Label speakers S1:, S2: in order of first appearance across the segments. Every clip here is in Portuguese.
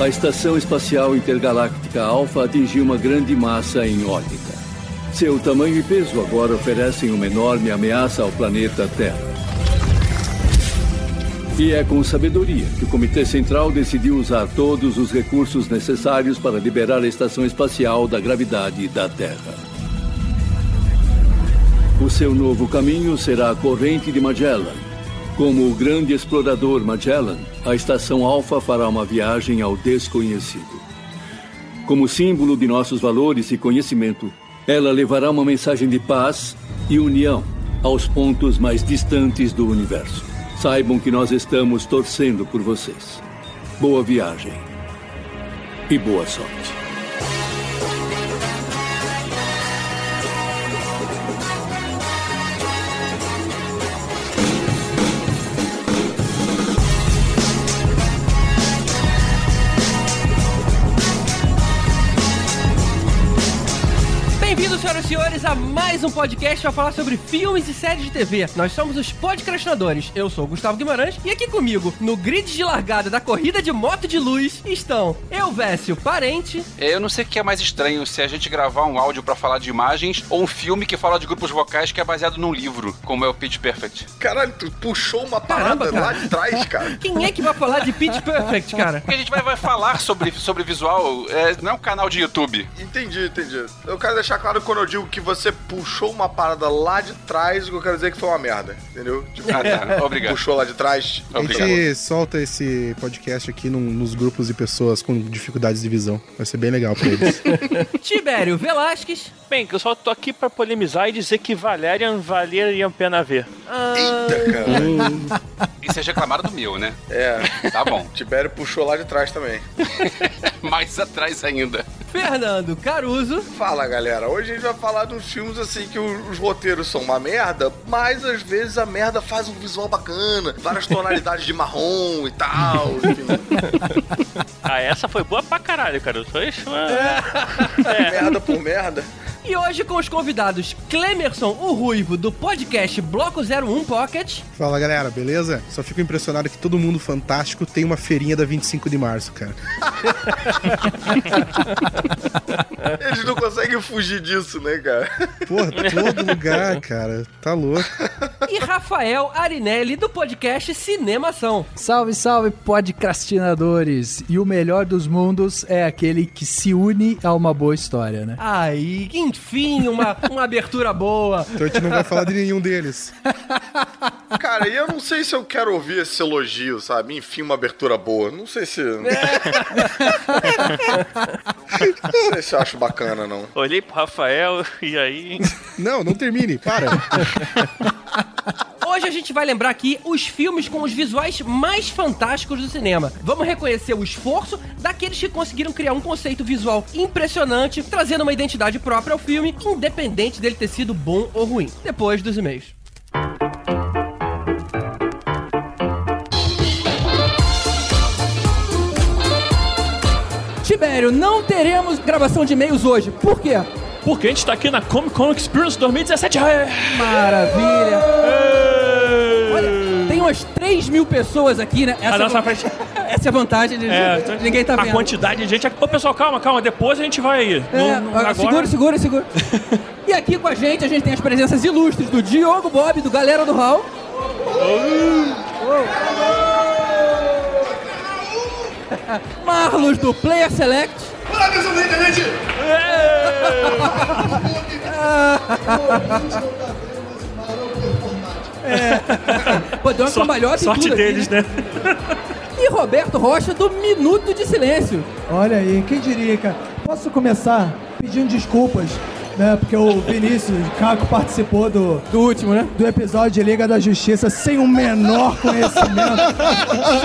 S1: a Estação Espacial Intergaláctica Alpha atingiu uma grande massa em órbita. Seu tamanho e peso agora oferecem uma enorme ameaça ao planeta Terra. E é com sabedoria que o Comitê Central decidiu usar todos os recursos necessários para liberar a estação espacial da gravidade da Terra. O seu novo caminho será a corrente de Magellan. Como o grande explorador Magellan, a estação Alpha fará uma viagem ao desconhecido. Como símbolo de nossos valores e conhecimento, ela levará uma mensagem de paz e união aos pontos mais distantes do universo. Saibam que nós estamos torcendo por vocês. Boa viagem e boa sorte.
S2: Bem-vindos, a mais um podcast para falar sobre filmes e séries de TV. Nós somos os podcastinadores. Eu sou o Gustavo Guimarães e aqui comigo, no grid de largada da corrida de moto de luz, estão eu, Vécio, parente.
S3: Eu não sei o que é mais estranho, se a gente gravar um áudio pra falar de imagens ou um filme que fala de grupos vocais que é baseado num livro, como é o Pitch Perfect.
S4: Caralho, tu puxou uma
S2: Caramba,
S4: parada
S2: cara.
S4: lá de trás, cara.
S2: Quem é que vai falar de Pitch Perfect, cara?
S3: Porque a gente vai, vai falar sobre, sobre visual, é, não é um canal de YouTube.
S4: Entendi, entendi. Eu quero deixar claro quando eu digo que você puxou uma parada lá de trás, o que eu quero dizer é que foi uma merda, entendeu? Tipo,
S3: Ah, tá. Obrigado.
S4: puxou lá de trás.
S5: A
S3: Obrigado.
S5: gente solta esse podcast aqui num- nos grupos de pessoas com dificuldades de visão. Vai ser bem legal pra eles.
S2: Tibério Velasquez.
S6: Bem, que eu só tô aqui pra polemizar e dizer que Valerian valeria a pena ver.
S4: Eita, cara.
S3: E vocês reclamaram do meu, né?
S4: É,
S3: Tá bom.
S4: Tibério puxou lá de trás também.
S3: Mais atrás ainda.
S2: Fernando Caruso.
S4: Fala, galera. Hoje a gente vai falar de uns filmes assim que os roteiros são uma merda, mas às vezes a merda faz um visual bacana, várias tonalidades de marrom e tal. Enfim,
S6: Ah, essa foi boa pra caralho, cara. Foi isso. É.
S4: merda por merda.
S2: E hoje com os convidados Clemerson, o Ruivo, do podcast Bloco 01 Pocket.
S5: Fala galera, beleza? Só fico impressionado que todo mundo fantástico tem uma feirinha da 25 de março, cara.
S4: Eles não conseguem fugir disso, né, cara?
S5: Porra, todo lugar, cara. Tá louco.
S2: E Rafael Arinelli, do podcast Cinemação.
S7: Salve, salve, podcastinadores! E o melhor dos mundos é aquele que se une a uma boa história, né?
S2: Aí, enfim, uma, uma abertura boa.
S5: Então a gente não vai falar de nenhum deles.
S4: Cara, e eu não sei se eu quero ouvir esse elogio, sabe? Enfim, uma abertura boa. Não sei se. não sei se eu acho bacana, não.
S6: Olhei pro Rafael e aí.
S5: Não, não termine, para.
S2: Hoje a gente vai lembrar aqui os filmes com os visuais mais fantásticos do cinema. Vamos reconhecer o esforço daqueles que conseguiram criar um conceito visual impressionante, trazendo uma identidade própria ao filme, independente dele ter sido bom ou ruim. Depois dos e-mails. Tibério, não teremos gravação de e-mails hoje. Por quê?
S6: Porque a gente tá aqui na Comic Con Experience 2017. É.
S2: Maravilha! Umas 3 mil pessoas aqui, né? Essa,
S6: A nossa
S2: é,
S6: frente.
S2: essa é a vantagem de
S6: É,
S2: ninguém tá
S6: a
S2: vendo.
S6: quantidade de gente. Ô, pessoal, calma, calma. Depois a gente vai aí.
S2: É, ah, segura, segura, segura. e aqui com a gente, a gente tem as presenças ilustres do Diogo Bob, do Galera do Hall. Marlos, do Player Select. Pô, deu uma cambalhota em
S6: sorte
S2: tudo aqui,
S6: deles, né?
S2: E Roberto Rocha, do Minuto de Silêncio.
S8: Olha aí, quem diria, cara? Posso começar pedindo desculpas, né? Porque o Vinícius Caco participou do,
S2: Do último, né?
S8: do episódio de Liga da Justiça sem o menor conhecimento,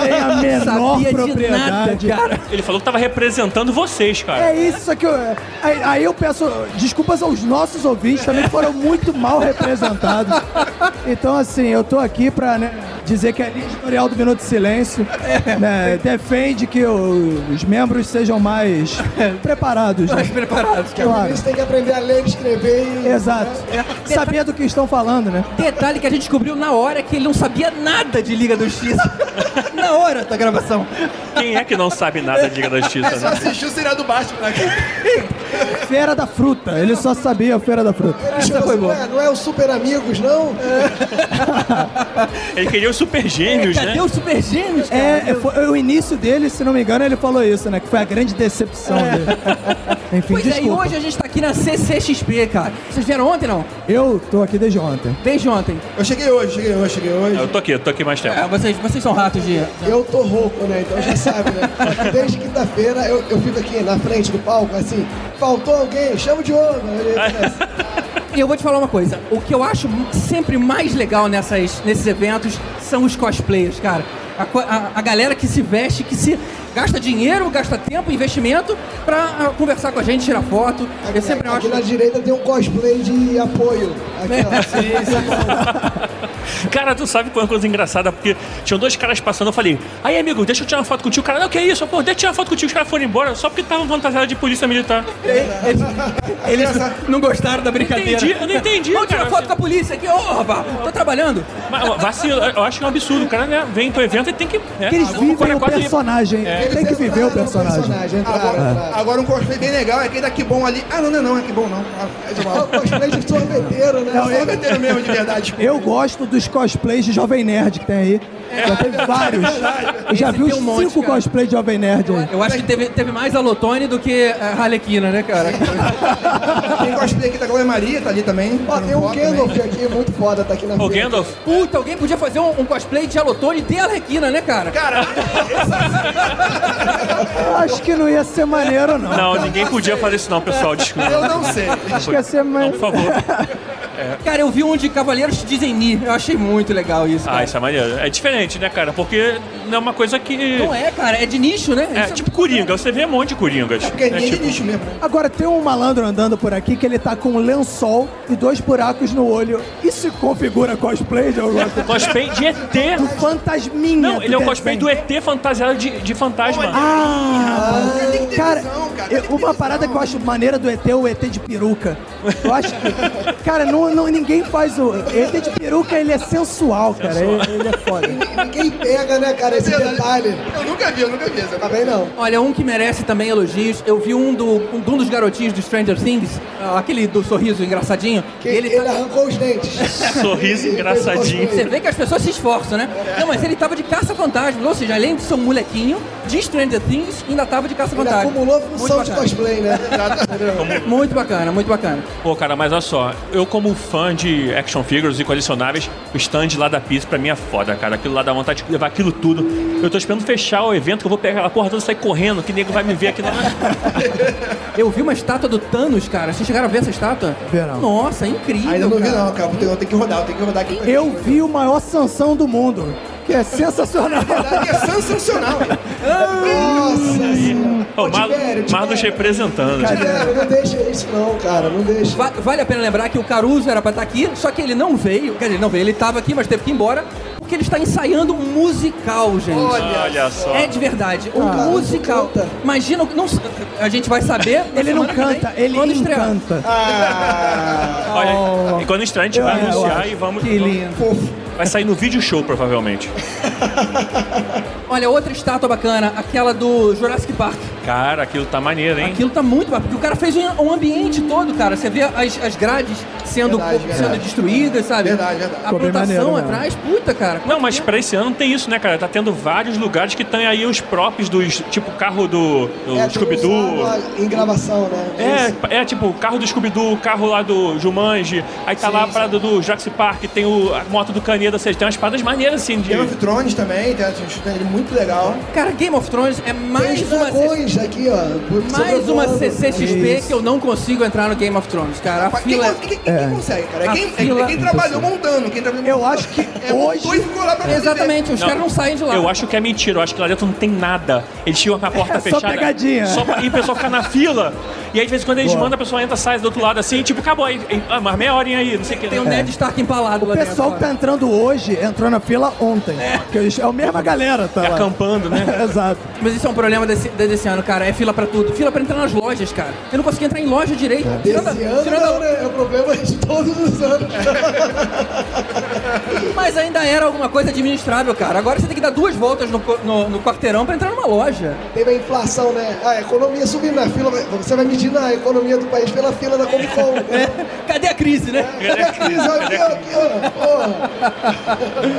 S8: sem a menor
S2: Sabia de
S8: propriedade.
S2: nada, cara.
S6: Ele falou que tava representando vocês, cara.
S8: É isso que eu. Aí, aí eu peço desculpas aos nossos ouvintes também que foram muito mal representados. Então, assim, eu tô aqui pra né, dizer que a linha editorial do Minuto de Silêncio né, defende que o- os membros sejam mais preparados. né?
S2: Mais preparados, cara.
S8: Claro.
S9: tem que aprender a ler, escrever e.
S8: Exato. Saber do que estão falando, né?
S2: Detalhe que a gente descobriu na hora que ele não sabia nada de Liga da Justiça.
S8: na hora da gravação.
S6: Quem é que não sabe nada de Liga da Justiça,
S9: Só
S6: né?
S9: assistiu o seriado do Batman, né?
S8: Feira da Fruta. Ele só sabia a Feira da Fruta.
S9: Tipo assim, não, é, não é o Super Amigos, não?
S6: Ele queria os super gêmeos, né?
S2: Cadê os super gêmeos, cara?
S8: É, foi, o início dele, se não me engano, ele falou isso, né? Que foi a grande decepção dele. Enfim,
S2: Pois é, e
S8: desculpa.
S2: hoje a gente tá aqui na CCXP, cara. Vocês vieram ontem, não?
S8: Eu tô aqui desde ontem.
S2: Desde ontem.
S9: Eu cheguei hoje, cheguei hoje, cheguei hoje.
S6: Eu tô aqui, eu tô aqui mais tempo.
S2: É, vocês, vocês são ratos de...
S9: Eu tô rouco, né? Então já sabe, né? Desde quinta-feira eu, eu fico aqui na frente do palco, assim, faltou alguém, chama o Diogo. Começa.
S2: E eu vou te falar uma coisa. O que eu acho sempre mais legal nessas, nesses eventos são os cosplayers, cara. A, a- a galera que se veste, que se gasta dinheiro, gasta tempo, investimento pra ah, conversar com a gente, tirar foto. Eu sempre
S9: aqui
S2: acho...
S9: na direita tem um cosplay de apoio. Aqui, ó.
S6: Cara, tu sabe que foi uma coisa engraçada, porque tinham dois caras passando, eu falei, aí amigo, deixa eu tirar uma foto contigo. O cara, não, que isso? Pô, deixa eu tirar uma foto contigo. Os caras foram embora só porque estavam fantasiados de polícia militar.
S2: Eles não gostaram da brincadeira.
S6: Entendi, eu não entendi,
S2: Vamos tirar foto com a polícia aqui. Ô, rapaz, tô trabalhando.
S6: Mas, vacilo, eu acho que é um absurdo. O cara né, vem pro evento e tem que. É,
S8: eles vivem o
S6: quase-
S8: personagem. Tem que viver o personagem.
S9: entraram,
S10: Agora,
S9: entraram.
S10: agora um cosplay bem legal é aquele da que bom ali. Ah, não, não, não, é que bom não. Ah, é de
S9: É o
S10: mal.
S9: cosplay de sorveteiro, né?
S10: Não, é veterano mesmo, de verdade.
S8: Eu gosto dos cosplays de Jovem Nerd que tem aí. Já teve vários. Eu já
S2: Esse
S8: vi uns
S2: um monte,
S8: cinco
S2: cara.
S8: cosplays de Jovem Nerd aí.
S2: Eu acho que teve, teve mais a Lotone do que a Harlequina, né, cara?
S10: Tem cosplay aqui da Glória Maria, tá ali também.
S9: Ó, tem um Gandalf aqui, muito foda, tá aqui na
S6: Ô,
S9: frente.
S6: Gandalf,
S2: Puta, alguém podia fazer um, um cosplay de Alotone de Arlequina, né, cara?
S10: Cara,
S8: Acho que não ia ser maneiro, não.
S6: não, ninguém podia fazer isso, não, pessoal. Desculpa.
S10: eu não sei.
S8: Acho que ia ser
S6: Não,
S8: mais.
S6: por favor.
S2: Cara, eu vi um de Cavaleiros de Zeni. Eu achei muito legal isso, cara.
S6: Ah, isso é maneiro. É diferente, né, cara? Porque não é uma coisa que.
S2: Não é, cara, é de nicho, né?
S6: É
S2: Isso
S6: tipo Coringa, você vê um monte de Coringas.
S10: Porque é
S6: É,
S10: de
S6: tipo,
S10: lixo mesmo.
S8: Agora tem um malandro andando por aqui que ele tá com um lençol e dois buracos no olho. Isso configura cosplay de alguma coisa?
S6: cosplay de ET.
S8: Do fantasminha.
S6: Não, ele é o cosplay do. ET fantasiado de, de fantasma.
S8: Ah, cara,
S10: visão, cara,
S8: eu-
S10: ter
S8: uma parada que eu acho maneira do ET é o ET de peruca. Eu acho que, cara, não, não- ninguém faz o ET de peruca, ele é sensual, cara. Ele, ele é foda.
S9: Ninguém pega, né, cara, esse detalhe.
S10: Eu nunca vi, eu nunca vi. Essa
S9: Também não.
S2: Olha, um que merece também elogios. Eu vi um, do, um, de um dos garotinhos do Stranger Things, ah, aquele do sorriso engraçadinho.
S9: Que
S2: ele
S9: ele, arrancou os dentes.
S6: Sorriso engraçadinho.
S2: Você vê que as pessoas se esforçam, né? Não, mas ele tava de caça-fantasmas. Ou seja, além de ser um molequinho de Stranger Things, ainda tava de
S9: Ele
S2: caça-fantasmas.
S9: acumulou função de cosplay, né?
S2: Muito bacana, muito bacana.
S6: Pô, cara, mas olha só, eu como fã de action figures e colecionáveis, o stand lá da Pizza pra mim é foda, cara. Aquilo lá dá vontade de levar aquilo tudo. Eu tô esperando fechar o evento que eu vou pegar aquela porra toda e sair correndo, que nego vai me ver aqui lá.
S2: Eu vi uma estátua do Thanos, cara. Vocês chegaram a ver essa estátua?
S8: Verão.
S2: Nossa, é incrível.
S10: Ainda não vi
S2: cara.
S10: não, cara. Que rodar, eu tenho que rodar aqui.
S8: Eu vi o maior Sansão do mundo, que é sensacional.
S10: Aqui é sensacional?
S9: Nossa senhora.
S6: Ô, Marlos representando.
S9: Tibério, não deixa isso não, cara, não deixa.
S2: Va- Vale a pena lembrar que o Caruso era pra estar aqui, só que ele não veio. Quer dizer, não veio, ele tava aqui, mas teve que ir embora. Porque ele está ensaiando um musical, gente.
S6: Olha só.
S2: É de verdade, um
S9: Caruso
S2: musical.
S9: canta.
S2: Imagina, não, a gente vai saber. na
S8: Ele não
S2: que vem,
S8: canta, ele
S2: quando estrear.
S8: encanta.
S6: Olha, e quando estrear, a gente vai anunciar e vamos.
S8: Que lindo.
S6: Vai sair no vídeo show, provavelmente.
S2: Olha, outra estátua bacana, aquela do Jurassic Park.
S6: Cara, aquilo tá maneiro, hein?
S2: Aquilo tá muito bacana, porque o cara fez um, um ambiente todo, cara. Você vê as, as grades sendo,
S10: Verdade,
S2: co-
S10: verdade.
S2: sendo destruídas, sabe?
S10: Verdade, verdade.
S2: A
S8: Ficou bem
S2: plantação
S8: maneiro mesmo.
S2: atrás, puta, cara.
S6: Não, mas pra esse ano tem isso, né, cara? Tá tendo vários lugares que tem aí os próprios dos. Tipo, carro do, do
S9: É, tem
S6: Scooby-Doo.
S9: usado em gravação, né? Isso.
S6: É, é tipo o carro do Scooby-Doo, o carro lá do Jumanji, aí tá lá a parada do Jurassic Park, tem o, a moto do Ou seja, tem umas paradas maneiras assim de.
S10: Game of Thrones também, tem um ele muito legal.
S2: Cara, Game of Thrones é
S9: Tem
S2: mais
S9: os
S2: uma.
S9: dragões aqui, ó.
S2: Mais uma. CCXP que eu não consigo entrar no Game of Thrones, cara. A
S10: Quem,
S2: fila. é-
S10: quem- quem consegue, cara? É
S2: A
S10: quem, é-
S2: fila-
S10: é quem trabalhou montando. Quem trabalhou
S8: Eu
S10: montando.
S8: acho que
S10: é,
S8: hoje-
S10: e.
S2: Exatamente, os
S6: Não,
S2: caras não saem de lá.
S6: Eu acho que é mentira, eu acho que lá dentro não tem nada. Eles com a porta
S8: É só
S6: fechada.
S8: pegadinha.
S6: Só pra, e o pessoal fica na fila. E aí, de vez em quando eles mandam, a pessoa entra, sai do outro lado assim, tipo, acabou aí. Ah, mas meia horinha aí, não sei o que.
S2: Tem o Ned Stark empalado lá
S8: O pessoal que tá entrando hoje entrou na fila ontem. Que eles- é a mesma galera, tá
S6: É
S8: lá.
S6: acampando, né?
S8: Exato.
S2: Mas isso é um problema desse, desse ano, cara. É fila pra tudo. Fila pra entrar nas lojas, cara. Eu não consegui entrar em loja direito. Tirando, a-
S9: Esse ano
S2: tirando
S9: não, né? É o problema de todos os anos.
S2: Mas ainda era alguma coisa administrável, cara. Agora você tem que dar duas voltas no, no- no quarteirão pra entrar numa loja.
S9: Teve a inflação, né? A economia subindo na fila. Você vai medir a economia do país pela fila da Comic Con.
S2: Cadê a crise, né?
S9: Cadê a crise? Aqui, ó. Porra.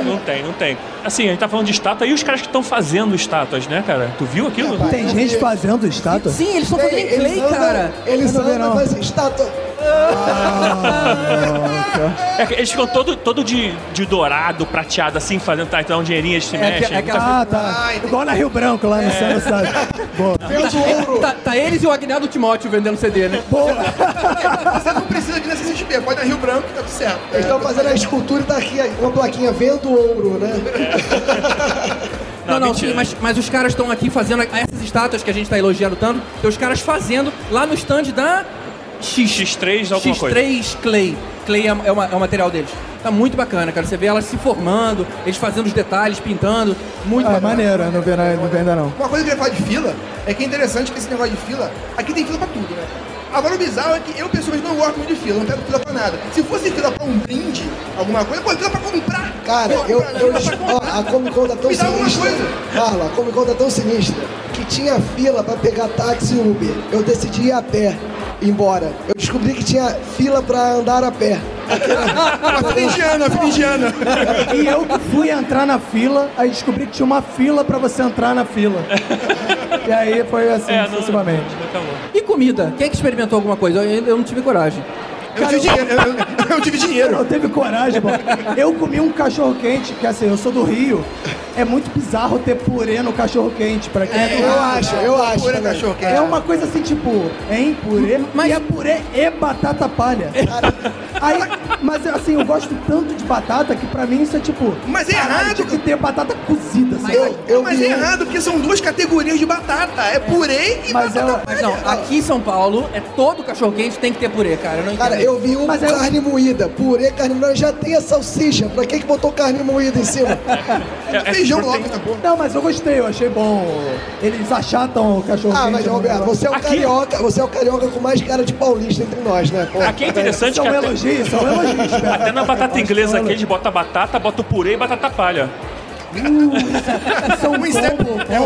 S6: Não tem, não tem. Assim, a gente tá falando de estátua e os caras que estão fazendo estátuas, né, cara? Tu viu aquilo?
S8: Tem gente fazendo estátua?
S2: Sim, eles estão fazendo clay,
S9: andam-
S2: cara.
S9: Eles
S8: vi,
S9: andam,
S8: não.
S9: mas estátua.
S6: É que eles ficam todo, todo de, de dourado, prateado, assim, fazendo tá, então um dinheirinho, eles se
S2: É
S6: mexem.
S2: que- é que-
S8: Ah, tá. Igual na Rio Branco, lá no centro da cidade. Boa.
S9: Vendo ouro.
S2: Tá, tá eles e o Agnaldo Timóteo vendendo CD, né?
S10: Você não precisa de CCXP, pode ir na Rio Branco, tá tudo certo.
S9: Eles estão fazendo a escultura e tá aqui uma plaquinha vendo ouro, né?
S2: Não, não, sim, mas, mas os caras estão aqui fazendo essas estátuas que a gente tá elogiando tanto, tem os caras fazendo lá no stand da X.
S6: X3 alguma
S2: X3
S6: coisa.
S2: Clay. Clay é, é, uma- é o material deles. Tá muito bacana, cara. Você vê elas se formando, eles fazendo os detalhes, pintando. Muito
S8: Ah,
S2: bacana.
S8: maneiro, eu não vi, não, não vi ainda não.
S10: Uma coisa que eu ia falar de fila é que é interessante que esse negócio de fila, aqui tem fila pra tudo, né? Agora o bizarro é que eu pessoalmente não gosto muito de fila, não pego fila pra nada. Se fosse fila pra um brinde, alguma coisa, pô, fila pra comprar.
S9: Cara,
S10: Pô,
S9: eu,
S10: pra-
S9: eu, ó, a Comic Con tá tão
S10: Me
S9: sinistra.
S10: coisa.
S9: Carla, a Comic Con tá tão sinistra que tinha fila pra pegar táxi e Uber. Eu decidi ir a pé, ir embora. Eu descobri que tinha fila pra andar a pé.
S10: Uma fila indiana, fila indiana.
S8: E eu que fui entrar na fila, aí descobri que tinha uma fila pra você entrar na fila. E aí foi assim,
S6: É, não,
S8: sucessivamente.
S6: acabou.
S2: E comida? Quem é que experimentou alguma coisa? Eu, eu não tive coragem.
S10: Eu tive dinheiro, eu, eu- eu tive dinheiro.
S8: Eu teve coragem, pô. Eu comi um cachorro quente, que assim, eu sou do Rio. É muito bizarro ter purê no cachorro quente, pra quem é, do
S9: Eu
S8: Rio.
S9: acho, eu acho.
S10: Pura
S9: também.
S10: cachorro quente.
S8: É uma coisa assim, tipo, em purê,
S2: Mas-
S8: e é purê e batata palha. Aí, mas assim, eu gosto tanto de batata que pra mim isso é tipo.
S10: Mas é
S8: caralho,
S10: errado.
S8: Tinha que ter batata cozida, sabe?
S9: Eu, eu
S10: Mas
S9: vi
S10: é errado, porque são duas categorias de batata. É purê e
S8: Mas
S10: batata
S8: ela-
S2: Mas não, aqui em São Paulo, é todo cachorro quente tem que ter purê, cara. Eu não
S9: Cara,
S2: entendo.
S9: Eu vi um com
S8: é-
S9: carne moída. Purê, carne moída. Já tem a salsicha. Pra que que botou carne moída em cima?
S6: É, é
S10: feijão logo essa porra.
S8: Não, mas eu gostei, eu achei bom. Eles achatam o cachorro
S9: Ah, mas Roberto, você é o
S6: Aqui-
S9: carioca. Você é o carioca com mais cara de paulista entre nós, né? Pô,
S6: Aqui é interessante
S8: Isso é
S6: que
S8: um
S6: até,
S8: elogio, isso é um elogio. espera.
S6: até na batata inglesa
S8: que
S6: aqui eles botam batata, botam purê e batata palha.
S8: Isso é um
S10: Um step-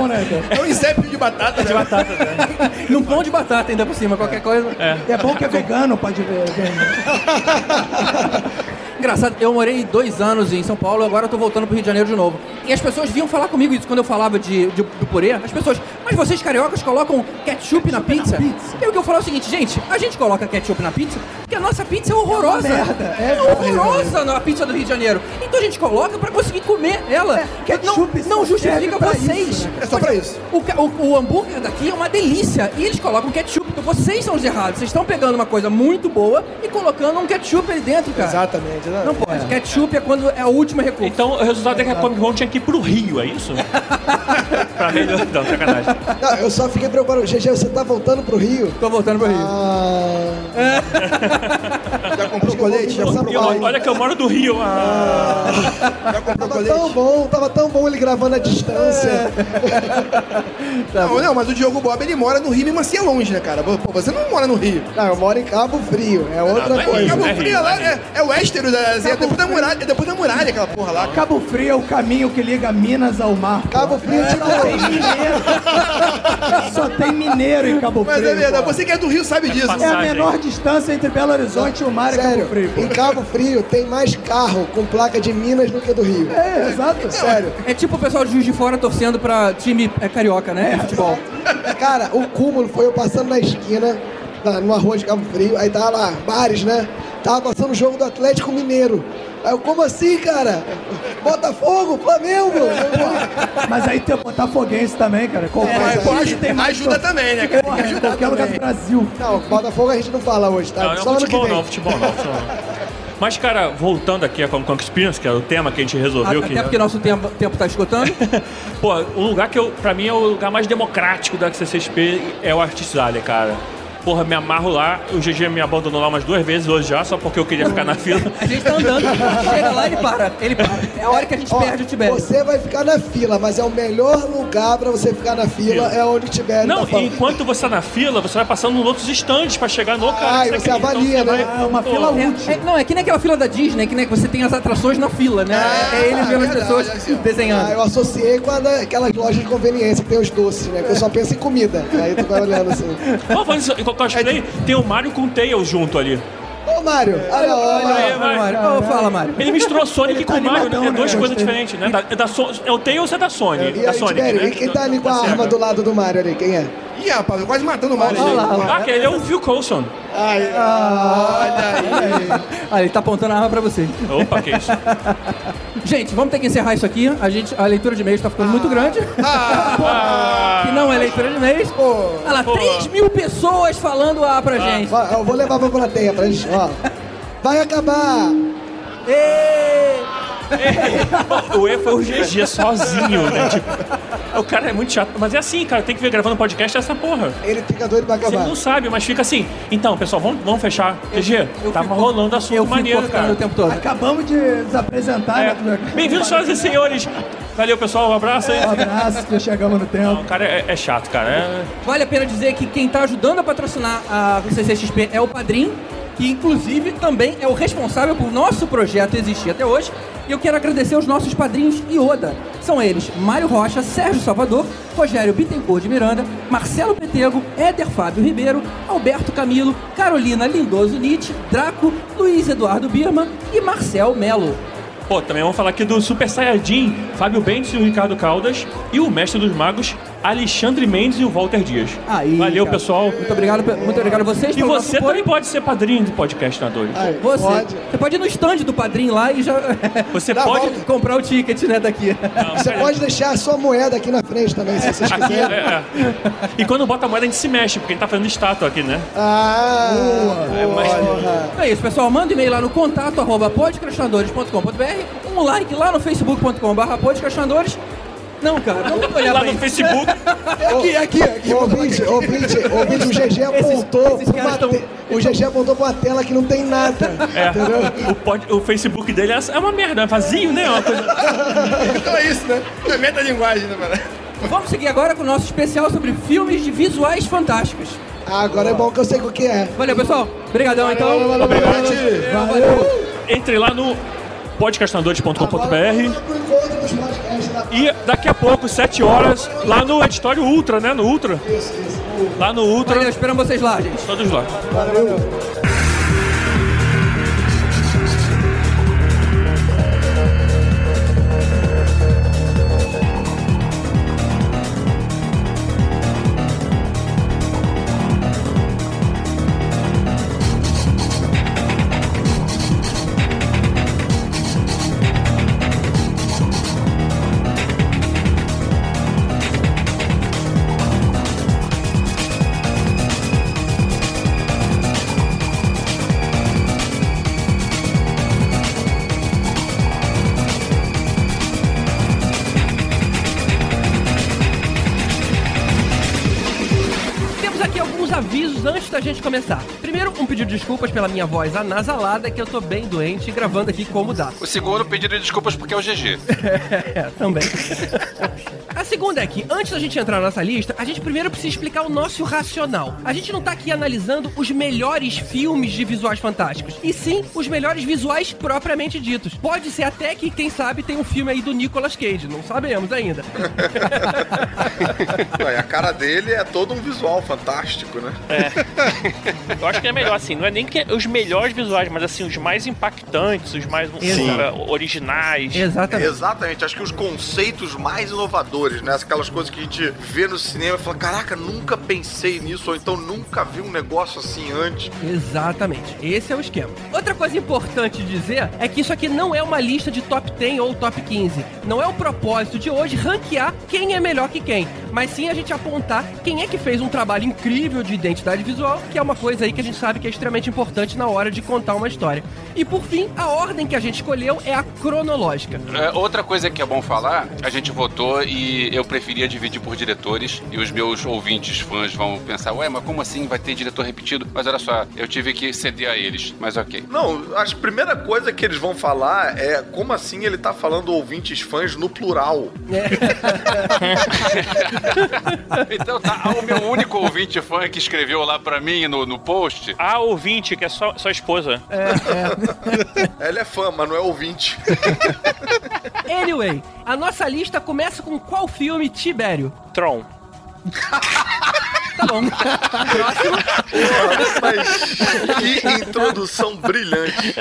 S8: né, cara?
S10: É um inception de batata,
S6: De
S10: né?
S6: batata, né?
S2: E um pão de batata ainda por cima, qualquer coisa.
S8: É bom que é vegano, pode ver.
S2: Engraçado, eu morei dois anos em São Paulo, agora eu tô voltando pro Rio de Janeiro de novo. E as pessoas vinham falar comigo isso quando eu falava de, de- do purê. As pessoas, mas vocês cariocas colocam ketchup na pizza? E o que eu falo é o seguinte, gente, a gente coloca ketchup na pizza porque a nossa pizza é horrorosa.
S8: É merda, é
S2: é horrorosa na pizza do Rio de Janeiro. Então a gente coloca pra conseguir comer ela.
S8: É, ketchup
S2: não, não justifica vocês.
S8: isso, né?
S10: É só pra isso.
S2: O, o- o hambúrguer daqui é uma delícia e eles colocam ketchup. Então vocês são os errados. Vocês estão pegando uma coisa muito boa e colocando um ketchup ali dentro, cara.
S9: Exatamente. Né?
S2: Não pode. Ketchup é quando é a última recurso.
S6: Então o resultado é que a Comic Con tinha que ir pro Rio, é isso? pra melhor. Não, sacanagem.
S9: Não, eu só fiquei preocupado. GG, você tá voltando pro Rio?
S2: Tô voltando pro Rio.
S9: Ah,
S10: Já comprou colete? Já
S9: São
S10: comprou
S6: Eu-
S9: Paulo.
S6: olha que eu moro do Rio. Ah.
S10: Já comprou
S9: Tava
S10: colete?
S9: tão bom, tava tão bom ele gravando à distância.
S10: Não, não, mas o Diogo Bob ele mora no Rio, mesmo assim é longe, né, cara? Pô, você não mora no Rio.
S9: Não, eu moro em Cabo Frio, é outra
S6: não é
S9: coisa.
S6: Rio,
S10: Cabo
S6: é
S10: Frio
S6: Rio,
S10: é lá,
S6: é
S10: é, é o Westeros, da, é depois da muralha, é depois da muralha aquela porra lá.
S8: Cabo Frio é o caminho que liga Minas ao mar. pô.
S9: Cabo Frio é tipo
S8: Só tem mineiro. Só tem mineiro em Cabo
S10: Mas
S8: Frio.
S10: é verdade,
S8: pô.
S10: você que é do Rio sabe disso.
S8: É a menor distância entre Belo Horizonte e o mar é
S9: Sério,
S8: Cabo Frio. pô.
S9: em Cabo Frio tem mais carro com placa de Minas do que do Rio.
S8: É, exato.
S9: Sério.
S2: É tipo o pessoal de Juiz de Fora torcendo pra time é, carioca, né? De futebol.
S9: Cara, o cúmulo foi eu passando na esquina, na, numa rua de Cabo Frio, aí tava lá, bares, né? Tava passando o jogo do Atlético Mineiro. Aí eu, como assim, cara? Botafogo, Flamengo?
S8: Mas aí tem o Botafoguense também, cara.
S10: Mas, pô,
S8: time
S10: ajuda,
S8: tem mais
S10: ajuda também, né, cara?
S8: Porra, qualquer lugar do. Brasil.
S9: Não, Botafogo a gente não fala hoje, tá?
S6: Não, não
S9: Só ano que
S6: futebol
S9: vem.
S6: não, futebol não. futebol não. Mas, cara, voltando aqui a Comic Con Experience, que é o tema que a gente resolveu.
S2: Até
S6: que...
S2: porque nosso tempo, tempo tá escutando.
S6: Pô, um lugar que eu, pra mim é o lugar mais democrático da CCXP é o Artist Alley, cara. Porra, me amarro lá. O GG me abandonou lá umas duas vezes hoje já, só porque eu queria ficar na fila.
S2: A gente tá andando, chega lá e para. Ele para. É a hora que a gente
S9: Ó,
S2: perde o Tibério.
S9: Você vai ficar na fila, mas é o melhor lugar pra você ficar na fila, é onde o Tibério
S6: Não,
S9: tá
S6: enquanto você tá na fila, você vai passando nos outros estandes pra chegar no cara.
S9: Ah,
S6: que
S9: e
S6: você. Então
S9: avalia,
S6: você
S9: né?
S6: vai-
S8: É uma
S6: Pô,
S8: fila
S2: É,
S8: útil.
S2: é- não, é que nem aquela fila da Disney, que nem que você tem as atrações na fila, né? é ele vendo as
S10: verdade,
S2: pessoas
S10: assim, ó.
S2: desenhando.
S9: Ah, eu associei com a da- aquelas lojas de conveniência que tem os doces, né? Que eu só penso em comida. Aí tu vai olhando assim.
S6: Isso, cosplay, tem o Mario com o Tails junto ali.
S9: Ô, Mário, olha, olha,
S2: Olha. Ô, fala, Mário.
S6: Ele misturou Sonic
S8: Ele tá
S6: com Mario, né? É
S8: né?
S6: duas coisas
S8: Gostei.
S6: diferentes, né? Da, é, da So- é o Tails é da Sony.
S9: E
S6: da
S9: aí,
S6: Sonic, né?
S9: quem tá ali com
S6: Da
S9: a arma do lado do Mário ali? Quem é?
S10: Ih, rapaz, eu quase matando o.
S2: Olha lá, olha lá.
S6: Ah, que ele é o Phil Coulson.
S2: Ah, ele tá apontando a arma pra você.
S6: Opa, que isso.
S2: Gente, vamos ter que encerrar isso aqui. A, gente, a leitura de e-mails tá ficando muito grande.
S6: Ah,
S2: que não é leitura de e-mails. Olha lá,
S6: Pô.
S2: 3 mil pessoas falando A pra gente.
S9: Vai, eu vou levar pra plateia pra gente, ó. Vai acabar!
S6: O E foi o GG sozinho, né? Tipo, o cara é muito chato. Mas é assim, cara, tem que ver gravando podcast essa porra.
S9: Ele fica doido pra
S6: Você
S9: acabar.
S6: não sabe, mas fica assim. Então, pessoal, vamos, vamos fechar. GG, tava
S2: fico-
S6: rolando assunto
S2: Eu fico
S6: maneiro, cara.
S2: o tempo todo.
S8: Acabamos de desapresentar,
S6: É.
S8: né?
S6: Bem-vindos, senhoras e senhores. Valeu, pessoal. Um abraço aí.
S8: Um abraço, já chegamos no tempo.
S6: O cara é, é chato, cara. É...
S2: Vale a pena dizer que quem tá ajudando a patrocinar a CCXP é o Padrim, que inclusive também é o responsável por nosso projeto existir até hoje. E eu quero agradecer aos nossos padrinhos Ioda. São eles Mário Rocha, Sérgio Salvador, Rogério Bittencourt de Miranda, Marcelo Petego, Éder Fábio Ribeiro, Alberto Camilo, Carolina Lindoso Nietzsche, Draco, Luiz Eduardo Birman e Marcel Melo.
S6: Pô, também vamos falar aqui do Super Saiyajin, Fábio Bentes e o Ricardo Caldas. E o Mestre dos Magos, Alexandre Mendes e o Walter Dias.
S2: Aí,
S6: Valeu,
S2: cara.
S6: pessoal.
S2: Muito obrigado, muito obrigado a vocês.
S6: E você
S2: apoio.
S6: também pode ser padrinho do podcast Nadores.
S9: Aí,
S2: Você
S9: pode.
S2: você pode ir no stand do padrinho lá e já
S6: Você
S9: Dá
S6: pode.
S9: volta.
S2: comprar o ticket, né, daqui.
S6: Não,
S9: Você
S6: pera-
S9: pode deixar a sua moeda aqui na frente também, se vocês
S6: Aqui, é,
S9: quiserem.
S6: é. E quando bota a moeda, a gente se mexe, porque a gente tá fazendo estátua aqui, né?
S9: Ah,
S6: É, mas-.
S2: É isso, pessoal. Manda e-mail lá no contato arroba podcastinadores.com.br, um like lá no facebook.com.br podcastinadores. Não, cara, que olhar
S6: Lá
S2: pra
S6: no
S2: isso.
S6: Facebook.
S9: Aqui, aqui, aqui. Ouvinte, ouvinte, ouvinte, o GG apontou
S2: esses
S9: uma
S2: tão-
S9: O GG apontou pra uma tela que não tem nada.
S6: É. O, pod- o Facebook dele é é uma merda, é vazio, né? É uma coisa...
S10: Então é isso, né? É metalinguagem, né, mano?
S2: Vamos seguir agora com o nosso especial sobre filmes de visuais fantásticos.
S9: Ah, agora é bom que eu sei o que é.
S2: Valeu, pessoal. Obrigadão, então.
S6: Valeu. Entre lá no podcastinadores.com.br E daqui a pouco, 7 horas, lá no editório Ultra, né? No Ultra. Lá no Ultra,
S2: Valeu, esperamos vocês lá, gente.
S6: todos lá.
S2: Temos da gente começar. Desculpas pela minha voz anasalada, que eu tô bem doente gravando aqui como dá.
S3: O segundo, pedido de desculpas porque é o GG.
S2: É, também. A segunda é que, antes da gente entrar na nossa lista, a gente primeiro precisa explicar o nosso racional. A gente não tá aqui analisando os melhores filmes de visuais fantásticos, e sim os melhores visuais propriamente ditos. Pode ser até que, quem sabe, tem um filme aí do Nicolas Cage, não sabemos ainda.
S4: E a cara dele é todo um visual fantástico, né?
S6: Eu acho que é melhor assim, não é nem que os melhores visuais, mas assim, os mais impactantes, os mais eh, originais.
S2: Exatamente.
S4: Exatamente, acho que os conceitos mais inovadores, né? Aquelas coisas que a gente vê no cinema e fala, caraca, nunca pensei nisso, ou então nunca vi um negócio assim antes.
S2: Exatamente. Esse é o esquema. Outra coisa importante de dizer é que isso aqui não é uma lista de top 10 ou top 15. Não é o propósito de hoje ranquear quem é melhor que quem. mas sim a gente apontar quem é que fez um trabalho incrível de identidade visual, que é uma coisa aí que a gente sabe que é extremamente importante na hora de contar uma história. E por fim, a ordem que a gente escolheu é a cronológica.
S3: É, outra coisa que é bom falar, a gente votou e eu preferia dividir por diretores e os meus ouvintes fãs vão pensar, ué, mas como assim vai ter diretor repetido? Mas olha só, eu tive que ceder a eles, mas ok.
S4: Não, a primeira coisa que eles vão falar é como assim ele tá falando ouvintes fãs no plural.
S3: então tá, o meu único ouvinte fã que escreveu lá pra mim no, no post.
S6: A ouvinte, que é só sua esposa.
S4: Ela é fã, mas não é ouvinte.
S2: Anyway, a nossa lista começa com qual filme, Tibério?
S6: Tron.
S2: Tá bom. Próximo.
S4: Mas que introdução brilhante.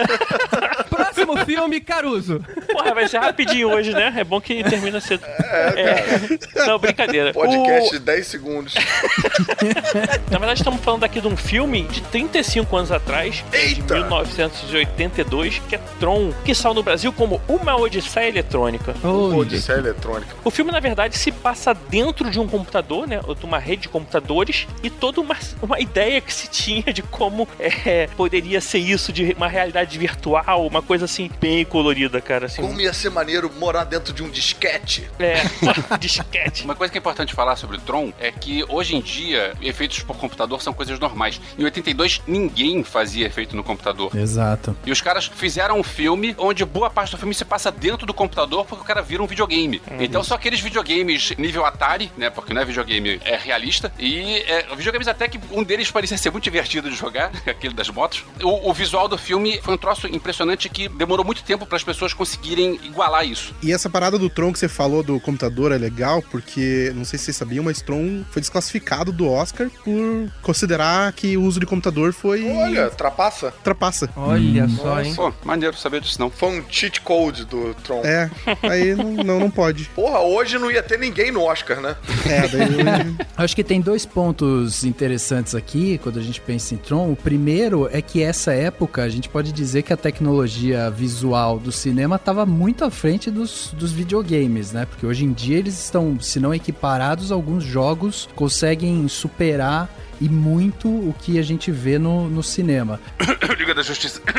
S2: Próximo filme, Caruso.
S6: Porra, vai ser rapidinho hoje, né? É bom que termina cedo. É, Não, brincadeira.
S4: Podcast
S6: O-
S4: de 10 segundos.
S6: Na verdade, estamos falando aqui de um filme de 35 anos atrás, de 1982, que é Tron, que saiu no Brasil como Uma Odisseia Eletrônica.
S4: Odisseia eletrônica.
S6: O filme, na verdade, se passa dentro de um computador, né? Ou de uma rede de computadores, e toda uma, uma ideia que se tinha de como é, poderia ser isso, de uma realidade virtual, uma coisa assim, bem colorida, cara. Assim,
S4: Como ia ser maneiro morar dentro de um disquete.
S6: É, disquete.
S3: Uma coisa que é importante falar sobre o Tron é que hoje em dia efeitos por computador são coisas normais. Em 82 ninguém fazia efeito no computador.
S7: Exato.
S3: E os caras fizeram um filme onde boa parte do filme se passa dentro do computador porque o cara vira um videogame. Então só aqueles videogames nível Atari, né? Porque não é videogame, é realista. E é, videogames até que um deles parecia ser muito divertido de jogar, aquele das motos. O, o visual do filme foi um troço impressionante que demorou muito tempo para as pessoas conseguirem igualar isso.
S5: E essa parada do Tron que você falou do computador é legal, porque, não sei se vocês sabiam, mas Tron foi desclassificado do Oscar por considerar que o uso de computador foi.
S4: Olha, trapaça.
S5: Trapaça.
S2: Olha só, hein?
S3: Pô, maneiro saber disso não.
S4: Foi um cheat code do Tron.
S5: É, aí não, não, não pode.
S4: Porra, hoje não ia ter ninguém no Oscar, né?
S5: É, daí.
S7: Acho que tem dois pontos interessantes aqui quando a gente pensa em Tron. O primeiro é que essa época a gente pode dizer que a tecnologia visual do cinema estava muito à frente dos, dos videogames, né? Porque hoje em dia eles estão, se não equiparados, alguns jogos conseguem superar e muito o que a gente vê no, no cinema.
S3: Liga da Justiça.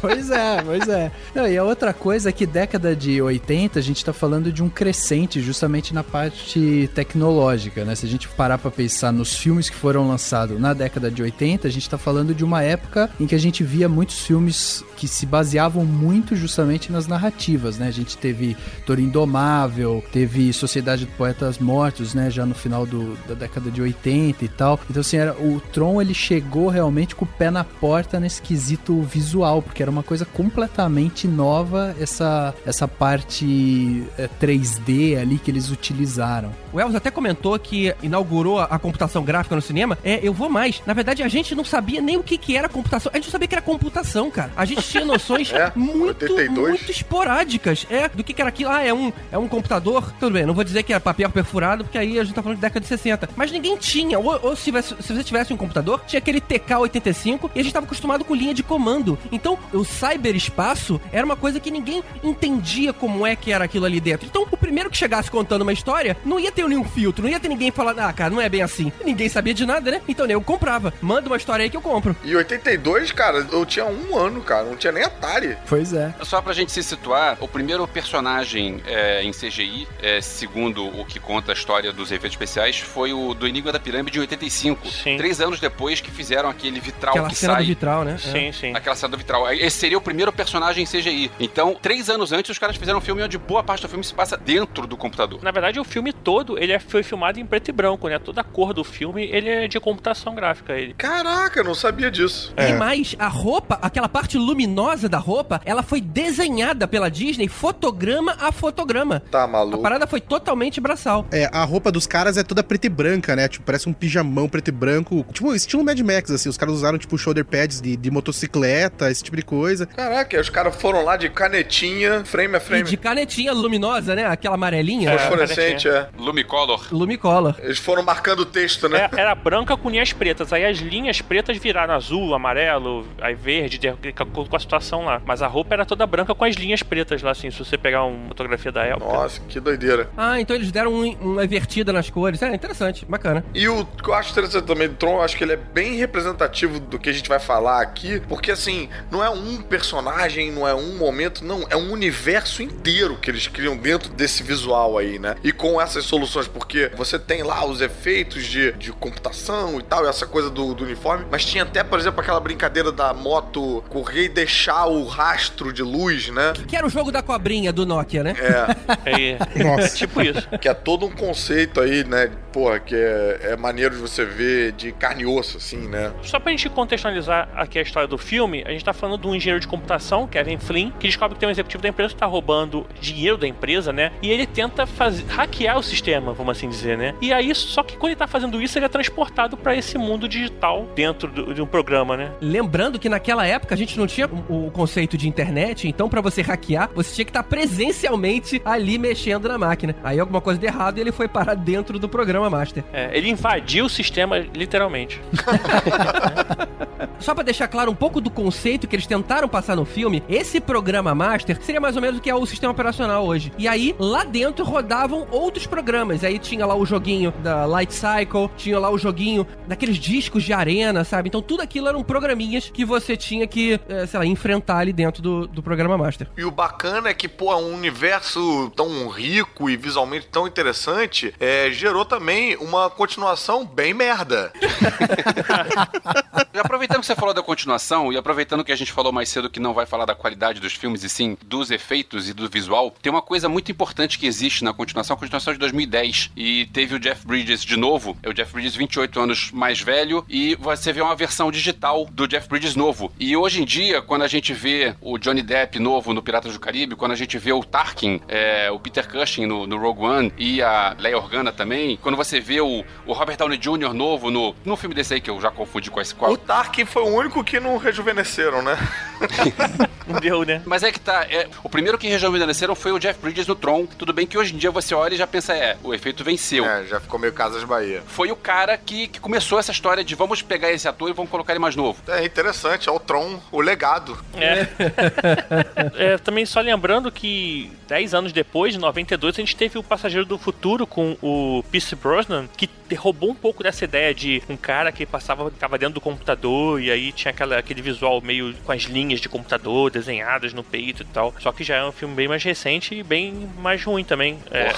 S7: pois é, pois é. Não, e a outra coisa é que década de 80 a gente tá falando de um crescente justamente na parte tecnológica, né? Se a gente parar pra pensar nos filmes que foram lançados na década de 80, a gente tá falando de uma época em que a gente via muitos filmes que se baseavam muito justamente nas narrativas, né? A gente teve Toro Indomável, teve Sociedade de Poetas Mortos, né? Já no final do, da década de 80 e tal. Então, assim, era, o Tron, ele chegou realmente com o pé na porta nesse quesito visual, porque era uma coisa completamente nova, essa, essa parte é, 3D ali que eles utilizaram.
S2: O Elvis até comentou que inaugurou a, a computação gráfica no cinema. É, eu vou mais. Na verdade, a gente não sabia nem o que, que era computação. A gente não sabia que era computação, cara. A gente tinha noções
S4: É,
S2: muito,
S4: 82.
S2: muito esporádicas. É, do que, que era aquilo. Ah, é um, é um computador. Tudo bem, não vou dizer que era papel perfurado, porque aí a gente tá falando de década de 60. Mas ninguém tinha. Ou, ou se, tivesse- se você tivesse um computador, tinha aquele TK-85 e a gente tava acostumado com linha de comando. Então, o cyberespaço era uma coisa que ninguém entendia como é que era aquilo ali dentro. Então, o primeiro que chegasse contando uma história, não ia ter nenhum filtro, não ia ter ninguém falando, ah, cara, não é bem assim. Ninguém sabia de nada, né? Então, eu comprava. Manda uma história aí que eu compro.
S4: E 82, cara, eu tinha um ano, cara. Não tinha nem Atari.
S7: Pois é.
S3: Só pra gente se situar, o primeiro personagem é, em CGI, é, segundo o que conta a história dos efeitos especiais, foi o do Enigma da Pirâmide de 85.
S6: Sim.
S3: Três anos depois que fizeram aquele vitral
S2: Aquela
S3: que
S2: cena
S3: sai.
S2: do vitral, né?
S6: Sim, sim.
S3: Aquela cena do vitral. Esse seria o primeiro personagem em CGI. Então, três anos antes, os caras fizeram um filme onde boa parte do filme se passa dentro do computador.
S6: Na verdade, o filme todo, ele é- foi filmado em preto e branco, né? Toda a cor do filme, ele é de computação gráfica. Ele.
S4: Caraca, eu não sabia disso.
S2: E mais, a roupa, aquela parte luminosa da roupa, ela foi desenhada pela Disney fotograma a fotograma.
S4: Tá
S2: A
S4: maluco.
S2: parada foi totalmente braçal.
S5: É, a roupa dos caras é toda preta e branca, né? Tipo, parece um pijamão preto e branco. Tipo, estilo Mad Max, assim. Os caras usaram, tipo, shoulder pads de, de motocicleta, esse tipo de coisa.
S4: Caraca, os caras foram lá de canetinha, frame a
S2: E
S4: frame.
S2: de canetinha luminosa, né? Aquela amarelinha.
S4: Fosforescente, é.
S3: Lumicolor.
S2: Lumicolor.
S4: Eles foram marcando o texto, né?
S6: É, era branca com linhas pretas. Aí as linhas pretas viraram azul, amarelo, aí verde, de acordo com a situação lá. Mas a roupa era toda branca com as linhas pretas lá, assim, se você pegar uma fotografia da época.
S4: Nossa, que doideira.
S2: Ah, então eles deram um- uma invertida nas cores. É, interessante, bacana.
S4: E o que eu acho interessante também do Tron, eu acho que ele é bem representativo do que a gente vai falar aqui, porque assim, não é um personagem, não é um momento, não, é um universo inteiro que eles criam dentro desse visual aí, né? E com essas soluções, porque você tem lá os efeitos de, de computação e tal, e essa coisa do, do uniforme, mas tinha até, por exemplo, aquela brincadeira da moto correr e deixar o rastro de luz, né?
S2: Que era o jogo da cobrinha do Nokia, né?
S4: É.
S6: É,
S5: Nossa.
S6: tipo isso.
S4: Que é todo um conceito aí, né? Porra, que é, é maneiro de você ver de carne e osso, assim, né?
S6: Só pra gente contextualizar aqui a história do filme, a gente tá falando de um engenheiro de computação, Kevin Flynn, que descobre que tem um executivo da empresa que tá roubando dinheiro da empresa, né? E ele tenta fazer, hackear o sistema, vamos assim dizer, né? E aí, só que quando ele tá fazendo isso, ele é transportado pra esse mundo digital dentro do- de um programa, né?
S2: Lembrando que naquela época a gente não tinha o, o conceito de internet, então pra você hackear, você tinha que estar presencialmente ali mexendo na máquina. Aí alguma coisa de errado e ele foi parar dentro do programa Master.
S6: É, ele invadiu o sistema literalmente.
S2: Só pra deixar claro um pouco do conceito que eles tentaram passar no filme, esse programa Master seria mais ou menos o que é o sistema operacional hoje. E aí, lá dentro rodavam outros programas. Aí tinha lá o joguinho da Light Cycle, tinha lá o joguinho daqueles discos de arena, sabe? Então tudo aquilo eram programinhas que você tinha que, eh, sei lá, enfrentar ali dentro do, do programa Master.
S4: E o bacana é que, pô, é um universo tão rico e visualmente tão interessante, é, gerou também uma continuação bem merda.
S3: E aproveitando que você falou da continuação, e aproveitando que a gente falou mais cedo que não vai falar da qualidade dos filmes, e sim dos efeitos e do visual, tem uma coisa muito importante que existe na continuação, a continuação é de 2010, e teve o Jeff Bridges de novo, é o Jeff Bridges 28 anos mais velho, e você vê uma versão digital do Jeff Bridges novo. E hoje em dia, quando a gente vê o Johnny Depp novo no Piratas do Caribe, quando a gente vê o Tarkin, é, o Peter Cushing no, no Rogue One, e a Leia Organa também, quando você vê o, o Robert Downey Jr. novo no, no filme desse aí, que eu já confundi com esse qual.
S4: O Tarkin foi o único que não rejuvenesceram, né?
S6: Não deu, né?
S3: Mas é que tá, é, o primeiro que rejuvenesceram foi o Jeff Bridges no Tron. Tudo bem que hoje em dia você olha e já pensa, é, o efeito venceu.
S4: É, já ficou meio Casas Bahia.
S3: Foi o cara que, que começou essa história de vamos pegar esse ator e vamos colocar ele mais novo.
S4: É interessante, é o Tron, o legado.
S6: É. É, também só lembrando que 10 anos depois, em 92, a gente teve o Passageiro do Futuro com o Pierce Brosnan, que derrubou um pouco dessa ideia de um cara que passava, ficava dentro do computador e aí tinha aquela, aquele visual meio com as linhas de computador desenhadas no peito e tal. Só que já é um filme bem mais recente e bem mais ruim também. É.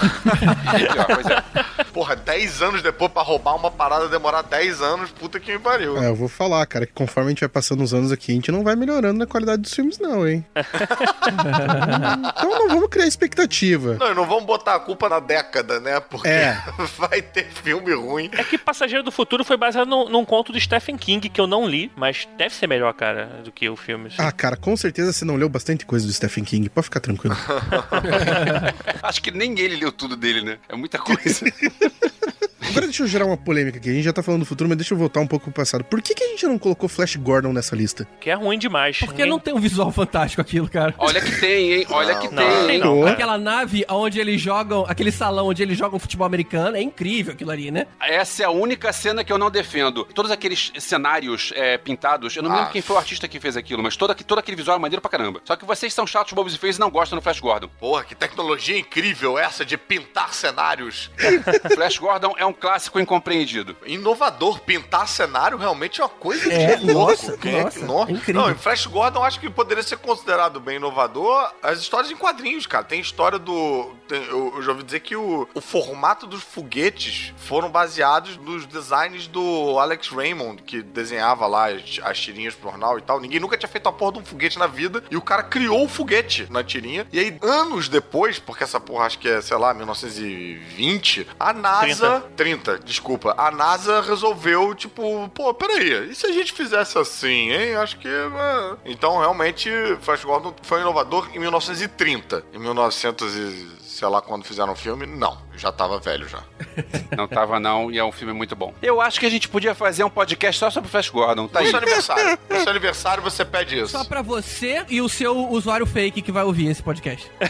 S3: pois é.
S4: Porra, 10 anos depois pra roubar uma parada demorar 10 anos, puta que me pariu.
S5: É, eu vou falar, cara, que conforme a gente vai passando os anos aqui, a gente não vai melhorando na qualidade dos filmes, não, hein? então não vamos criar expectativa.
S4: Não, e não vamos botar a culpa na década, né? Porque
S5: É.
S4: vai ter filme ruim.
S6: É que Passageiro do Futuro foi baseado num, num conto do Stephen King que eu não li, mas deve ser melhor, cara, do que o filme.
S5: Ah, cara, com certeza você não leu bastante coisa do Stephen King, pode ficar tranquilo.
S3: Acho que nem ele leu tudo dele, né? É muita coisa.
S5: Agora deixa eu gerar uma polêmica aqui. A gente já tá falando do futuro, mas deixa eu voltar um pouco pro passado. Por que, que a gente não colocou Flash Gordon nessa lista?
S6: Que é ruim demais.
S2: Porque não tem um visual fantástico aquilo, cara.
S3: Olha que tem, hein? Olha que
S4: Não,
S3: tem, hein?
S2: Aquela nave onde eles jogam, aquele salão onde eles jogam futebol americano, é incrível aquilo ali, né?
S3: Essa é a única cena que eu não defendo. Todos aqueles cenários é, pintados, eu não me lembro
S4: Ah.
S3: quem foi o artista que fez aquilo, mas todo, todo aquele visual é maneiro pra caramba. Só que vocês são chatos, bobos e feios e não gostam do Flash Gordon.
S4: Porra, que tecnologia incrível essa de pintar cenários.
S3: Flash Gordon é um clássico incompreendido.
S4: Inovador, pintar cenário realmente é uma coisa
S2: É,
S4: de louco.
S2: nossa,
S4: Quem é
S2: nossa,
S4: que- no-
S2: incrível.
S4: Não, em Flash Gordon acho que poderia ser considerado bem inovador as histórias em quadrinhos, cara. Tem história do. tem- eu, eu já ouvi dizer que o, o formato dos foguetes foram baseados nos designs do Alex Raymond, que desenhava lá as, as tirinhas pro jornal e tal. Ninguém nunca tinha feito a porra de um foguete na vida. E o cara criou o foguete na tirinha. E aí, anos depois, porque essa porra acho que é, sei lá, 1920, a NASA. 30, desculpa. A NASA resolveu, tipo, pô, peraí, e se a gente fizesse assim, hein? Acho que. é. Então, realmente, Flash Gordon foi inovador em 1930. Em 1900 e sei lá quando fizeram o filme, não. Já tava velho já.
S3: Não tava, não, e é um filme muito bom. Eu acho que a gente podia fazer um podcast só sobre o Flash Gordon, tá
S4: No
S3: aí.
S4: seu aniversário. No seu aniversário você pede isso.
S2: Só pra você e o seu usuário fake que vai ouvir esse podcast.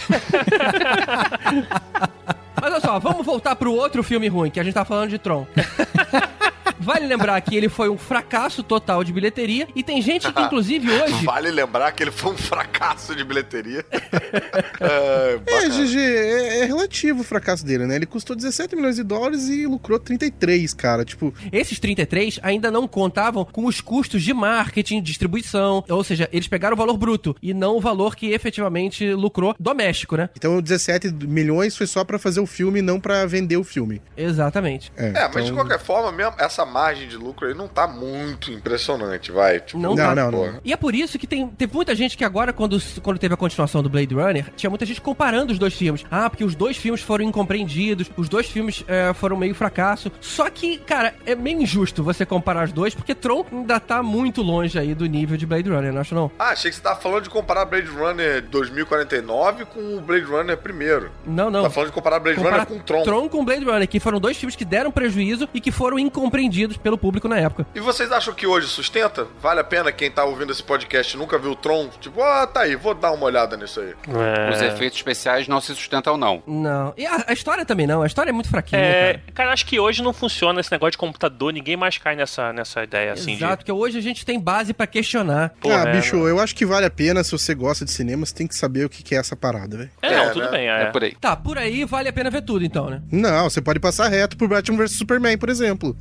S2: Mas olha só, vamos voltar pro outro filme ruim, que a gente tá falando de Tron. Vale lembrar que ele foi um fracasso total de bilheteria e tem gente que, inclusive, hoje.
S4: Vale lembrar que ele foi um fracasso de bilheteria. é,
S5: É. GG, é, é relativo o fracasso dele, né? Ele custou 17 milhões de dólares e lucrou 33, cara. Tipo,
S2: Esses 33 ainda não contavam com os custos de marketing, distribuição, ou seja, eles pegaram o valor bruto e não o valor que efetivamente lucrou doméstico, né?
S5: então 17 milhões foi só pra fazer o filme, não pra vender o filme.
S2: Exatamente.
S5: É,
S4: É, mas de
S5: então-
S4: qualquer forma, mesmo essa margem de lucro aí não tá muito impressionante, vai. Tipo,
S2: Não
S5: Não,
S2: tá.
S5: não, não.
S2: E é por isso que tem, teve muita gente que agora, quando, quando teve a continuação do Blade Runner, tinha muita gente comparando os dois filmes. Ah, porque os dois filmes foram incompreendidos, os dois filmes é, foram meio fracasso. Só que, cara, é meio injusto você comparar os dois, porque Tron ainda tá muito longe aí do nível de Blade Runner, não acho não?
S4: Ah, achei que você tava falando de comparar Blade Runner 2049 com o Blade Runner primeiro.
S2: Não, não.
S4: Tá falando de comparar Blade
S2: Comparar
S4: Runner com Tron.
S2: Tron com Blade Runner, que foram dois filmes que deram prejuízo e que foram incompreendidos pelo público na época.
S4: E vocês acham que hoje sustenta? Vale a pena quem tá ouvindo esse podcast e nunca viu o Tron? Tipo, ah, tá aí, vou dar uma olhada nisso aí.
S6: É.
S3: Os efeitos especiais não se sustentam, não.
S2: Não. E a, a história também não. A história é muito fraquinha,
S6: É,
S2: cara.
S6: cara, acho que hoje não funciona esse negócio de computador, ninguém mais cai nessa, nessa ideia assim
S2: Exato, porque hoje a gente tem base pra questionar.
S6: de. Pô,
S5: ah,
S6: é,
S5: bicho, eu acho que vale a pena, se você gosta de cinema, você tem que saber o que que é essa parada, velho.
S6: É, não,
S4: É,
S6: tudo
S4: né?
S6: bem,
S3: É,
S6: é.
S3: por aí.
S2: Tá, por aí vale a pena ver tudo, então, né?
S5: Não, você pode passar reto pro Batman vs Superman, por exemplo.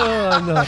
S2: Não.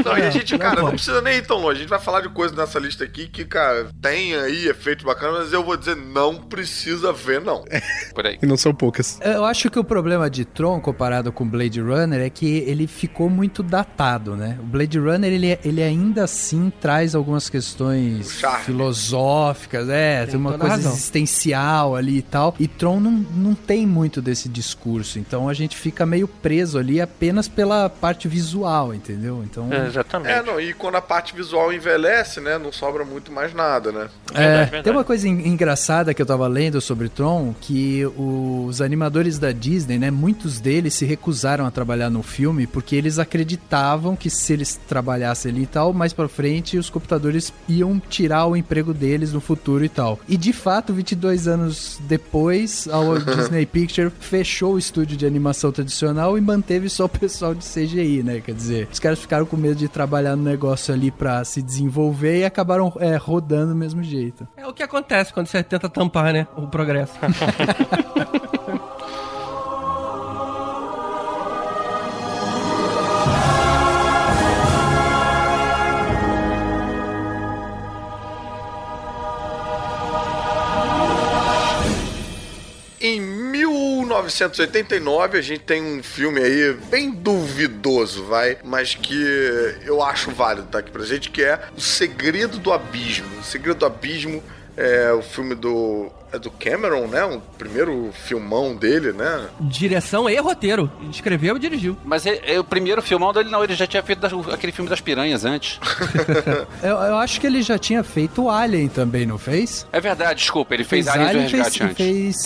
S4: Não, e a gente, cara, não precisa nem ir tão longe. A gente vai falar de coisas nessa lista aqui que, cara, tem aí efeitos bacanas, mas eu vou dizer, não precisa ver, não.
S3: Por aí.
S5: E não são poucas.
S7: Eu acho que o problema de Tron comparado com Blade Runner é que ele ficou muito datado, né? O Blade Runner, ele, ele ainda assim traz algumas questões filosóficas, é, tem,
S2: Tem
S7: uma coisa
S2: razão.
S7: existencial ali e tal. E Tron não, não tem muito desse discurso, então a gente fica meio preso ali apenas pela parte visual, entendeu? Então...
S6: É, exatamente.
S4: É, não, e quando a parte visual envelhece, né, não sobra muito mais nada, né?
S7: É,
S6: Verdade, verdade.
S7: tem uma coisa en- engraçada que eu tava lendo sobre Tron, que os animadores da Disney, né, muitos deles se recusaram a trabalhar no filme porque eles acreditavam que se eles trabalhassem ali e tal, mais pra frente os computadores iam tirar o emprego deles no futuro e tal. E de fato, 22 anos depois, a Disney Picture fechou o estúdio de animação tradicional e manteve só o pessoal de CGI, né? Quer dizer, os caras ficaram com medo de trabalhar no negócio ali pra se desenvolver e acabaram é, rodando do mesmo jeito.
S2: É o que acontece quando você tenta tampar, né? O progresso.
S4: Em 1989 a gente tem um filme aí bem duvidoso, vai, mas que eu acho válido tá aqui pra gente, que é O Segredo do Abismo. O Segredo do Abismo é o filme do é do Cameron, né? O primeiro filmão dele, né?
S2: Direção e roteiro. Ele escreveu e dirigiu.
S3: Mas é, é o primeiro filmão dele, não. Ele já tinha feito das- aquele filme das piranhas antes.
S7: Eu, eu acho que ele já tinha feito Alien também, não fez?
S3: É verdade, desculpa. Ele fez,
S7: Fez
S3: Aliens do
S7: Alien,
S3: Resgate
S7: fez-
S3: antes.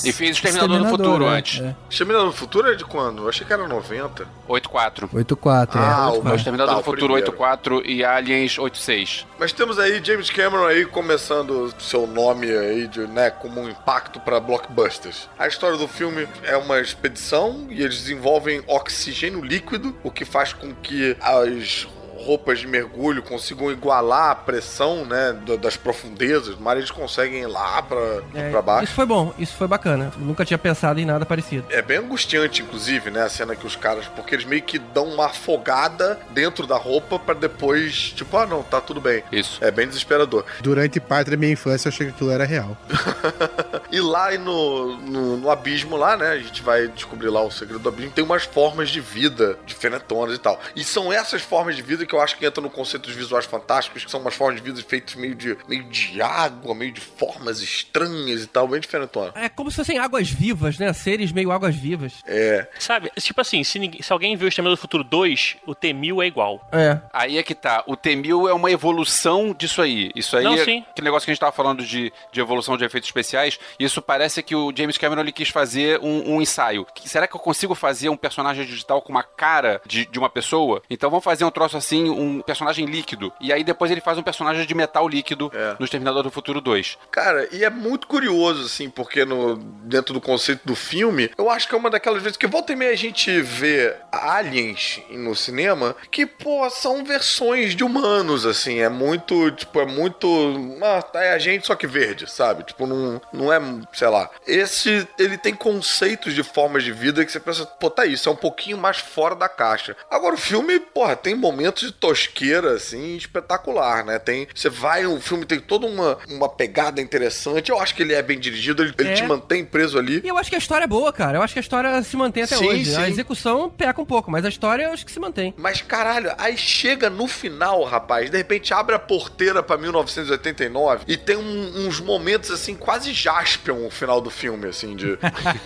S7: fez
S3: e fez o Exterminador do
S7: Exterminador,
S3: Futuro
S7: né?
S3: antes.
S7: É.
S4: Exterminador do Futuro é de quando? Eu achei que era 90.
S3: 8-4.
S7: 8-4,
S4: Ah,
S7: é.
S4: o
S3: O Exterminador
S4: Tá,
S3: do
S4: o
S3: Futuro
S4: primeiro.
S3: 8-4 e Aliens 8-6.
S4: Mas temos aí James Cameron aí começando seu nome aí de, né, como um impacto para blockbusters. A história do filme é uma expedição e eles desenvolvem oxigênio líquido, o que faz com que as roupas de mergulho consigam igualar a pressão, né, da- das profundezas do mar, eles conseguem ir lá pra,
S2: É,
S4: pra baixo.
S2: Isso foi bom, isso foi bacana. Nunca tinha pensado em nada parecido.
S4: É bem angustiante, inclusive, né? A cena que os caras. Porque eles meio que dão uma afogada dentro da roupa pra depois, tipo, ah, não, tá tudo bem.
S3: Isso.
S4: É bem desesperador.
S5: Durante parte da minha infância eu achei que aquilo era real.
S4: E lá no, no, no abismo, lá, né? A gente vai descobrir lá o segredo do abismo. Tem umas formas de vida diferentonas e tal. E são essas formas de vida que eu acho que entram no conceito dos visuais fantásticos, que são umas formas de vida feitas meio de, meio de água, meio de formas estranhas e tal, bem diferentonas.
S2: É como se fossem águas vivas, né? Seres meio águas vivas.
S4: É.
S6: Sabe, tipo assim, se, ninguém- se alguém viu o Exterminador do Futuro 2, o T-1000 é igual.
S2: É.
S3: Aí é que tá. O T-1000 é uma evolução disso aí. Isso aí
S6: Não,
S3: é
S6: sim.
S3: aquele negócio que a gente tava falando de, de evolução de efeitos especiais. Isso parece que o James Cameron ele quis fazer um, um ensaio. Será que eu consigo fazer um personagem digital com uma cara de, de uma pessoa? Então vamos fazer um troço assim, um personagem líquido. E aí depois ele faz um personagem de metal líquido
S4: É.
S3: no Exterminador do Futuro 2.
S4: Cara, e é muito curioso, assim, porque no, dentro do conceito do filme, eu acho que é uma daquelas vezes que volta e meia a gente vê aliens no cinema que, pô, são versões de humanos, assim. É muito, tipo, é muito. Ah, é a gente, só que verde, sabe? Tipo, não, não é, sei lá. Esse, ele tem conceitos de formas de vida que você pensa, pô, tá isso, é um pouquinho mais fora da caixa. Agora, o filme, porra, tem momentos de tosqueira, assim, espetacular, né? Tem. Você vai, o filme tem toda uma, uma pegada interessante. Eu acho que ele é bem dirigido, ele, ele
S2: É.
S4: te mantém preso ali.
S2: E eu acho que a história é boa, cara. Eu acho que a história se mantém até
S4: Sim,
S2: hoje. A
S4: sim.
S2: execução peca um pouco, mas a história eu acho que se mantém.
S4: Mas caralho, aí chega no final, rapaz, de repente abre a porteira pra 1989 e tem um- uns momentos assim, quase Jaspion o final do filme, assim, de,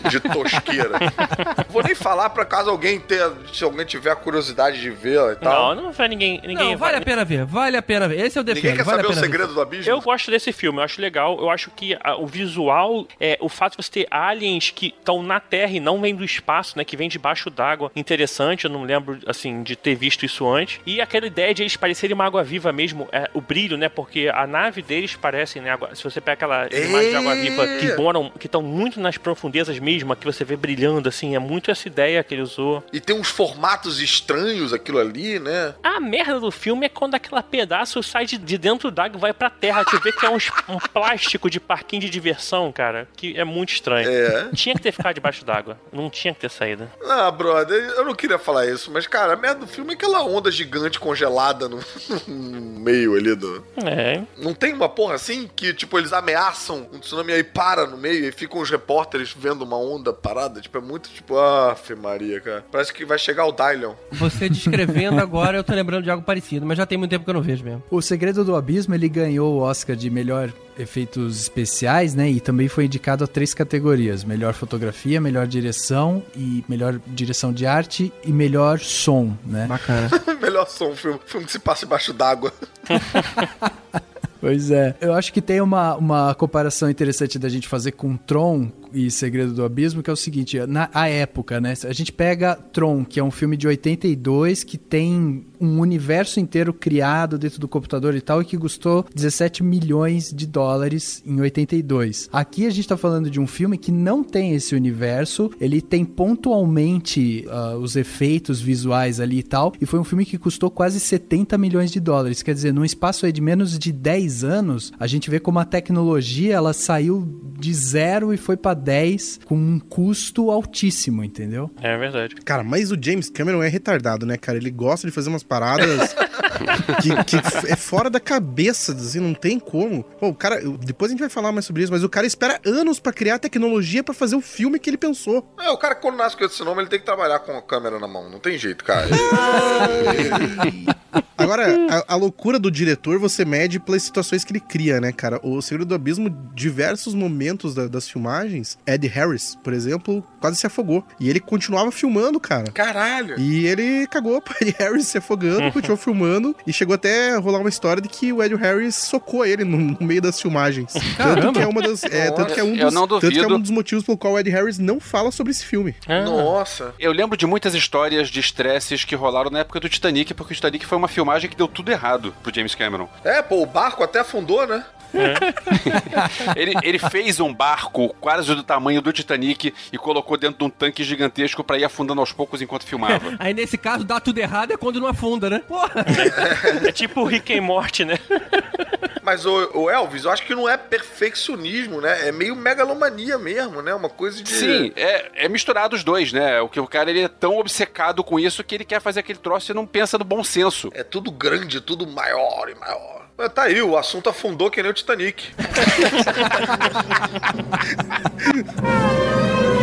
S4: de tosqueira. Vou nem falar pra caso alguém ter, se alguém tiver a curiosidade de ver e tal.
S6: Não, não vai ninguém. ninguém
S2: Não, vale
S6: vai-
S2: a pena ver. Vale a pena ver. Esse é o defeito.
S4: Ninguém quer
S2: vale
S4: saber
S2: a
S4: o
S2: pena ver.
S4: segredo do abismo?
S6: Eu gosto desse filme, eu acho legal. Eu acho que ah, o visual, é, o fato de você ter aliens que estão na Terra e não vêm do espaço, né? Que vêm debaixo d'água. Interessante, eu não lembro, assim, de ter visto isso antes. E aquela ideia de eles parecerem uma água viva mesmo, é, o brilho, né? Porque a nave deles parece, né? água- se você pega aquela imagem de água viva que moram, que estão muito nas profundezas mesmo, que você vê brilhando, assim, é muito essa ideia que ele usou.
S4: E tem uns formatos estranhos aquilo ali, né?
S6: A merda do filme é quando aquela pedaço sai de, de dentro d'água e vai pra terra. Tu vê que é uns- um plástico de parquinho de diversão, cara, que é muito estranho.
S4: É.
S6: Tinha que ter ficado debaixo d'água. Não tinha que ter saído.
S4: Ah, brother, eu não queria falar isso, mas, cara, a merda do filme é aquela onda gigante congelada no, no meio ali do.
S6: É.
S4: Não tem uma porra assim que, tipo, eles ameaçam um tsunami aí para no meio e ficam os repórteres vendo uma onda parada? Tipo, é muito tipo, aff, Maria, cara. Parece que vai chegar o Dylion.
S2: Você descrevendo agora, eu tô lembrando de algo parecido, mas já tem muito tempo que eu não vejo mesmo.
S7: O Segredo do Abismo, ele ganhou o Oscar de melhor efeitos especiais, né? E também foi indicado a três categorias: melhor fotografia, melhor direção e melhor direção de arte e melhor som, né?
S2: Bacana.
S4: Melhor som, filme, filme que se passa embaixo d'água.
S7: Pois é. Eu acho que tem uma, uma comparação interessante da gente fazer com Tron e Segredo do Abismo, que é o seguinte, na a época, né? A gente pega Tron, que é um filme de 82, que tem um universo inteiro criado dentro do computador e tal, e que custou 17 milhões de dólares em 82. Aqui a gente tá falando de um filme que não tem esse universo, ele tem pontualmente ah, os efeitos visuais ali e tal, e foi um filme que custou quase 70 milhões de dólares. Quer dizer, num espaço aí de menos de 10 anos, a gente vê como a tecnologia ela saiu de zero e foi pra 10 com um custo altíssimo, entendeu?
S6: É verdade.
S5: Cara, mas o James Cameron é retardado, né, cara? Ele gosta de fazer umas paradas que, que é fora da cabeça, assim, não tem como. Pô, o cara, depois a gente vai falar mais sobre isso, mas o cara espera anos pra criar tecnologia pra fazer o filme que ele pensou.
S4: É, o cara quando nasce com esse nome, ele tem que trabalhar com a câmera na mão. Não tem jeito, cara.
S5: Agora, a, a loucura do diretor você mede pelas situações que ele cria, né, cara? O Segredo do Abismo, diversos momentos da- das filmagens, Ed Harris, por exemplo, quase se afogou. E ele continuava filmando, cara.
S4: Caralho.
S5: E ele cagou pro Ed Harris se afogando, continuou filmando e chegou até a rolar uma história de que o Ed Harris socou ele no, no meio das filmagens. Tanto
S2: Caramba.
S5: que é uma das, é, tanto que é um
S3: Eu
S5: dos,
S3: não
S5: tanto que é um dos motivos pelo qual o Ed Harris não fala sobre esse filme.
S6: Ah,
S4: Nossa.
S3: Eu lembro de muitas histórias de estresses que rolaram na época do Titanic, porque o Titanic foi uma filmagem que deu tudo errado pro James Cameron.
S4: É, pô, o barco até afundou, né?
S3: Ele, ele fez um barco quase do tamanho do Titanic e colocou dentro de um tanque gigantesco pra ir afundando aos poucos enquanto filmava.
S2: Aí nesse caso, dá tudo errado é quando não afunda, né? Porra!
S6: É tipo o Rick and Morty, né?
S4: Mas o, o Elvis, eu acho que não é perfeccionismo, né? É meio megalomania mesmo, né? Uma coisa de.
S3: Sim, é, é misturado os dois, né? O que o cara ele é tão obcecado com isso que ele quer fazer aquele troço e não pensa no bom senso.
S4: É tudo grande, tudo maior e maior. Tá aí, o assunto afundou que nem o Titanic.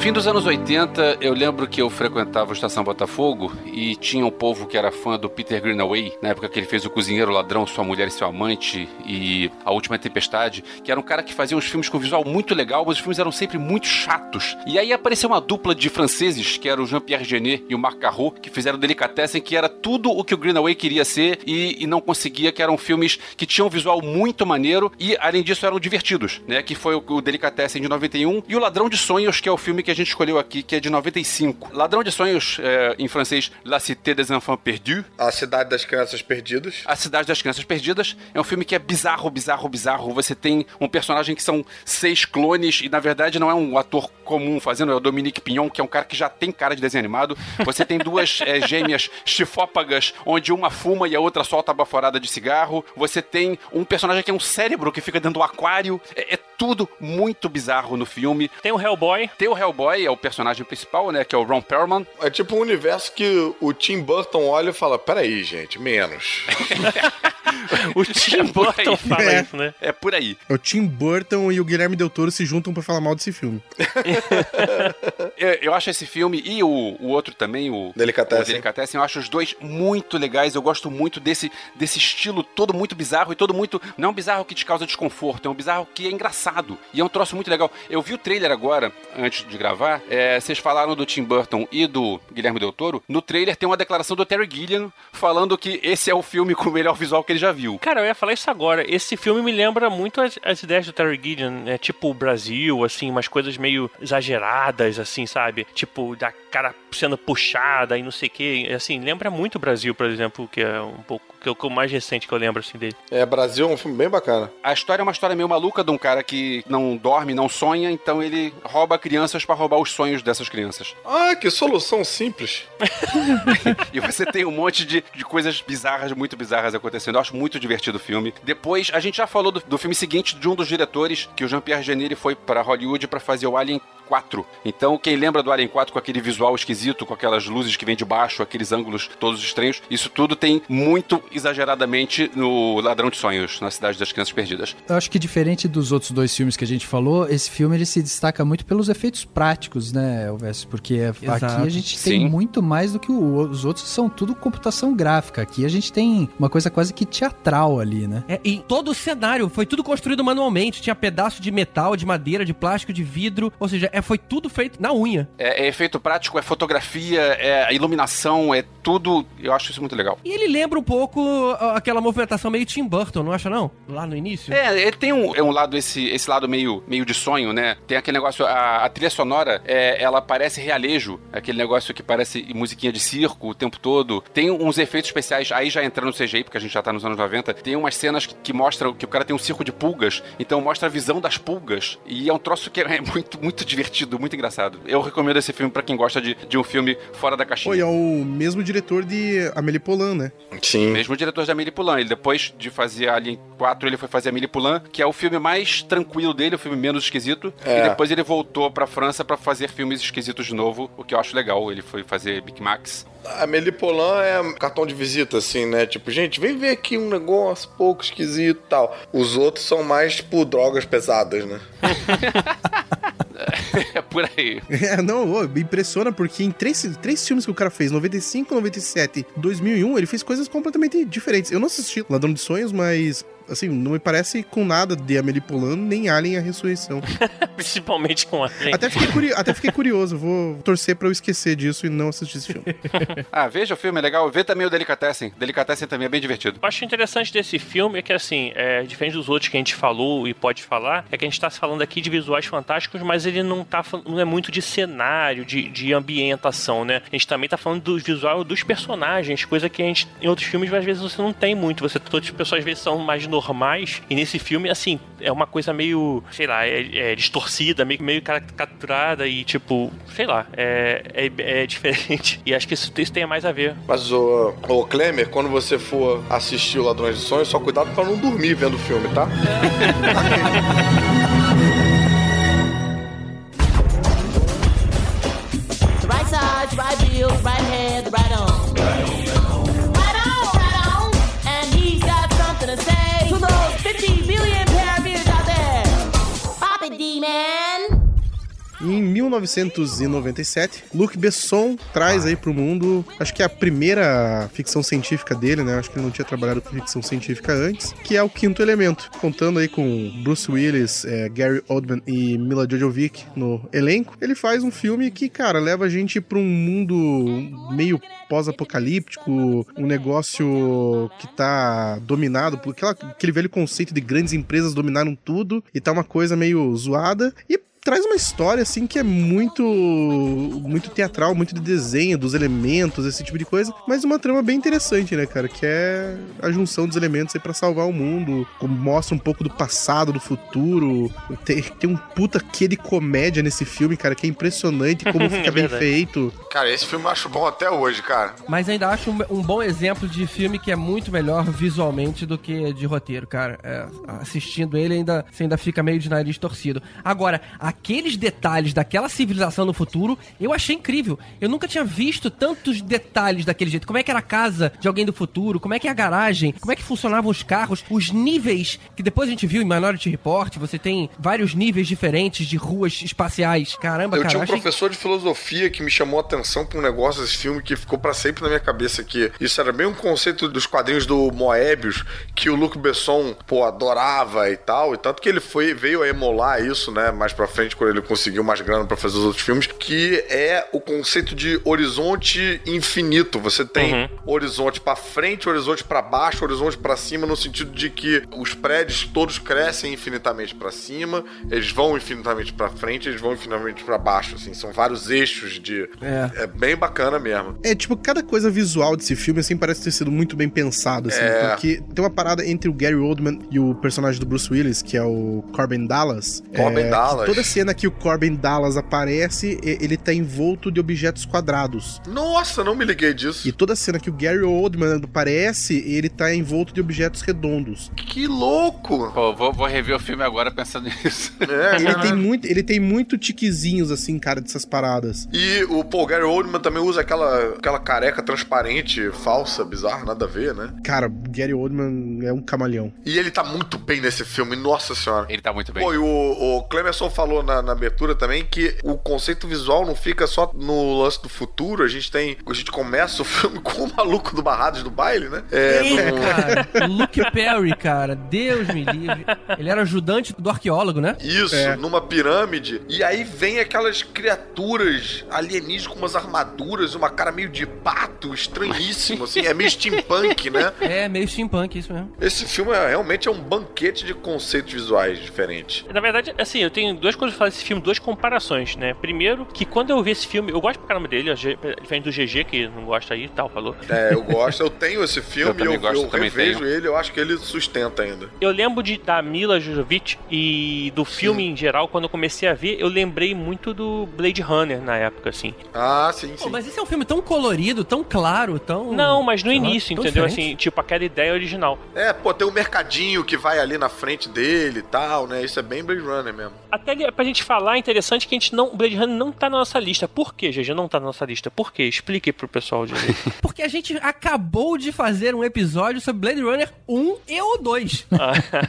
S3: Fim dos anos 80, eu lembro que eu frequentava a Estação Botafogo e tinha um povo que era fã do Peter Greenaway, na época que ele fez O Cozinheiro Ladrão, Sua Mulher e Seu Amante e A Última Tempestade, que era um cara que fazia uns filmes com visual muito legal, mas os filmes eram sempre muito chatos. E aí apareceu uma dupla de franceses, que era o Jean-Pierre Genet e o Marc Carreau, que fizeram Delicatessen, que era tudo o que o Greenaway queria ser e, e não conseguia, que eram filmes que tinham um visual muito maneiro e, além disso, eram divertidos, né? Que foi o, o Delicatessen de 91 e o Ladrão de Sonhos, que é o filme que a gente escolheu aqui, que é de 95. Ladrão de Sonhos, é, em francês, La Cité des Enfants Perdus.
S4: A Cidade das Crianças Perdidas.
S3: A Cidade das Crianças Perdidas é um filme que é bizarro, bizarro, bizarro. Você tem um personagem que são seis clones e, na verdade, não é um ator comum fazendo, é o Dominique Pignon, que é um cara que já tem cara de desenho animado. Você tem duas é, gêmeas chifópagas, onde uma fuma e a outra solta a baforada de cigarro. Você tem um personagem que é um cérebro que fica dentro do aquário. É, é tudo muito bizarro no filme.
S6: Tem o Hellboy.
S3: Tem o Hellboy, é o personagem principal, né? Que é o Ron Perlman.
S4: É tipo um universo que o Tim Burton olha e fala: peraí, gente, menos.
S6: O Tim Burton fala
S5: É.
S6: isso, né?
S3: É por aí.
S5: O Tim Burton e o Guilherme Del Toro se juntam pra falar mal desse filme.
S3: Eu, eu acho esse filme e o, o outro também, o
S4: Delicatessen.
S3: o Delicatessen, eu acho os dois muito legais. Eu gosto muito desse, desse estilo todo muito bizarro e todo muito. Não é um bizarro que te causa desconforto, é um bizarro que é engraçado. E é um troço muito legal. Eu vi o trailer agora, antes de gravar. é, vocês falaram do Tim Burton e do Guilherme Del Toro. No trailer tem uma declaração do Terry Gilliam falando que esse é o filme com o melhor visual que ele já viu.
S6: Cara, eu ia falar isso agora. Esse filme me lembra muito as, as ideias do Terry Gilliam, né? Tipo o Brasil, assim, umas coisas meio exageradas, assim, sabe? Tipo, da cara sendo puxada e não sei o quê. Assim, lembra muito o Brasil, por exemplo, que é um pouco que é o mais recente que eu lembro, assim, dele.
S4: É, Brasil é um filme bem bacana.
S3: A história é uma história meio maluca de um cara que não dorme, não sonha, então ele rouba crianças pra roubar os sonhos dessas crianças.
S4: Ah, que solução simples.
S3: E você tem um monte de, de coisas bizarras, muito bizarras acontecendo. Eu acho muito divertido o filme. Depois, a gente já falou do, do filme seguinte de um dos diretores, que o Jean-Pierre Genet foi pra Hollywood pra fazer o Alien 4. Então, quem lembra do Alien 4 com aquele visual esquisito, com aquelas luzes que vêm de baixo, aqueles ângulos todos estranhos, isso tudo tem muito exageradamente no Ladrão de Sonhos, na Cidade das Crianças Perdidas.
S7: Eu acho que diferente dos outros dois filmes que a gente falou, esse filme ele se destaca muito pelos efeitos práticos, né, Elvis? Porque
S2: Exato.
S7: aqui a gente tem
S3: Sim.
S7: muito mais do que o- os outros, são tudo computação gráfica. Aqui a gente tem uma coisa quase que teatral ali, né?
S2: É, e todo o cenário foi tudo construído manualmente. Tinha pedaço de metal, de madeira, de plástico, de vidro. Ou seja, é, foi tudo feito na unha.
S3: É, é efeito prático, é fotografia, é a iluminação, é tudo. Eu acho isso muito legal.
S2: E ele lembra um pouco ó, aquela movimentação meio Tim Burton, não acha não? Lá no início.
S3: É, ele tem um, é um lado, esse, esse lado meio, meio de sonho, né? Tem aquele negócio, a, a trilha sonora, é, ela parece realejo, aquele negócio que parece musiquinha de circo o tempo todo. Tem uns efeitos especiais, aí já entrando no CGI, porque a gente já tá nos anos 90, tem umas cenas que, que mostram que o cara tem um circo de pulgas, então mostra a visão das pulgas. E é um troço que é muito, muito divertido, muito engraçado. Eu recomendo esse filme pra quem gosta de, de um filme fora da caixinha.
S5: E é o mesmo diretor de Amélie Poulain, né?
S4: Sim.
S3: Mesmo diretor de Amélie Poulain. Ele, depois de fazer Alien 4, ele foi fazer Amélie Poulain, que é o filme mais tranquilo dele, o filme menos esquisito.
S4: É.
S3: E depois ele voltou pra França pra fazer filmes esquisitos de novo, o que eu acho legal. Ele foi fazer Big Max.
S4: A Amélie Poulain é cartão de visita, assim, né? Tipo, gente, vem ver aqui um negócio pouco esquisito e tal. Os outros são mais, tipo, drogas pesadas, né?
S3: é por aí.
S5: É, não, me impressiona porque em três, três filmes que o cara fez, 95, 97, 2001, ele fez coisas completamente diferentes. Eu não assisti Ladrão de Sonhos, mas, assim, não me parece com nada de Amélie Poulain nem Alien a Ressurreição.
S6: Principalmente com a gente.
S5: Até fiquei, curi- até fiquei curioso, vou torcer pra eu esquecer disso e não assistir esse filme.
S3: Ah, veja o filme, é legal. Vê também o Delicatessen. Delicatessen também é bem divertido.
S6: Eu acho interessante desse filme é que, assim, é, diferente dos outros que a gente falou e pode falar, é que a gente tá falando aqui de visuais fantásticos, mas ele não tá não é muito de cenário, de, de ambientação, né? A gente também tá falando do visual dos personagens, coisa que a gente, em outros filmes, às vezes você não tem muito. Você, todas as pessoas às vezes são mais normais, e nesse filme, assim, é uma coisa meio, sei lá, é, é distorcida, meio, meio caricaturada e, tipo, sei lá, é, é, é diferente. E acho que isso, isso tem mais a ver
S4: Mas, ô, ô Klemer, quando você for assistir o Ladrões de Sonhos, só cuidado pra não dormir vendo o filme, tá?
S11: man. 50 million paramedics out there. Pop it, D-man.
S5: Em 1997, Luc Besson traz aí pro mundo, acho que é a primeira ficção científica dele, né? Acho que ele não tinha trabalhado com ficção científica antes, que é o Quinto Elemento, contando aí com Bruce Willis, é, Gary Oldman e Mila Jojovic no elenco. Ele faz um filme que, cara, leva a gente pra um mundo meio pós-apocalíptico, um negócio que tá dominado por aquela, aquele velho conceito de grandes empresas dominaram tudo e tá uma coisa meio zoada. E traz uma história assim que é muito muito teatral, muito de desenho, dos elementos, esse tipo de coisa, mas uma trama bem interessante, né, cara, que é a junção dos elementos aí para salvar o mundo, como mostra um pouco do passado, do futuro. Tem, tem um puta que de comédia nesse filme, cara, que é impressionante como fica bem
S4: verdade.
S5: feito.
S4: Cara, esse filme eu acho bom até hoje, cara.
S2: Mas ainda acho um, um bom exemplo de filme que é muito melhor visualmente do que de roteiro, cara. É, assistindo ele, ainda, você ainda fica meio de nariz torcido. Agora, aqueles detalhes daquela civilização no futuro, eu achei incrível. Eu nunca tinha visto tantos detalhes daquele jeito. Como é que era a casa de alguém do futuro, como é que é a garagem, como é que funcionavam os carros, os níveis que depois a gente viu em Minority Report, você tem vários níveis diferentes de ruas espaciais. Caramba,
S4: Eu
S2: cara,
S4: tinha um
S2: achei
S4: professor de filosofia que me chamou a atenção pra um negócio desse filme que ficou pra sempre na minha cabeça que isso era bem um conceito dos quadrinhos do Moebius que o Luc Besson, pô, adorava e tal, e tanto que ele foi veio a emular isso, né, mais pra frente quando ele conseguiu mais grana pra fazer os outros filmes, que é o conceito de horizonte infinito. Você tem
S3: Uhum.
S4: horizonte pra frente, horizonte pra baixo, horizonte pra cima no sentido de que os prédios todos crescem infinitamente pra cima, eles vão infinitamente pra frente, eles vão infinitamente pra baixo, assim, são vários eixos de
S2: É.
S4: é bem bacana mesmo.
S5: É, tipo, cada coisa visual desse filme, assim, parece ter sido muito bem pensado, assim.
S4: É.
S5: Porque tem uma parada entre o Gary Oldman e o personagem do Bruce Willis, que é o Corbin Dallas.
S4: Corbin
S5: é,
S4: Dallas.
S5: Toda cena que o Corbin Dallas aparece, ele tá envolto de objetos quadrados.
S4: Nossa, não me liguei disso.
S5: E toda cena que o Gary Oldman aparece, ele tá envolto de objetos redondos.
S4: Que louco!
S3: Pô, vou, vou rever o filme agora pensando nisso.
S4: É,
S5: Ele tem muito, ele tem muito tiquezinhos, assim, cara, dessas paradas.
S4: E o Paul Gary Oldman também usa aquela, aquela careca transparente, falsa, bizarra, nada a ver, né?
S5: Cara, o Gary Oldman é um camaleão.
S4: E ele tá muito bem nesse filme, nossa senhora.
S3: Ele tá muito bem.
S4: Pô, e o, o Clemerson falou na, na abertura também que o conceito visual não fica só no lance do futuro. A gente tem. A gente começa o filme com o maluco do Barrados do baile, né? É,
S2: Ei,
S4: no-
S2: cara, Luke Perry, cara, Deus me livre. Ele era ajudante do arqueólogo, né?
S4: Isso,
S5: É.
S4: numa pirâmide. E aí vem aquelas criaturas alienígenas com umas armaduras, uma cara meio de pato, estranhíssimo, assim. É meio steampunk, né?
S2: É, meio steampunk, isso mesmo.
S4: Esse filme é, realmente é um banquete de conceitos visuais diferentes.
S6: Na verdade, assim, eu tenho duas coisas pra falar desse filme, duas comparações, né? Primeiro, que quando eu vi esse filme, eu gosto pra caramba dele, diferente do GG, que não gosta aí e tal, falou.
S4: É, eu gosto, eu tenho esse filme,
S3: Eu
S4: eu,
S3: gosto,
S4: eu
S3: eu tenho.
S4: ele, eu acho que ele sustenta ainda.
S6: Eu lembro de, da Mila Jojovic e do filme em geral, quando eu comecei a ver, eu lembrei muito do Blade Runner na época, assim.
S4: Ah, sim, sim.
S2: mas esse é um filme tão colorido, tão claro, tão.
S6: Não, mas no início, entendeu?
S2: diferente.
S6: Assim, tipo, aquela ideia original.
S4: É, pô, tem um mercadinho que vai ali na frente dele e tal, né? Isso é bem Blade Runner mesmo.
S6: Até ali, pra gente falar, é interessante que a gente não. O Blade Runner não tá na nossa lista. Por quê, GG? Não tá na nossa lista. Por quê? Explique pro pessoal, GG.
S2: Porque a gente acabou de fazer um episódio sobre Blade Runner 1 e o 2.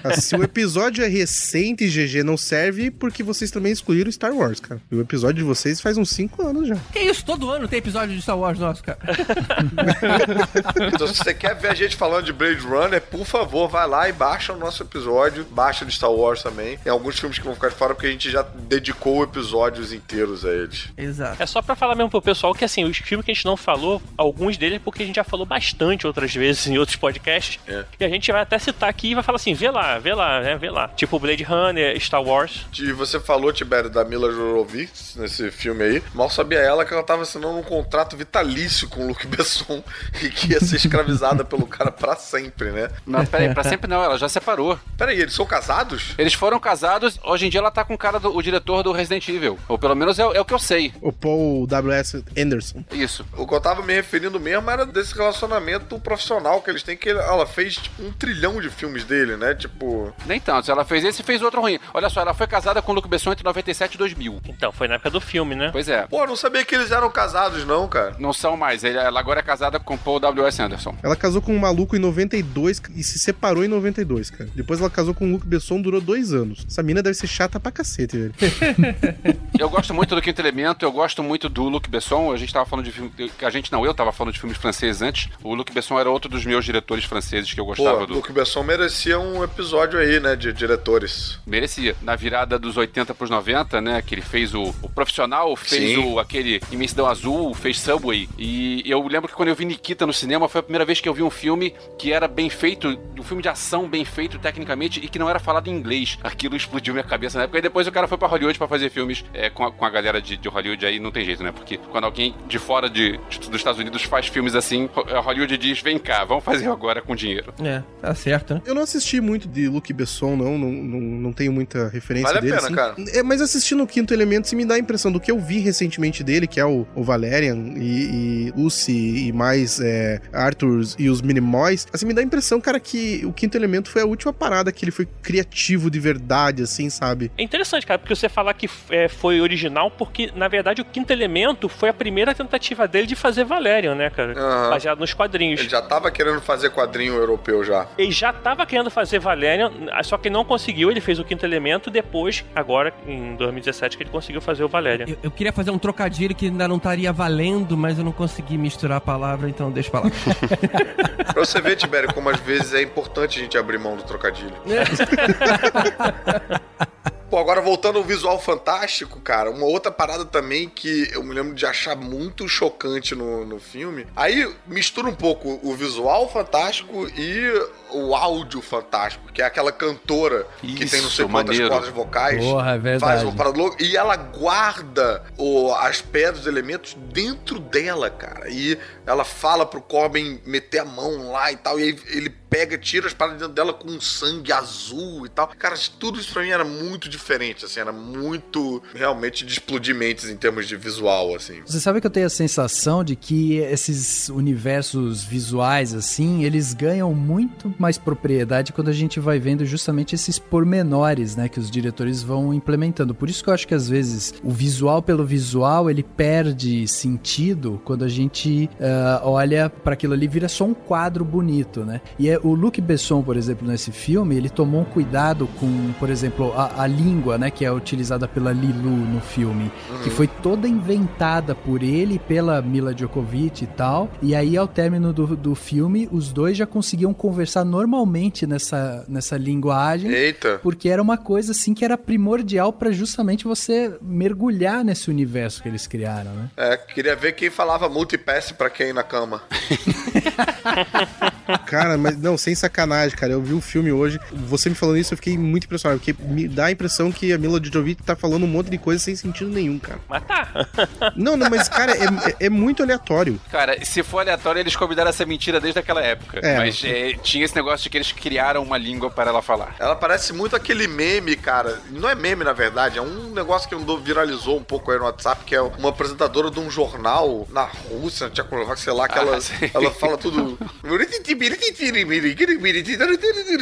S5: Ah, Se o episódio é recente, GG, não serve porque vocês também excluíram Star Wars, cara. E o episódio de vocês faz uns 5 anos já.
S2: Que isso, todo ano tem episódio de Star Wars nosso, cara.
S4: Então, se você quer ver a gente falando de Blade Runner, por favor, vai lá e baixa o nosso episódio. Baixa de Star Wars também. Tem alguns filmes que vão ficar de fora porque a gente já dedicou episódios inteiros a eles.
S2: Exato.
S6: É só pra falar mesmo pro pessoal que, assim, os filmes que a gente não falou, alguns deles é porque a gente já falou bastante outras vezes em outros podcasts.
S4: É.
S6: E a gente vai até citar aqui e vai falar assim: vê lá, vê lá, né? Vê lá. Tipo Blade Runner, Star Wars.
S4: E você falou, Tibério, da Mila Jovovich nesse filme aí. Mal sabia ela que ela tava assinando um contrato vitalício com o Luc Besson e que ia ser escravizada pelo cara pra sempre, né?
S3: Não, peraí, pra sempre não, ela já separou.
S4: Peraí, eles são casados?
S3: Eles foram casados, hoje em dia ela tá com o cara do o diretor do Resident Evil. Ou pelo menos é, o- é o que eu sei.
S5: O Paul W.S. Anderson.
S3: Isso.
S4: O que eu tava me referindo mesmo era desse relacionamento profissional que eles têm, que ela fez tipo, um trilhão de filmes dele, né? Tipo.
S3: Nem tanto. Ela fez esse e fez outro ruim. Olha só, ela foi casada com o Luc Besson entre 97 e 2000.
S6: Então, foi na época do filme, né?
S3: Pois é.
S4: Pô, eu não sabia que eles eram casados, não, cara.
S3: Não são mais. Ela agora é casada com Paul W.S. Anderson.
S5: Ela casou com um maluco em 92 e se separou em 92, cara. Depois ela casou com o Luke Besson, durou dois anos. Essa mina deve ser chata pra cacete. Muito ele.
S3: Eu gosto muito do Quinto Elemento, eu gosto muito do Luc Besson. A gente tava falando de filme. A gente não, eu tava falando de filmes franceses antes. O Luc Besson era outro dos meus diretores franceses que eu gostava
S4: Pô,
S3: do.
S4: Luc Besson merecia um episódio aí, né, de diretores.
S3: Merecia. Na virada dos 80 pros 90, né? Que ele fez o, o profissional, fez
S4: Sim.
S3: o aquele Imensidão Azul, fez Subway. E eu lembro que quando eu vi Nikita no cinema, foi a primeira vez que eu vi um filme que era bem feito, um filme de ação bem feito tecnicamente e que não era falado em inglês. Aquilo explodiu minha cabeça na época. E depois o cara foi pra Hollywood pra fazer filmes é, com, a, com a galera de, de Hollywood aí, não tem jeito, né? Porque quando alguém de fora de, de- dos Estados Unidos faz filmes assim, a Hollywood diz: vem cá, vamos fazer agora com dinheiro.
S2: É, tá certo, né?
S5: Eu não assisti muito de Luc Besson, não, não, não, não tenho muita referência
S4: Vale a
S5: dele.
S4: pena,
S5: assim.
S4: cara.
S5: É, mas assistindo o Quinto Elemento, se me dá a impressão do que eu vi recentemente dele, que é o, o Valerian e, e Lucy e mais é, Arthur e os Minimoys, assim, me dá a impressão, cara, que o Quinto Elemento foi a última parada que ele foi criativo de verdade, assim, sabe?
S6: É interessante, cara, porque você falar que é, foi original, porque na verdade o Quinto Elemento foi a primeira tentativa dele de fazer Valerian, né, cara?
S4: Aham.
S6: Baseado nos quadrinhos.
S4: Ele já tava querendo fazer quadrinho europeu já.
S6: Ele já tava querendo fazer Valerian, só que não conseguiu. Ele fez o Quinto Elemento. Depois, agora em 2017, que ele conseguiu fazer o Valerian.
S2: Eu, eu queria fazer um trocadilho que ainda não estaria valendo, mas eu não consegui misturar a palavra, então deixa pra lá.
S4: Pra você ver, Tibério, como às vezes é importante a gente abrir mão do trocadilho. Pô, agora voltando ao visual fantástico, cara, uma outra parada também que eu me lembro de achar muito chocante no, no filme. Aí mistura um pouco o visual fantástico e o áudio fantástico, que é aquela cantora que tem não sei
S3: Isso,
S4: quantas
S3: maneiro.
S4: cordas vocais.
S7: Porra, é verdade.
S4: Faz uma parada louca. E ela guarda o- as pedras, os elementos dentro dela, cara. E ela fala pro Corbin meter a mão lá e tal. E aí ele pega, tira as paradas dentro dela com sangue azul e tal. Cara, tudo isso pra mim era muito diferente, assim. Era muito, realmente, de explodir mentes em termos de visual, assim.
S7: Você sabe que eu tenho a sensação de que esses universos visuais, assim, eles ganham muito mais propriedade quando a gente vai vendo justamente esses pormenores, né, que os diretores vão implementando. Por isso que eu acho que às vezes o visual pelo visual ele perde sentido quando a gente ah, olha para aquilo ali vira só um quadro bonito, né? E é, o Luc Besson, por exemplo, nesse filme, ele tomou um cuidado com, por exemplo, a, a língua, né, que é utilizada pela Lilu no filme, que foi toda inventada por ele e pela Mila Djokovic e tal. E aí, ao término do, do filme, os dois já conseguiam conversar normalmente nessa, nessa linguagem.
S4: Eita.
S7: Porque era uma coisa assim que era primordial pra justamente você mergulhar nesse universo que eles criaram, né?
S4: É, queria ver quem falava multipass pra quem na cama.
S5: Cara, mas não, sem sacanagem, cara. Eu vi o filme hoje. Você me falando isso, eu fiquei muito impressionado. Porque me dá a impressão que a Mila Djokovic tá falando um monte de coisa sem sentido nenhum, cara.
S6: Mas tá.
S5: Não, não, mas, cara, é, é- é muito aleatório.
S3: Cara, se for aleatório, eles combinaram essa mentira desde aquela época.
S5: É.
S3: Mas é, tinha esse negócio de que eles criaram uma língua para ela falar.
S4: Ela parece muito aquele meme, cara. Não é meme, na verdade, é um negócio que andou, viralizou um pouco aí no WhatsApp, que é uma apresentadora de um jornal na Rússia, na Tchecoslováquia, sei lá, que
S3: Ah,
S4: ela,
S3: sim.
S4: ela fala tudo.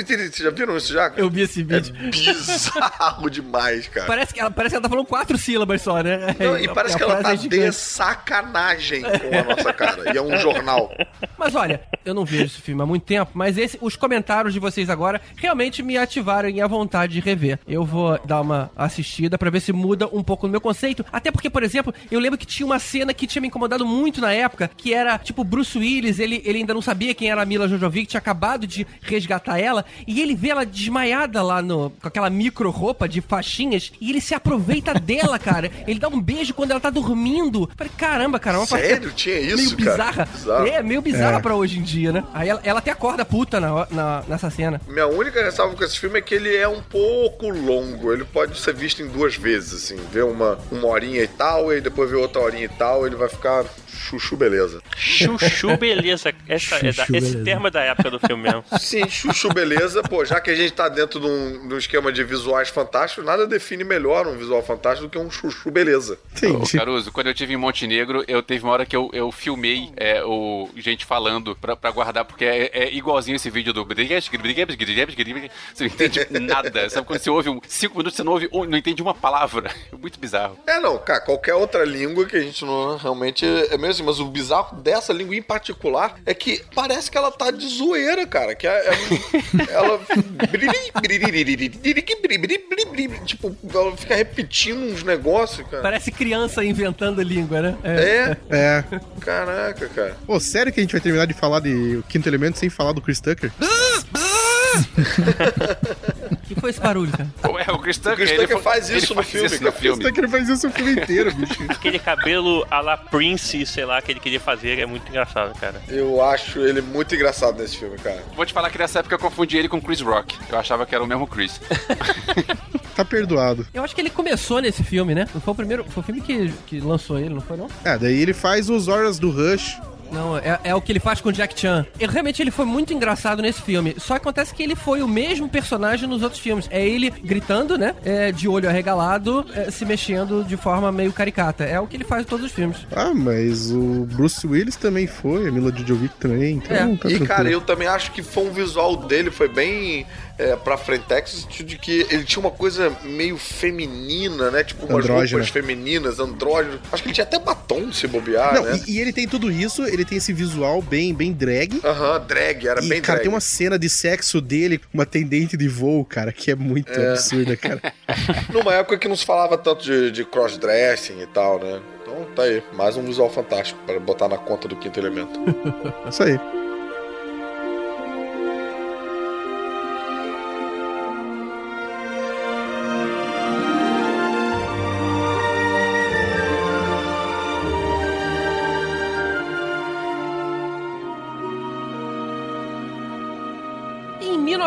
S4: Vocês já viram isso já? cara?
S2: Eu vi esse
S4: É
S2: vídeo.
S4: bizarro demais, cara.
S2: Parece que, ela, parece que ela tá falando quatro sílabas só, né?
S4: Não, e parece
S2: A
S4: que ela tá
S2: é gigante.
S4: de sacanagem com a nossa cara. E é um jornal.
S2: Mas olha, eu não vejo esse filme há muito tempo, mas esse, os comentários de vocês agora realmente me ativaram a vontade de rever. Eu vou dar uma assistida pra ver se muda um pouco o meu conceito. Até porque, por exemplo, eu lembro que tinha uma cena que tinha me incomodado muito na época, que era, tipo, Bruce Willis, ele, ele ainda não sabia quem era a Mila Jojovic, tinha acabado de resgatar ela, e ele vê ela desmaiada lá no, com aquela micro roupa de faixinhas, e ele se aproveita dela, cara. Ele dá um beijo quando ela tá dormindo. Eu Falei, caramba, cara, é uma
S4: Sério? Tinha isso,
S2: meio
S4: cara?
S2: bizarra.
S4: Bizarro.
S2: É, meio bizarra
S5: É.
S2: pra hoje em dia, né? Aí ela, ela até acorda puta na, na- nessa cena.
S4: Minha única ressalva com esse filme é que ele é um pouco longo. Ele pode ser visto em duas vezes, assim. Ver uma, uma horinha e tal, e depois ver outra horinha e tal, ele vai ficar chuchu beleza.
S6: Chuchu, beleza. Essa, é da-
S7: Chuchu,
S6: esse
S7: beleza.
S6: Termo da época do filme mesmo.
S4: Sim, chuchu beleza. Pô, já que a gente tá dentro de um, de um esquema de visuais fantásticos, nada define melhor um visual fantástico do que um chuchu beleza.
S3: Ô,
S5: Entendi.
S3: Caruso, quando eu tive em Montenegro, eu teve uma hora que eu, eu filmei é, o gente falando pra, pra guardar, porque é, é igualzinho esse vídeo do. Você não entende nada. Sabe quando você ouve um, cinco minutos, você não ouve, um- não entende uma palavra. É muito bizarro.
S4: É, não, cara, qualquer outra língua que a gente não realmente é mesmo assim, mas o bizarro dessa língua em particular é que parece que ela tá de zoeira, cara. Que é, é- ela. Tipo, ela fica repetindo uns negócios, cara.
S2: Parece criança inventando língua, né?
S4: É?
S5: É.
S4: Caraca, cara.
S5: Pô, sério que a gente vai terminar de falar de O Quinto Elemento sem falar do Chris Tucker?
S2: O que foi esse barulho, cara?
S3: É, o Chris Tucker,
S4: O Chris
S3: ele
S4: Tucker faz
S3: ele
S4: isso no
S3: faz
S4: filme,
S3: isso no
S4: cara.
S5: O
S3: filme.
S5: Chris Tucker faz isso o filme inteiro, bicho.
S6: Aquele cabelo a la Prince, sei lá, que ele queria fazer é muito engraçado, cara.
S4: Eu acho ele muito engraçado nesse filme, cara.
S3: Vou te falar que nessa época eu confundi ele com Chris Rock. Eu achava que era o mesmo Chris.
S5: Tá perdoado.
S2: Eu acho que ele começou nesse filme, né? Não foi o primeiro. Foi o filme que, que lançou ele, não foi, não?
S5: É, daí ele faz os Horas do Rush.
S2: Não, é, é o que ele faz com o Jack Chan. E, realmente ele foi muito engraçado nesse filme. Só acontece que ele foi o mesmo personagem nos outros filmes. É ele gritando, né? É, de olho arregalado, é, se mexendo de forma meio caricata. É o que ele faz em todos os filmes.
S5: Ah, mas o Bruce Willis também foi, a Mila Djokovic também, então
S2: É.
S5: tá
S4: E,
S5: tranquilo.
S4: cara, eu também acho que foi um visual dele, foi bem é, pra Frentex, no sentido de que ele tinha uma coisa meio feminina, né? Tipo, umas
S5: Andrógena.
S4: roupas femininas, andrógeno. Acho que ele tinha até batom, se bobear,
S5: Não,
S4: né?
S5: e, e ele tem tudo isso, ele tem esse visual bem, bem drag.
S4: Aham, drag, era
S5: e,
S4: bem
S5: cara,
S4: drag.
S5: tem uma cena de sexo dele com uma atendente de voo, cara, que é muito
S4: É.
S5: absurda, cara.
S4: Numa época que não se falava tanto de, de crossdressing e tal, né? Então tá aí, mais um visual fantástico para botar na conta do quinto elemento.
S5: Isso aí.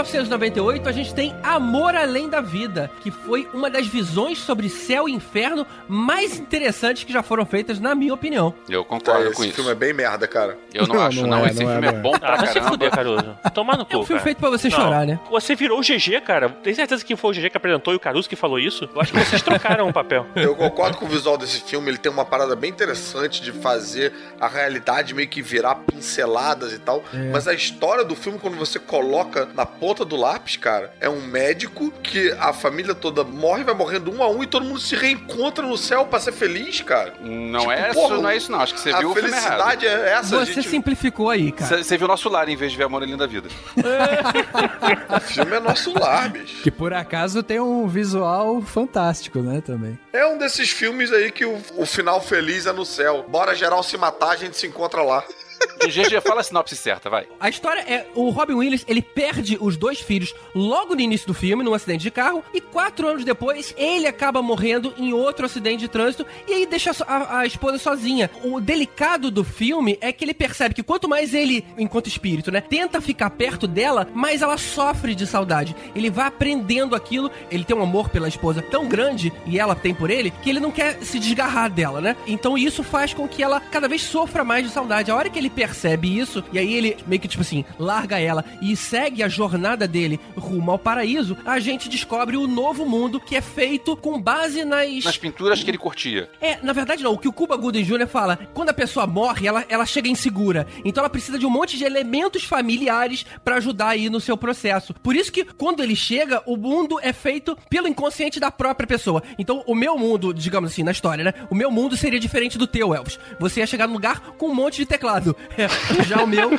S2: 1998, a gente tem Amor Além da Vida, que foi uma das visões sobre céu e inferno mais interessantes que já foram feitas, na minha opinião.
S3: Eu concordo com
S4: esse
S3: isso.
S4: filme é bem merda, cara.
S3: Eu não,
S5: Não,
S3: acho,
S5: não
S3: não.
S5: é,
S3: Esse
S5: não é,
S3: filme é,
S5: é.
S3: bom pra
S6: Ah, vai se
S3: caramba.
S6: fuder, Caruso. Tomar no cu,
S2: É um filme
S6: cara.
S2: feito pra você
S6: Não,
S2: chorar, né?
S6: Você virou o GG, cara. Tem certeza que foi o GG que apresentou e o Caruso que falou isso? Eu acho que vocês trocaram o papel.
S4: Eu concordo com o visual desse filme, ele tem uma parada bem interessante de fazer a realidade meio que virar pinceladas e tal. Mas a história do filme, quando você coloca na ponta do lápis, cara, é um médico que a família toda morre, vai morrendo um a um e todo mundo se reencontra no céu pra ser feliz, cara.
S3: Não,
S4: Tipo,
S3: é
S4: porra,
S3: isso, não é isso, não. Acho que você
S4: a
S3: viu o filme errado.
S4: felicidade é essa, a
S2: Você
S4: gente...
S2: simplificou aí, cara.
S3: Você viu nosso lar em vez de ver Amor Além da Vida.
S4: O filme é nosso lar, bicho.
S7: Que por acaso tem um visual fantástico, né, também.
S4: É um desses filmes aí que o, o final feliz é no céu. Bora geral se matar, a gente se encontra lá.
S3: GG, fala a sinopse certa, vai.
S2: A história é o Robin Williams, ele perde os dois filhos logo no início do filme, num acidente de carro, e quatro anos depois ele acaba morrendo em outro acidente de trânsito e aí deixa a, a esposa sozinha. O delicado do filme é que ele percebe que quanto mais ele, enquanto espírito, né, tenta ficar perto dela, mais ela sofre de saudade. Ele vai aprendendo aquilo, ele tem um amor pela esposa tão grande e ela tem por ele que ele não quer se desgarrar dela, né? Então isso faz com que ela cada vez sofra mais de saudade. A hora que ele percebe isso, e aí ele meio que tipo assim, larga ela e segue a jornada dele rumo ao paraíso, a gente descobre o novo mundo que é feito com base nas.
S3: Nas pinturas que ele curtia.
S2: É, na verdade não. O que o Cuba Gooding Jr. fala, quando a pessoa morre, ela, ela chega insegura. Então ela precisa de um monte de elementos familiares pra ajudar aí no seu processo. Por isso que quando ele chega, o mundo é feito pelo inconsciente da própria pessoa. Então o meu mundo, digamos assim, na história, né? O meu mundo seria diferente do teu, Elvis. Você ia chegar num lugar com um monte de teclado. É, já o meu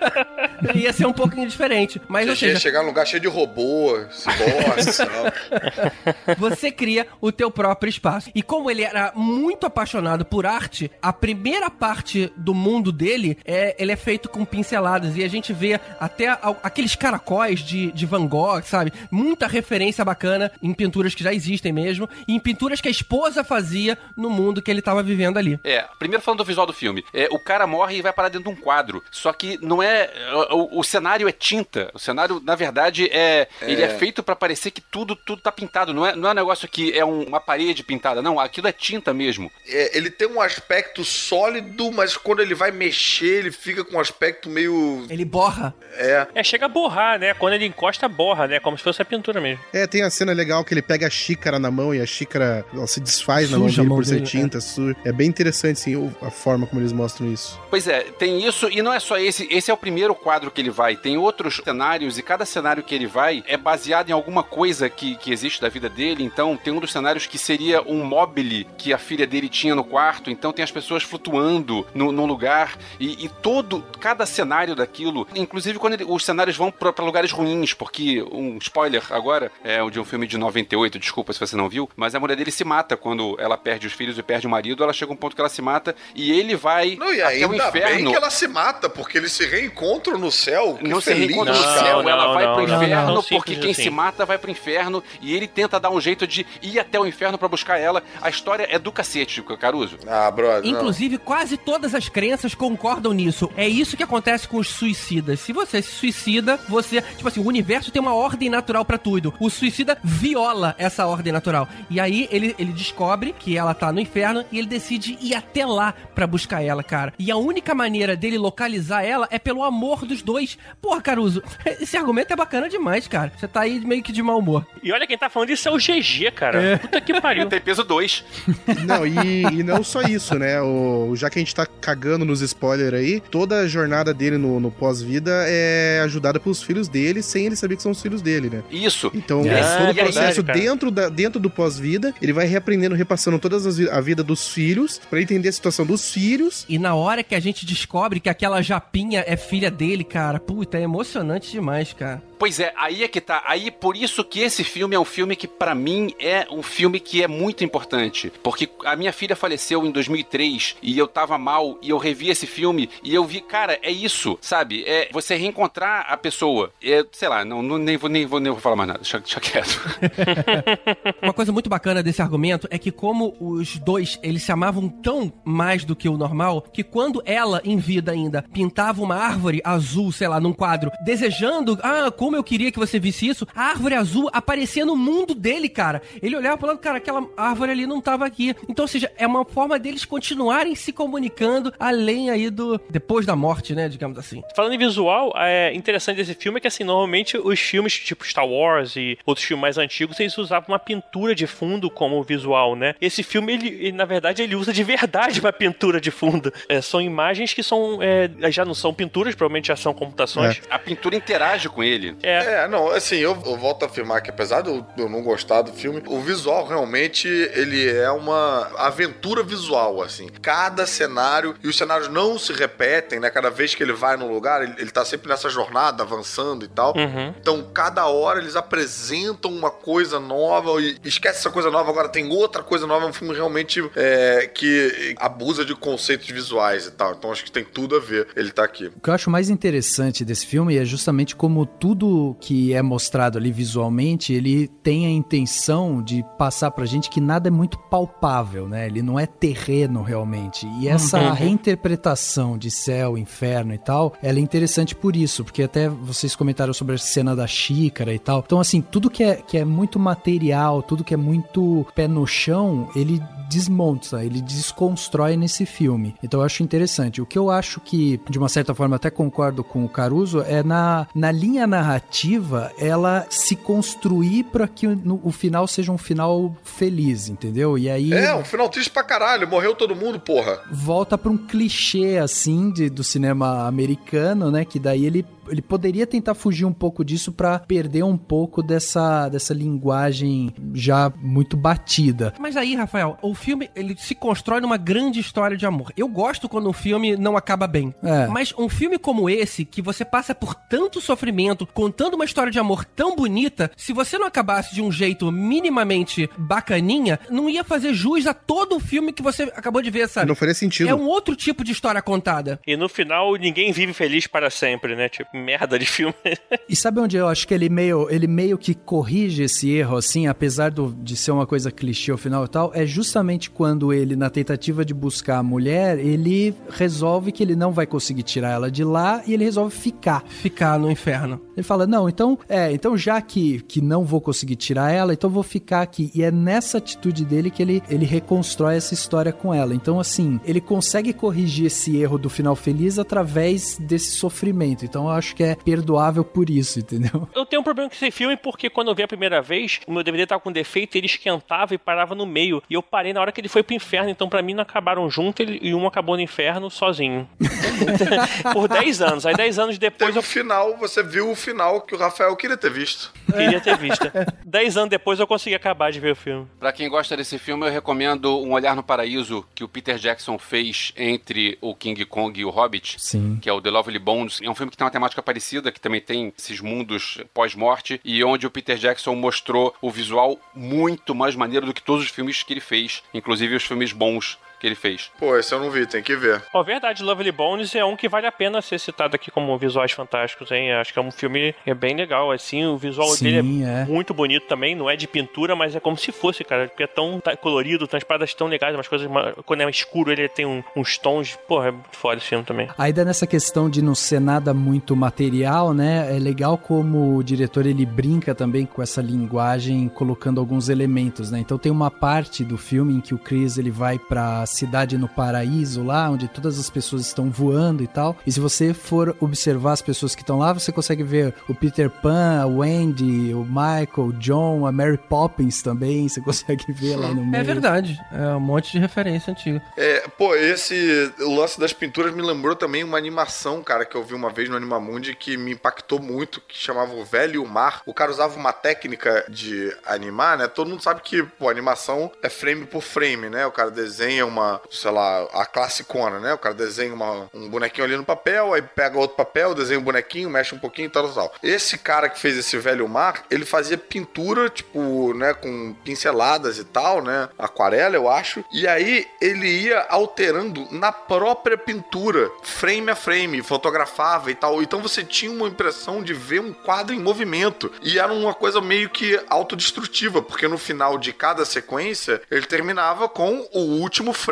S2: ia ser um pouquinho diferente. Mas,
S4: Você ia
S2: seja,
S4: chegar num lugar cheio de robô, ciborgues e tal.
S2: você cria o teu próprio espaço. E como ele era muito apaixonado por arte, a primeira parte do mundo dele é ele é feito com pinceladas e a gente vê até aqueles caracóis de, de Van Gogh, sabe? Muita referência bacana em pinturas que já existem mesmo e em pinturas que a esposa fazia no mundo que ele estava vivendo ali.
S3: É, primeiro falando do visual do filme. É, o cara morre e vai parar dentro de um quadro. Só que não é. O, o cenário é tinta. O cenário, na verdade, é. Ele é feito pra parecer que tudo, tudo tá pintado. Não é, não é um negócio que é um- uma parede pintada. Não, aquilo é tinta mesmo.
S4: É, ele tem um aspecto sólido, mas quando ele vai mexer, ele fica com um aspecto meio.
S2: Ele borra.
S4: É.
S6: É, chega a borrar, né? Quando ele encosta, borra, né? Como se fosse a pintura mesmo.
S5: É, tem a cena legal que ele pega a xícara na mão e a xícara ela se desfaz na mão
S2: Suja
S5: dele
S2: mão
S5: por ser
S2: dele,
S5: tinta. su- É bem interessante, sim, a forma como eles mostram isso.
S3: Pois é, tem isso, e não é só esse. Esse é o primeiro quadro que ele vai, tem outros cenários e cada cenário que ele vai é baseado em alguma coisa que, que existe da vida dele. Então, tem um dos cenários que seria um mobile que a filha dele tinha no quarto. Então, tem as pessoas flutuando no, num lugar e, e todo, cada cenário daquilo, inclusive quando ele- os cenários vão pra pra lugares ruins, porque um spoiler agora é o de um filme de 98, desculpa se você não viu, mas a mulher dele se mata quando ela perde os filhos e perde o marido. Ela chega a um ponto que ela se mata e ele vai
S4: Não, e
S3: até o
S4: ainda bem
S3: inferno.
S4: que ela se mata, porque eles se reencontram no céu. Que
S3: Não se
S4: feliz.
S3: reencontra no
S6: Não,
S3: céu, ela
S6: não,
S3: vai
S6: não,
S3: pro
S6: não,
S3: inferno,
S6: não.
S3: Porque quem
S6: assim.
S3: se mata vai pro inferno e ele tenta dar um jeito de ir até o inferno pra buscar ela. A história é do cacete, Caruso.
S4: Ah, brother. não.
S2: Inclusive, quase todas as crenças concordam nisso. É isso que acontece com os suicidas. Se você se suicida, você. Tipo assim, o universo tem uma ordem natural pra tudo. O suicida viola essa ordem natural. E aí ele, ele descobre que ela tá no inferno e ele decide ir até lá pra buscar ela, cara. E a única maneira dele localizar ela é pelo amor dos dois. Porra, Caruso, esse argumento é bacana demais, cara. Você tá aí meio que de mau humor.
S6: E olha quem tá falando isso é o GG, cara. Puta que pariu.
S3: Tem peso 2.
S5: Não, e, e não só isso, né? O, já que a gente tá cagando nos spoilers aí, toda a jornada dele no, no pós-vida é ajudada pelos filhos dele, sem ele saber que são os filhos dele, né?
S3: Isso.
S5: Então,
S6: Ah,
S5: todo o
S6: e aí,
S5: processo
S6: cara?
S5: dentro, da, dentro do pós-vida, ele vai reaprendendo, repassando todas as a vida dos filhos, pra entender a situação dos filhos.
S2: E na hora que a gente descobre que aquela japinha é filha dele, cara, puta, é emocionante demais, cara.
S3: Pois é, aí é que tá. Aí por isso que esse filme é um filme que pra mim é um filme que é muito importante, porque a minha filha faleceu em 2003 e eu tava mal e eu revi esse filme e eu vi, cara, é isso, sabe? É você reencontrar a pessoa. É, sei lá, não, não- nem vou nem vou nem vou falar mais nada. Deixa, deixa quieto.
S2: Uma coisa muito bacana desse argumento é que como os dois, eles se amavam tão mais do que o normal, que quando ela, em vida ainda, pintava uma árvore azul, sei lá, num quadro, desejando, ah, como eu queria que você visse isso, a árvore azul aparecia no mundo dele, cara. Ele olhava falando, cara, aquela árvore ali não tava aqui. Então, ou seja, é uma forma deles continuarem se comunicando além aí do... depois da morte, né, digamos assim.
S6: Falando em visual, é interessante desse filme é que, assim, normalmente os filmes tipo Star Wars e outros filmes mais antigos, eles usavam uma pintura de fundo como visual, né? Esse filme, ele, ele, na verdade, ele usa de verdade uma pintura de fundo. É, são imagens que são, é, já não são pinturas, provavelmente já são computações.
S3: A pintura interage com ele.
S6: É.
S4: É, não, assim, eu, eu volto a afirmar que apesar de eu, de eu não gostar do filme, o visual realmente, ele é uma aventura visual, assim. Cada cenário, e os cenários não se repetem, né? Cada vez que ele vai num lugar, ele, ele tá sempre nessa jornada, avançando e tal.
S6: Uhum.
S4: Então, cada hora eles apresentam uma coisa nova e esquece essa coisa nova, agora tem outra coisa nova. É um filme realmente é, que abusa de conceitos visuais e tal. Então, acho que tem tudo a ver ele tá aqui.
S7: O que eu acho mais interessante desse filme é justamente como tudo que é mostrado ali visualmente, ele tem a intenção de passar pra gente que nada é muito palpável, né? Ele não é terreno realmente. E essa
S6: Uhum.
S7: reinterpretação de céu, inferno e tal, ela é interessante por isso, porque até vocês comentaram sobre a cena da xícara e tal. Então, assim, tudo que é, que é muito material, tudo que é muito pé no chão, ele desmonta, ele desconstrói nesse filme. Então eu acho interessante. O que eu acho que, de uma certa forma, até concordo com o Caruso, é na, na linha narrativa ela se construir para que no- o final seja um final feliz, entendeu? E aí
S4: É, um final triste pra caralho. Morreu todo mundo, porra.
S7: volta pra um clichê assim de, do cinema americano, né? Que daí ele, ele poderia tentar fugir um pouco disso pra perder um pouco dessa, dessa linguagem já muito batida.
S2: Mas aí, Rafael, o filme ele se constrói numa grande história de amor. Eu gosto quando um filme não acaba bem.
S7: É.
S2: Mas um filme como esse, que você passa por tanto sofrimento, contando uma história de amor tão bonita, se você não acabasse de um jeito minimamente bacaninha, não ia fazer jus a todo o filme que você acabou de ver, sabe?
S5: Não faria sentido.
S2: É um outro tipo de história contada.
S6: E no final, ninguém vive feliz para sempre, né? Tipo, merda de filme.
S7: E sabe onde eu acho que ele meio, ele meio que corrige esse erro, assim, apesar do, de ser uma coisa clichê ao final e tal, é justamente quando ele, na tentativa de buscar a mulher, ele resolve que ele não vai conseguir tirar ela de lá e ele resolve ficar.
S2: Ficar no inferno.
S7: Ele fala, não, então, é, então já que, que não vou conseguir tirar ela, então vou ficar aqui. E é nessa atitude dele que ele, ele reconstrói essa história com ela. Então, assim, ele consegue corrigir esse erro do final feliz através desse sofrimento. Então, eu acho acho que é perdoável por isso, entendeu?
S6: Eu tenho um problema com esse filme porque quando eu vi a primeira vez, o meu DVD tava com defeito, ele esquentava e parava no meio. E eu parei na hora que ele foi pro inferno, então pra mim não acabaram junto ele- e um acabou no inferno sozinho. Por 10 anos. Aí 10 anos depois
S4: Teve
S6: eu
S4: o final, você viu o final que o Rafael queria ter visto.
S6: queria ter visto. 10 anos depois eu consegui acabar de ver o filme.
S3: Pra quem gosta desse filme, eu recomendo Um Olhar no Paraíso, que o Peter Jackson fez entre o King Kong e o Hobbit.
S7: Sim.
S3: Que é o The Lovely Bones. É um filme que tem uma temática parecida, que também tem esses mundos pós-morte, e onde o Peter Jackson mostrou o visual muito mais maneiro do que todos os filmes que ele fez, inclusive os filmes bons que ele fez.
S4: Pô, esse eu não vi, tem que ver.
S6: Ó, verdade, Lovely Bones é um que vale a pena ser citado aqui como visuais fantásticos, hein? Acho que é um filme é bem legal, assim, o visual
S7: Sim,
S6: dele é,
S7: é.
S6: muito bonito também, não é de pintura, mas é como se fosse, cara, porque é tão colorido, tem as paradas tão legais, umas coisas, quando é escuro ele tem um- uns tons, porra, é muito foda esse filme também.
S7: Ainda nessa questão de não ser nada muito material, né? É legal como o diretor ele brinca também com essa linguagem, colocando alguns elementos, né? Então tem uma parte do filme em que o Chris ele vai pra cidade no paraíso lá, onde todas as pessoas estão voando e tal. E se você for observar as pessoas que estão lá, você consegue ver o Peter Pan, a Wendy, o Michael, o John, a Mary Poppins também. Você consegue ver lá no meio.
S2: É verdade. É um monte de referência antiga.
S4: É, pô, esse o lance das pinturas me lembrou também uma animação, cara, que eu vi uma vez no Animamundi que me impactou muito, que chamava O Velho e o Mar. O cara usava uma técnica de animar, né? Todo mundo sabe que, pô, animação é frame por frame, né? O cara desenha uma, sei lá, a classicona, né? O cara desenha uma- um bonequinho ali no papel, aí pega outro papel, desenha um bonequinho, mexe um pouquinho e tal, tal. Esse cara que fez esse Velho Mar, ele fazia pintura, tipo, né, com pinceladas e tal, né? Aquarela, eu acho. E aí ele ia alterando na própria pintura, frame a frame, fotografava e tal. Então você tinha uma impressão de ver um quadro em movimento. E era uma coisa meio que autodestrutiva, porque no final de cada sequência, ele terminava com o último frame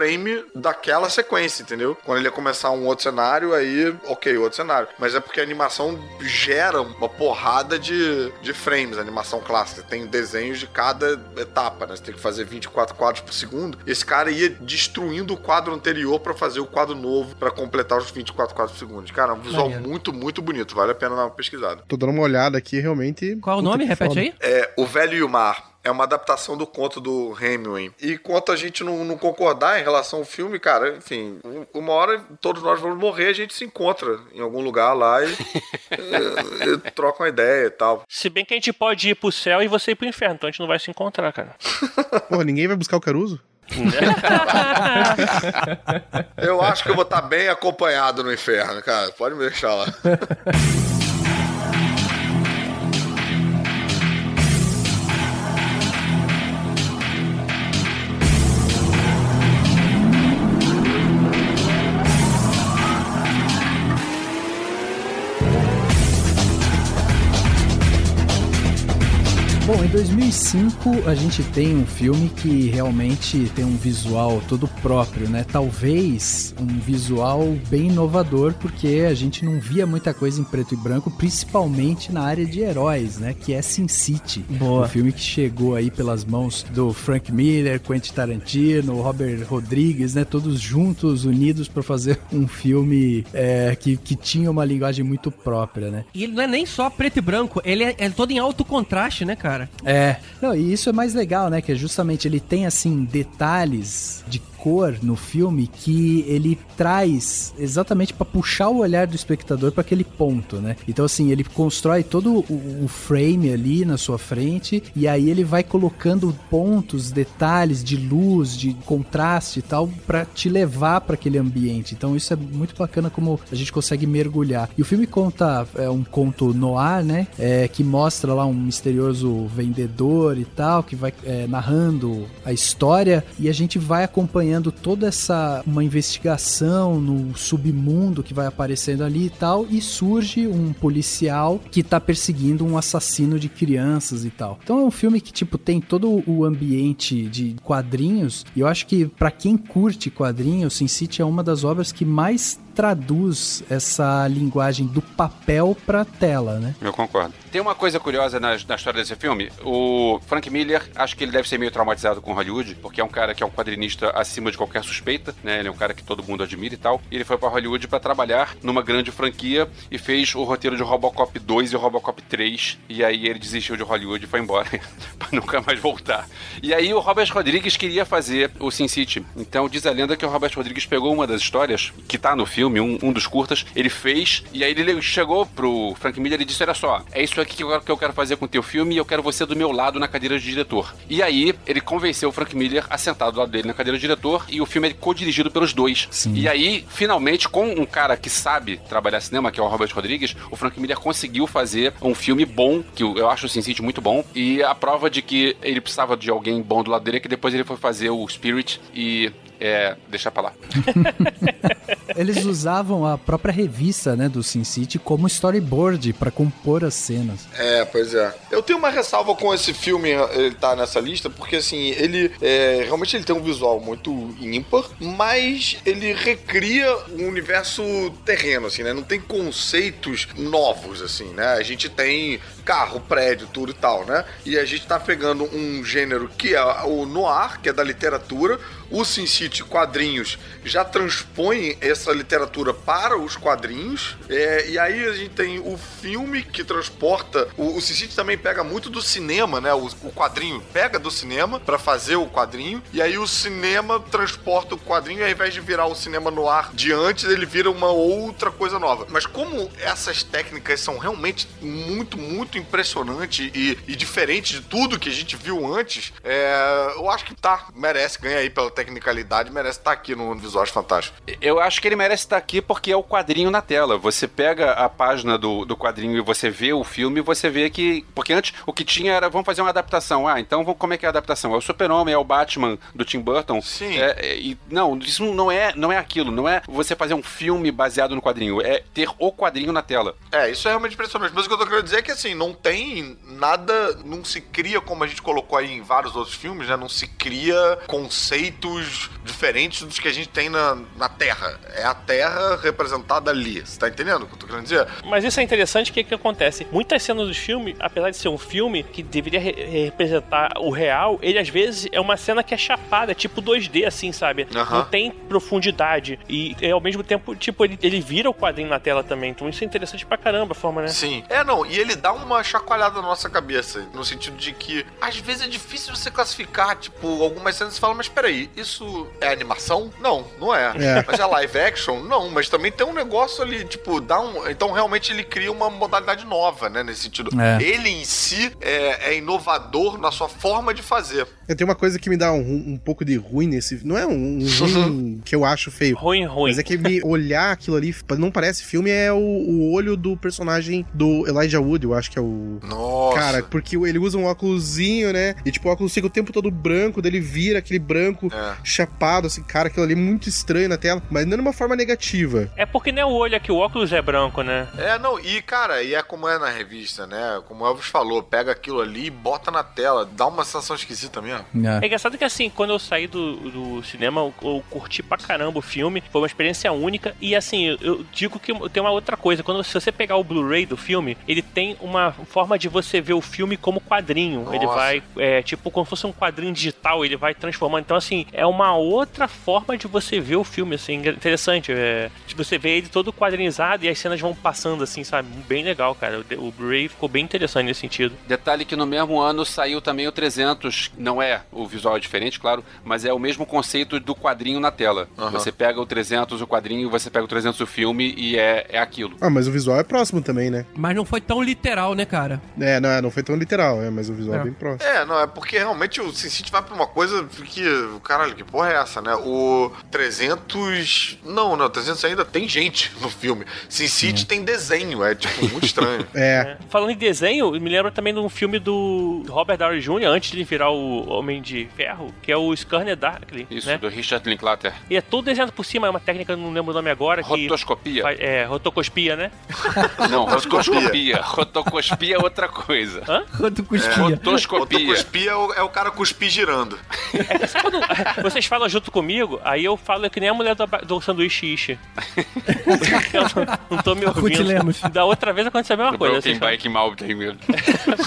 S4: daquela sequência, entendeu? Quando ele ia começar um outro cenário, aí, ok, outro cenário. Mas é porque a animação gera uma porrada de, de frames, a animação clássica. Tem desenhos de cada etapa, né? Você tem que fazer 24 quadros por segundo. Esse cara ia destruindo o quadro anterior pra fazer o quadro novo, pra completar os 24 quadros por segundo. Cara, é um visual muito, muito bonito. Vale a pena dar uma pesquisada.
S5: Tô dando uma olhada aqui, realmente.
S2: Qual o nome? Repete
S5: foda.
S2: aí.
S4: É O Velho e o Mar. É uma adaptação do conto do Hemingway. E enquanto a gente não, não concordar em relação ao filme, cara, enfim, um- uma hora todos nós vamos morrer, a gente se encontra em algum lugar lá e, e- e troca uma ideia e tal.
S6: Se bem que a gente pode ir pro céu e você ir pro inferno, então a gente não vai se encontrar, cara.
S5: Porra, ninguém vai buscar o Caruso?
S4: Eu acho que eu vou estar bem acompanhado no inferno, cara. Pode me deixar lá.
S7: 2005 a gente tem um filme que realmente tem um visual todo próprio, né? Talvez um visual bem inovador, porque a gente não via muita coisa em preto e branco, principalmente na área de heróis, né? Que é Sin City.
S2: Boa.
S7: Um filme que chegou aí pelas mãos do Frank Miller, Quentin Tarantino, Robert Rodrigues, né? Todos juntos, unidos para fazer um filme é, que, que tinha uma linguagem muito própria, né?
S2: E ele não é nem só preto e branco, ele é, é todo em alto contraste, né, cara?
S7: É, não, e isso é mais legal, né? Que é justamente ele tem assim detalhes de cor no filme que ele traz exatamente pra puxar o olhar do espectador pra aquele ponto, né? Então assim, ele constrói todo o, frame ali na sua frente e aí ele vai colocando pontos, detalhes de luz, de contraste e tal pra te levar pra aquele ambiente. Então isso é muito bacana como a gente consegue mergulhar. E o filme conta é, um conto noir, né? É, que mostra lá um misterioso vendedor e tal que vai é, narrando a história e a gente vai acompanhando toda essa uma investigação no submundo que vai aparecendo ali e tal e surge um policial que tá perseguindo um assassino de crianças e tal. Então é um filme que tipo tem todo o ambiente de quadrinhos e eu acho que pra quem curte quadrinhos, Sin City é uma das obras que mais traduz essa linguagem do papel pra tela, né?
S3: Eu concordo. Tem uma coisa curiosa na, na história desse filme. O Frank Miller, acho que ele deve ser meio traumatizado com Hollywood, porque é um cara que é um quadrinista acima de qualquer suspeita, né? Ele é um cara que todo mundo admira e tal. E ele foi pra Hollywood pra trabalhar numa grande franquia e fez o roteiro de Robocop 2 e Robocop 3. E aí ele desistiu de Hollywood e foi embora pra nunca mais voltar. E aí o Robert Rodrigues queria fazer o Sin City. Então diz a lenda que o Robert Rodrigues pegou uma das histórias que tá no filme, um, um dos curtas, ele fez, e aí ele chegou pro Frank Miller e disse: Olha só, é isso aqui que eu, que eu quero fazer com o teu filme e eu quero você do meu lado na cadeira de diretor. E aí ele convenceu o Frank Miller a sentar do lado dele na cadeira de diretor e o filme é co-dirigido pelos dois.
S7: Sim.
S3: E aí, finalmente, com um cara que sabe trabalhar cinema, que é o Robert Rodrigues, o Frank Miller conseguiu fazer um filme bom, que eu eu acho o Sin City muito bom, e a prova de que ele precisava de alguém bom do lado dele é que depois ele foi fazer o Spirit e. É, deixa pra lá.
S7: Eles usavam a própria revista, né, do Sin City como storyboard pra compor as cenas.
S4: É, pois é. Eu tenho uma ressalva com esse filme, ele tá nessa lista, porque assim, ele é, realmente ele tem um visual muito ímpar, mas ele recria um universo terreno, assim, né? Não tem conceitos novos, assim, né? A gente tem carro, prédio, tudo e tal, né? E a gente tá pegando um gênero que é o noir, que é da literatura, o Sin City quadrinhos já transpõe essa literatura para os quadrinhos. É, e aí a gente tem o filme que transporta. O, o Sin City também pega muito do cinema, né? O, o quadrinho pega do cinema para fazer o quadrinho. E aí o cinema transporta o quadrinho, e ao invés de virar o cinema no ar de antes, ele vira uma outra coisa nova. Mas como essas técnicas são realmente muito, muito impressionantes e, e diferentes de tudo que a gente viu antes, é, eu acho que tá, merece, ganha aí pela tecnicalidade, merece estar aqui no Visuais Fantásticos.
S3: Eu acho que ele merece estar aqui porque é o quadrinho na tela. Você pega a página do, do quadrinho e você vê o filme, você vê que. Porque antes o que tinha era vamos fazer uma adaptação. Ah, então como é que é a adaptação? É o Super-Homem, é o Batman do Tim Burton.
S4: Sim.
S3: É, é, e, não, isso não é, não é aquilo. Não é você fazer um filme baseado no quadrinho. É ter o quadrinho na tela.
S4: É, isso é realmente impressionante. Mas o que eu tô querendo dizer é que, assim, não tem nada, não se cria, como a gente colocou aí em vários outros filmes, né? Não se cria conceitos diferentes dos que a gente tem na, na Terra. É a Terra representada ali. Você tá entendendo o que eu tô querendo dizer?
S6: Mas isso é interessante, o que que acontece? Muitas cenas do filme, apesar de ser um filme que deveria re- representar o real, ele às vezes é uma cena que é chapada, tipo 2D, assim, sabe? Não tem profundidade. E é, ao mesmo tempo, tipo, ele, ele vira o quadrinho na tela também. Então isso é interessante pra caramba a forma, né?
S4: Sim. É, não, e ele dá uma chacoalhada na nossa cabeça, no sentido de que às vezes é difícil você classificar, tipo, algumas cenas você fala, mas peraí, isso é animação? Não, não é.
S5: É.
S4: Mas é live action? Não, mas também tem um negócio ali, tipo, dá um. Então realmente ele cria uma modalidade nova, né, nesse sentido.
S7: É.
S4: Ele em si é, é inovador na sua forma de fazer.
S5: É, tem uma coisa que me dá um, um pouco de ruim nesse. Não é um, um ruim que eu acho feio.
S6: Ruim, ruim.
S5: Mas é que me olhar aquilo ali não parece filme, é o, o olho do personagem do Elijah Wood, eu acho que é o.
S4: Nossa.
S5: Cara, porque ele usa um óculosinho, né? E tipo, o óculos fica o tempo todo branco, dele vira aquele branco
S4: É.
S5: chapado, assim, cara, aquilo ali é muito estranho na tela, mas não de uma forma negativa.
S6: É porque não é o olho, é que o óculos é branco, né?
S4: É, não, e cara, e é como é na revista, né? Como o Elvis falou, pega aquilo ali e bota na tela, dá uma sensação esquisita mesmo.
S6: É engraçado que assim, quando eu saí do, do cinema, eu, eu curti pra caramba o filme, foi uma experiência única. E assim, eu, eu digo que tem uma outra coisa: quando se você pegar o Blu-ray do filme, ele tem uma forma de você ver o filme como quadrinho. Ele
S4: Nossa.
S6: vai, é, tipo, como se fosse um quadrinho digital, ele vai transformando. Então, assim, é uma outra forma de você ver o filme, assim, interessante. É, tipo, você vê ele todo quadrinizado e as cenas vão passando, assim, sabe? Bem legal, cara. O, o Blu-ray ficou bem interessante nesse sentido.
S3: Detalhe que no mesmo ano saiu também o 300. Não é, o visual é diferente, claro, mas é o mesmo conceito do quadrinho na tela.
S4: Aham.
S3: Você pega o 300, o quadrinho, você pega o 300, o filme e é, é aquilo.
S5: Ah, mas o visual é próximo também, né?
S2: Mas não foi tão literal, né, cara?
S5: É, não, é, não foi tão literal, é, mas o visual é,
S2: É.
S5: bem próximo.
S4: É, não, é porque realmente o Sin City vai pra uma coisa que. Caralho, que porra é essa, né? O 300. Não, não, 300 ainda tem gente no filme. Sin City tem desenho, é tipo muito estranho.
S5: É.
S6: Falando em desenho, me lembra também de um filme do Robert Downey Jr., antes de ele virar o, Homem de Ferro, que é o Scanner Darkly,
S3: Isso,
S6: né?
S3: do Richard Linklater.
S6: E é todo desenhado por cima, é uma técnica, não lembro o nome agora. que
S3: Rotoscopia.
S6: faz- É, rotoscopia, né?
S3: Não, rotoscopia. Rotoscopia é outra coisa.
S6: Hã?
S7: Quanto cuspia.
S3: Rotoscopia.
S4: Otoscopia é o, é o cara cuspir girando.
S6: Quando vocês falam junto comigo, aí eu falo que nem a mulher do, do sanduíche ishi. eu não, não tô me ouvindo. Da outra vez aconteceu a mesma
S3: Do
S6: coisa.
S3: Broken
S6: falam-
S3: Bike Mountain mesmo.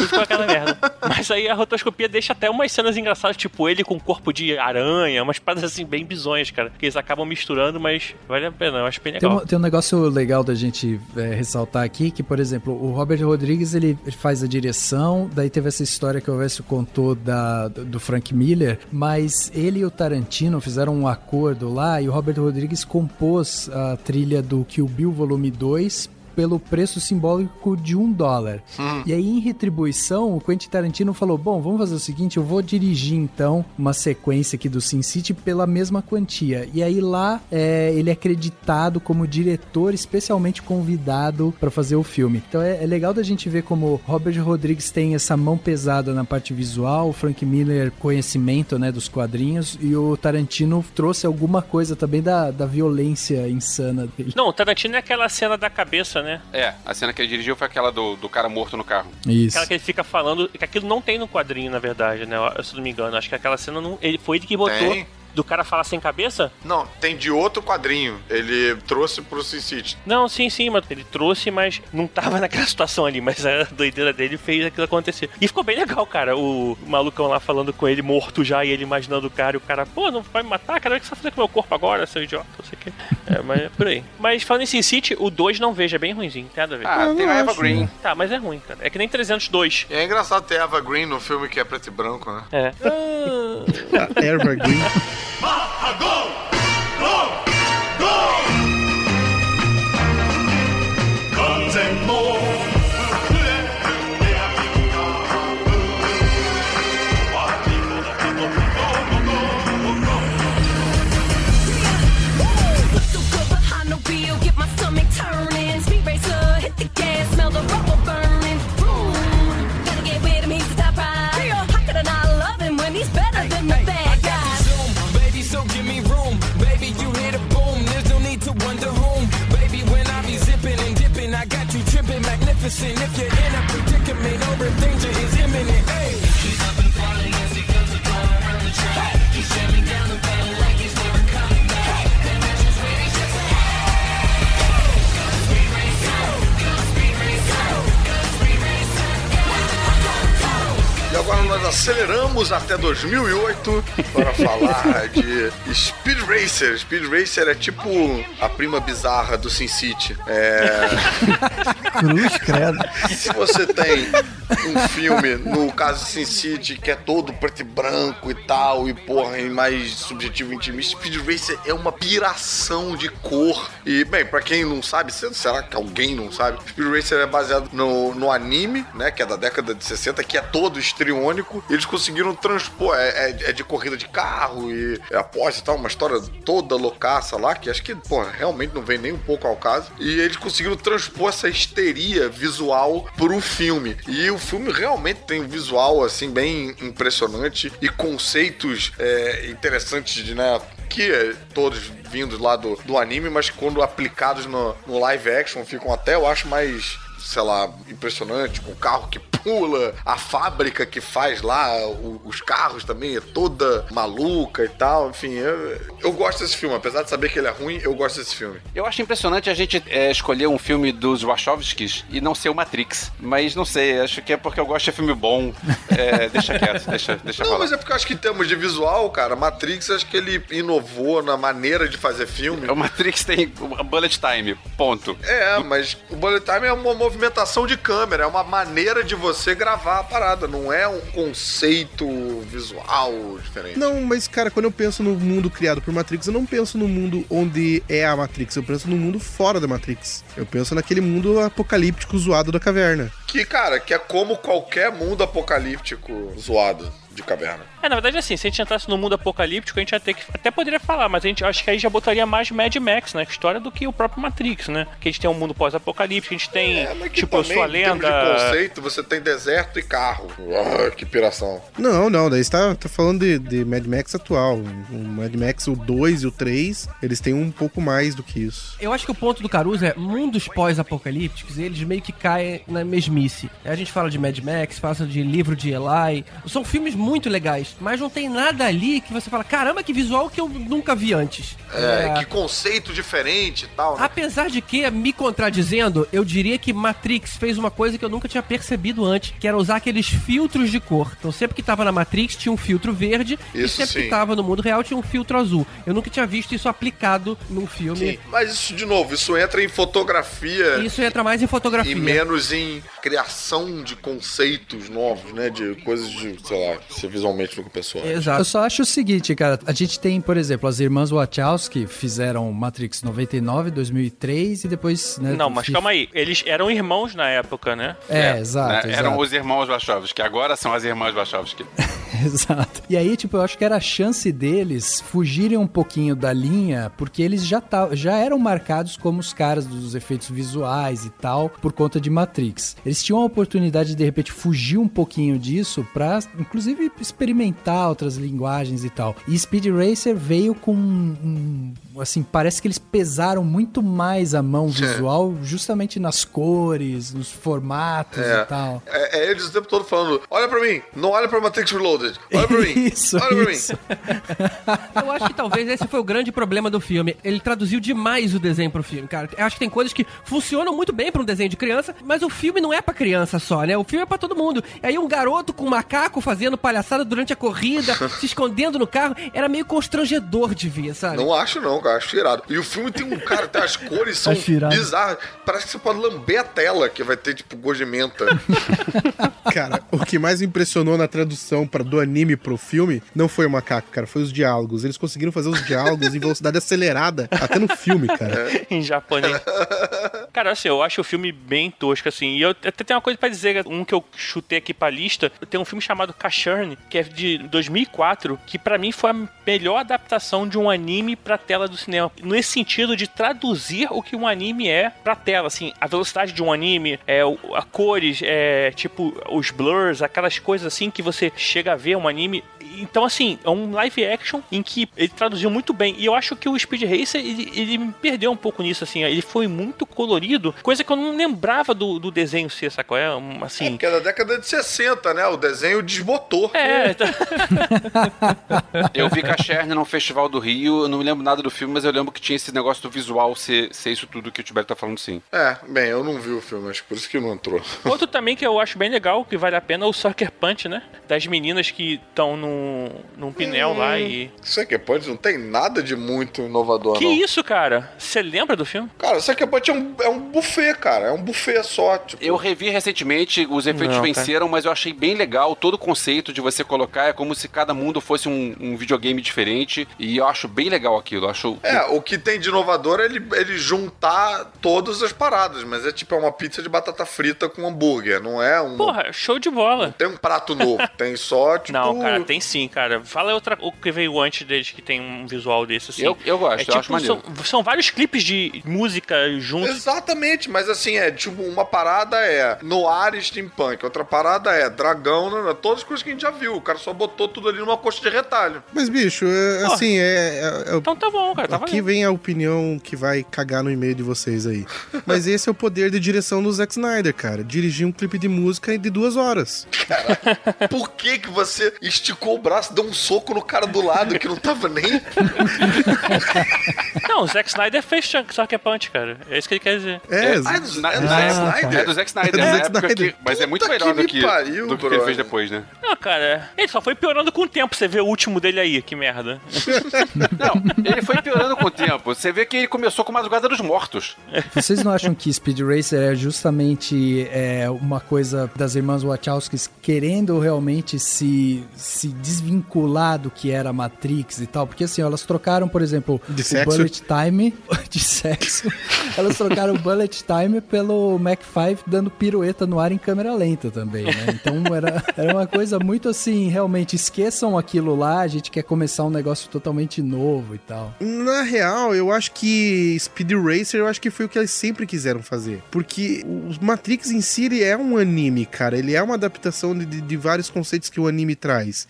S6: Com aquela merda. Mas aí a rotoscopia deixa até umas cenas engraçadas, tipo ele com corpo de aranha, umas paradas assim bem bizonhas, cara. Que eles acabam misturando, mas vale a pena, eu acho bem
S7: Tem
S6: legal.
S7: um, tem um negócio legal da gente é, ressaltar aqui, que, por exemplo, o Robert Rodrigues, ele ele faz a direção, daí teve essa história que o Alessio contou da, do Frank Miller, mas ele e o Tarantino fizeram um acordo lá, e o Robert Rodrigues compôs a trilha do Kill Bill Volume 2 pelo preço simbólico de um dólar. E aí, em retribuição, o Quentin Tarantino falou: Bom, vamos fazer o seguinte, eu vou dirigir então uma sequência aqui do Sin City pela mesma quantia. E aí lá é, ele é acreditado como diretor especialmente convidado para fazer o filme. Então é, é legal da gente ver como Robert Rodrigues tem essa mão pesada na parte visual, o Frank Miller conhecimento né, dos quadrinhos e o Tarantino trouxe alguma coisa também da, da violência insana dele.
S6: Não, o Tarantino é aquela cena da cabeça, né?
S3: É, a cena que ele dirigiu foi aquela do, do cara morto no carro.
S7: Isso.
S6: Aquela que ele fica falando, que aquilo não tem no quadrinho, na verdade, né? Eu, se não me engano. Acho que aquela cena não. Ele, foi ele que botou
S4: Tem.
S6: Do cara falar sem cabeça?
S4: Não, tem de outro quadrinho. Ele trouxe pro Sin City.
S6: Não, sim, sim, mas ele trouxe, mas não tava naquela situação ali, mas a doideira dele fez aquilo acontecer. E ficou bem legal, cara, o malucão lá falando com ele morto já, e ele imaginando o cara, e o cara, pô, não vai me matar, cara, o que você vai fazer com o meu corpo agora, seu idiota, não sei o quê. É, mas é por aí. Mas falando em Sin City, o 2 não vejo, é bem ruimzinho, tem nada a ver.
S3: Ah, tem a Eva Green.
S6: Tá, mas é ruim, cara. É que nem 302.
S4: E é engraçado ter Eva Green no filme que é preto e branco, né?
S6: É.
S5: A Evergreen.
S12: Get my stomach turning. Speed racer, hit the gas, smell the rubber
S13: magnificent. If you're in a predicament if danger is imminent, hey.
S4: Agora nós aceleramos até 2008 para falar de Speed Racer. Speed Racer é tipo a prima bizarra do Sin City. É...
S8: Cruz, credo.
S4: Se você tem um filme, no caso Sin City, que é todo preto e branco e tal, e porra, e mais subjetivo e intimista, Speed Racer é uma piração de cor. E, bem, pra quem não sabe, se- será que alguém não sabe? Speed Racer é baseado no, no anime, né, que é da década de 60, que é todo estriônico. E eles conseguiram transpor, é, é- é de corrida de carro e é aposta e tal, uma história toda loucaça lá, que acho que, porra, realmente não vem nem um pouco ao caso. E eles conseguiram transpor essa histeria visual pro filme. E o filme realmente tem um visual, assim, bem impressionante e conceitos é, interessantes de, né, que é, todos vindos lá do, do anime, mas quando aplicados no, no live action ficam até, eu acho, mais, sei lá, impressionante, com o carro que pula, a fábrica que faz lá o- os carros também é toda maluca e tal. Enfim, eu, eu gosto desse filme, apesar de saber que ele é ruim, eu gosto desse filme.
S3: Eu acho impressionante a gente é, escolher um filme dos Wachowskis e não ser o Matrix. Mas não sei, acho que é porque eu gosto de filme bom. É, deixa quieto, deixa, deixa
S4: Não,
S3: rolar.
S4: mas é porque eu acho que em termos de visual, cara, Matrix, acho que ele inovou na maneira de fazer filme.
S3: O Matrix tem Bullet Time, ponto.
S4: É, mas o bullet time é uma movimentação de câmera, é uma maneira de você gravar a parada, não é um conceito visual diferente.
S5: Não, mas cara, quando eu penso no mundo criado por Matrix, eu não penso no mundo onde é a Matrix, eu penso no mundo fora da Matrix. Eu penso naquele mundo apocalíptico zoado da caverna.
S4: Que, cara, que é como qualquer mundo apocalíptico zoado. de caverna.
S6: É, na verdade, assim, se a gente entrasse no mundo apocalíptico, a gente ia ter que. Até poderia falar, mas a gente acho que aí já botaria mais Mad Max na história do que o próprio Matrix, né? Que a gente tem um mundo pós-apocalíptico, a gente tem.
S4: É, mas que
S6: tipo,
S4: também,
S6: sou a
S4: em
S6: lenda.
S4: de conceito, você tem deserto e carro. Ah, que piração.
S5: Não, não, daí você tá, tá falando de, de Mad Max atual. O Mad Max, o 2 e o 3, eles têm um pouco mais do que isso.
S2: Eu acho que o ponto do Caruso é mundos pós-apocalípticos, eles meio que caem na mesmice. A gente fala de Mad Max, fala de livro de Eli. São filmes muito legais, mas não tem nada ali que você fala, caramba, que visual que eu nunca vi antes.
S4: É, que conceito diferente e tal. Né?
S2: Apesar de que, me contradizendo, eu diria que Matrix fez uma coisa que eu nunca tinha percebido antes, que era usar aqueles filtros de cor. Então sempre que tava na Matrix tinha um filtro verde, e
S4: Isso
S2: sempre
S4: sim.
S2: que tava no mundo real tinha um filtro azul. Eu nunca tinha visto isso aplicado num filme.
S4: Sim, mas isso, de novo, isso entra em fotografia
S2: Isso entra mais em fotografia.
S4: e menos em criação de conceitos novos, né? De coisas de, sei lá, ser visualmente do que a pessoa.
S7: Eu só acho o seguinte, cara. A gente tem, por exemplo, as irmãs Wachowski fizeram Matrix 99, 2003 e depois, né?
S6: Não, mas calma aí. Eles eram irmãos na época, né?
S7: É, exato,
S3: né? Eram
S7: exato.
S3: os irmãos Wachowski, que agora são as irmãs Wachowski.
S7: Exato. E aí, tipo, eu acho que era a chance deles fugirem um pouquinho da linha, porque eles já, tá, já eram marcados como os caras dos efeitos visuais e tal, por conta de Matrix. Eles tinham a oportunidade de, de repente, fugir um pouquinho disso pra, inclusive, experimentar outras linguagens e tal. E Speed Racer veio com um, um- assim, parece que eles pesaram muito mais a mão visual justamente nas cores, nos formatos
S4: É.
S7: e tal.
S4: É, é eles o tempo todo falando: olha pra mim, não olha pra Matrix Reloaded, olha pra mim,
S7: Isso,
S4: olha pra
S7: isso.
S4: mim.
S2: Eu acho que talvez esse foi o grande problema do filme. Ele traduziu demais o desenho pro filme, cara. Eu acho que tem coisas que funcionam muito bem pra um desenho de criança, mas o filme não é pra criança só, né? O filme é pra todo mundo. E aí um garoto com um macaco fazendo palhaçada durante a corrida, se escondendo no carro, era meio constrangedor de ver, sabe?
S4: Não acho não, cara, acho irado. E o filme tem um cara, tem as cores são
S2: irado.
S4: bizarras. Parece que você pode lamber a tela, que vai ter tipo gosto de menta.
S5: Cara, o que mais me impressionou na tradução pra, do anime pro filme não foi o macaco, cara, foi os diálogos. Eles conseguiram fazer os diálogos em velocidade acelerada até no filme, cara.
S6: em japonês. Cara, assim, eu acho o filme bem tosco, assim. E eu até tenho uma coisa pra dizer, um que eu chutei aqui pra lista. Tem um filme chamado Kashurn, que é de 2004, que pra mim foi a melhor adaptação de um anime pra tela do cinema. Nesse sentido de traduzir o que um anime é pra tela, assim. A velocidade de um anime, é, o- a cores, é, tipo, os blurs, aquelas coisas assim que você chega a ver um anime. Então, assim, é um live action em que ele traduziu muito bem. E eu acho que o Speed Racer, ele, ele me perdeu um pouco nisso, assim. Ele foi muito colorido, coisa que eu não lembrava do, do desenho ser, sacou? É, um, assim...
S4: Que é da década de 60, né? O desenho desbotou.
S6: É,
S3: Eu vi Cacherne num festival do Rio, eu não me lembro nada do filme, mas eu lembro que tinha esse negócio do visual ser, ser isso tudo que o Tibério tá falando sim.
S4: É, bem, eu não vi o filme, acho que por isso que não entrou.
S6: Outro também que eu acho bem legal, que vale a pena, é o Sucker Punch, né? Das meninas que estão num, num pinel lá e...
S4: Sucker Punch não tem nada de muito inovador,
S6: Que
S4: não.
S6: isso, cara? Você lembra do filme?
S4: Cara, Sucker Punch é um, é um buffet, cara. É um buffet só, tipo...
S3: Eu revi recentemente, os efeitos
S6: Não, cara.
S3: venceram, mas eu achei bem legal todo o conceito de você colocar, é como se cada mundo fosse um, um videogame diferente, e eu acho bem legal aquilo, acho...
S4: É, o que tem de inovador é ele, ele juntar todas as paradas, mas é tipo é uma pizza de batata frita com hambúrguer, não é um...
S6: Porra, show de bola.
S4: Não tem um prato novo, tem só, tipo...
S6: Não, cara, tem sim, cara. Fala outra, o que veio antes deles que tem um visual desse, assim.
S3: Eu- eu gosto,
S6: é
S3: eu
S6: tipo,
S3: acho maneiro.
S6: São, são vários clipes de música juntos.
S4: Exatamente, mas assim, é tipo, uma parada é noir e steampunk, outra parada é dragão, né, né, todas as coisas que a gente já viu. O cara só botou tudo ali numa coxa de retalho.
S5: Mas, bicho, é,
S6: Porra.
S5: assim, é. é- é-
S6: Então tá bom, cara, tá
S5: Aqui
S6: valendo.
S5: vem a opinião que vai cagar no e-mail de vocês aí. Mas esse é o poder de direção do Zack Snyder, cara. Dirigir um clipe de música de duas horas.
S4: Por que que você esticou o braço, deu um soco no cara do lado que não tava nem...
S6: Não, o Zack Snyder fez Chunk- Sucker Punch, cara. É isso que ele quer dizer.
S5: É,
S3: é
S5: Zack-
S3: do, é do
S4: Ah,
S3: Zack. Snyder? É do Zack Snyder,
S5: É do
S3: na
S5: Zack
S3: época
S5: Snyder.
S3: que- Mas é muito
S4: Puta
S3: melhor
S4: que
S3: do que,
S4: pariu,
S3: do que ele fez depois, né?
S6: Não, cara, ele só foi piorando com o tempo. Você vê o último dele aí, que merda.
S3: Não, ele foi piorando com o tempo. Você vê que ele começou com Madrugada dos Mortos.
S7: Vocês não acham que Speed Racer é justamente é, uma coisa das irmãs Wachowskis querendo realmente se, se desvincular do que era Matrix e tal? Porque assim, elas trocaram, por exemplo,
S5: De
S7: o
S5: sexo?
S7: Bullet Time de sexo. elas trocaram o Bullet Time pelo Mac 5 dando pirueta no ar em câmera lenta também, né? Então era, era uma coisa muito assim, realmente, esqueçam aquilo lá, a gente quer começar um negócio totalmente novo e tal.
S5: Na real, eu acho que Speed Racer, eu acho que foi o que eles sempre quiseram fazer. Porque o Matrix em si, ele é um anime, cara. Ele é uma adaptação de, de- vários conceitos que o anime traz.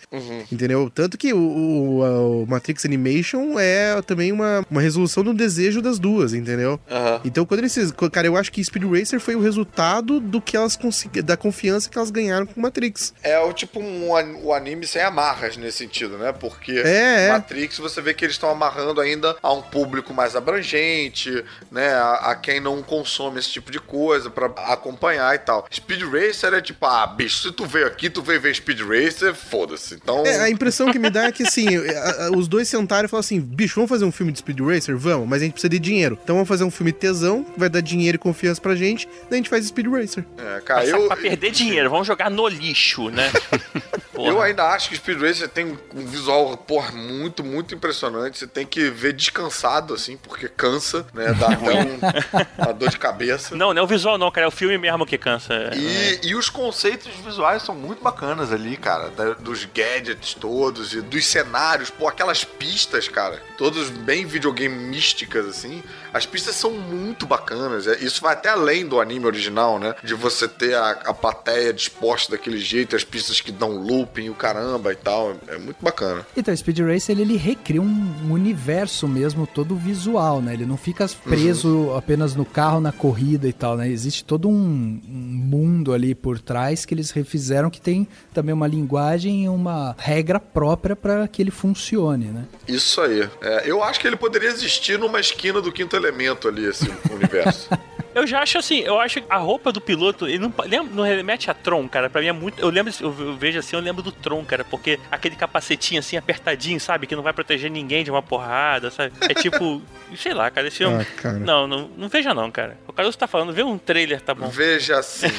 S5: Entendeu? Tanto que o, o- o Matrix Animation é também uma, uma resolução do desejo das duas, entendeu? Então, quando eles. Cara, eu acho que Speed Racer foi o resultado do que elas consegui- da confiança que elas ganharam com Matrix.
S4: É o tipo um, o anime sem amarras nesse sentido, né? Porque
S5: É, é.
S4: Matrix você vê que eles estão amarrando ainda a um público mais abrangente, né? A, a quem não consome esse tipo de coisa pra acompanhar e tal. Speed Racer é tipo, ah, bicho, se tu veio aqui, tu veio ver Speed Racer, foda-se. Então.
S5: É, a impressão que me dá é que, assim, a- a- os dois sentaram e falaram assim, bicho, vamos fazer um filme de Speed Racer? Vamos, mas a gente precisa de dinheiro. Então vamos fazer um filme tesão, vai dar dinheiro e confiança pra gente, daí a gente faz Speed Racer.
S4: É, cara,
S6: Pra,
S4: eu,
S6: pra perder dinheiro, vamos jogar no lixo, né?
S4: eu ainda acho que Speed Racer tem um visual, porra, muito, muito impressionante. Você tem que ver descansado, assim, porque cansa, né? Dá até um, uma dor de cabeça.
S6: Não, não é o visual não, cara, é o filme mesmo que cansa.
S4: E, e os conceitos visuais são muito bacanas ali, cara. da- dos gadgets todos e dos cenários. Pô, aquelas pistas, cara. Todos bem videogame místicas, assim. As pistas são muito bacanas. é- Isso vai até além do anime original, né? De você ter a, a plateia disposta daquele jeito, as pistas que dão looping, o caramba e tal. É muito bacana.
S7: Então, Speed Racer, ele, ele recria um universo mesmo, todo visual, né? Ele não fica preso apenas no carro, na corrida e tal, né? Existe todo um, um mundo ali por trás que eles refizeram que tem também uma linguagem e uma regra própria para que ele funcione, né?
S4: Isso aí. É, eu acho que ele poderia existir numa esquina do quinto elemento ali, esse universo.
S6: Eu já acho assim, eu acho que a roupa do piloto, ele não, lembra, não remete a Tron, cara. Pra mim é muito. Eu lembro, eu, vejo assim, eu lembro do Tron, cara, porque aquele capacetinho assim, apertadinho, sabe? Que não vai proteger ninguém de uma porrada, sabe? É tipo, sei lá, cara, esse filme.
S5: Ah, cara.
S6: Não, não, não veja não, cara. O Caruso tá falando, vê um trailer, tá bom.
S4: Veja assim.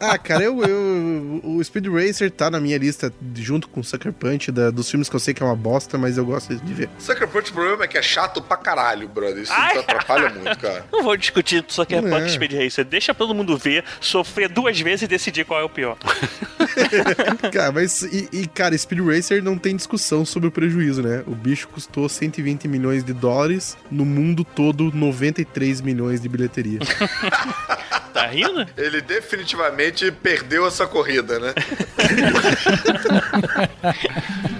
S5: Ah, cara, eu, eu- o Speed Racer tá na minha lista junto com Sucker Punch, da- dos filmes que eu sei que é uma bosta, mas eu gosto de ver.
S4: Sucker Punch, o problema é que é chato pra caralho, brother. Isso
S6: Ai.
S4: atrapalha muito, cara.
S6: Não vou discutir só que é. Punk Speed Racer. Deixa todo mundo ver, sofrer duas vezes e decidir qual é o pior.
S5: Cara, mas. E, e, cara, Speed Racer não tem discussão sobre o prejuízo, né? O bicho custou 120 milhões de dólares, no mundo todo, 93 milhões de bilheteria.
S6: Tá rindo?
S4: Ele definitivamente perdeu essa corrida, né?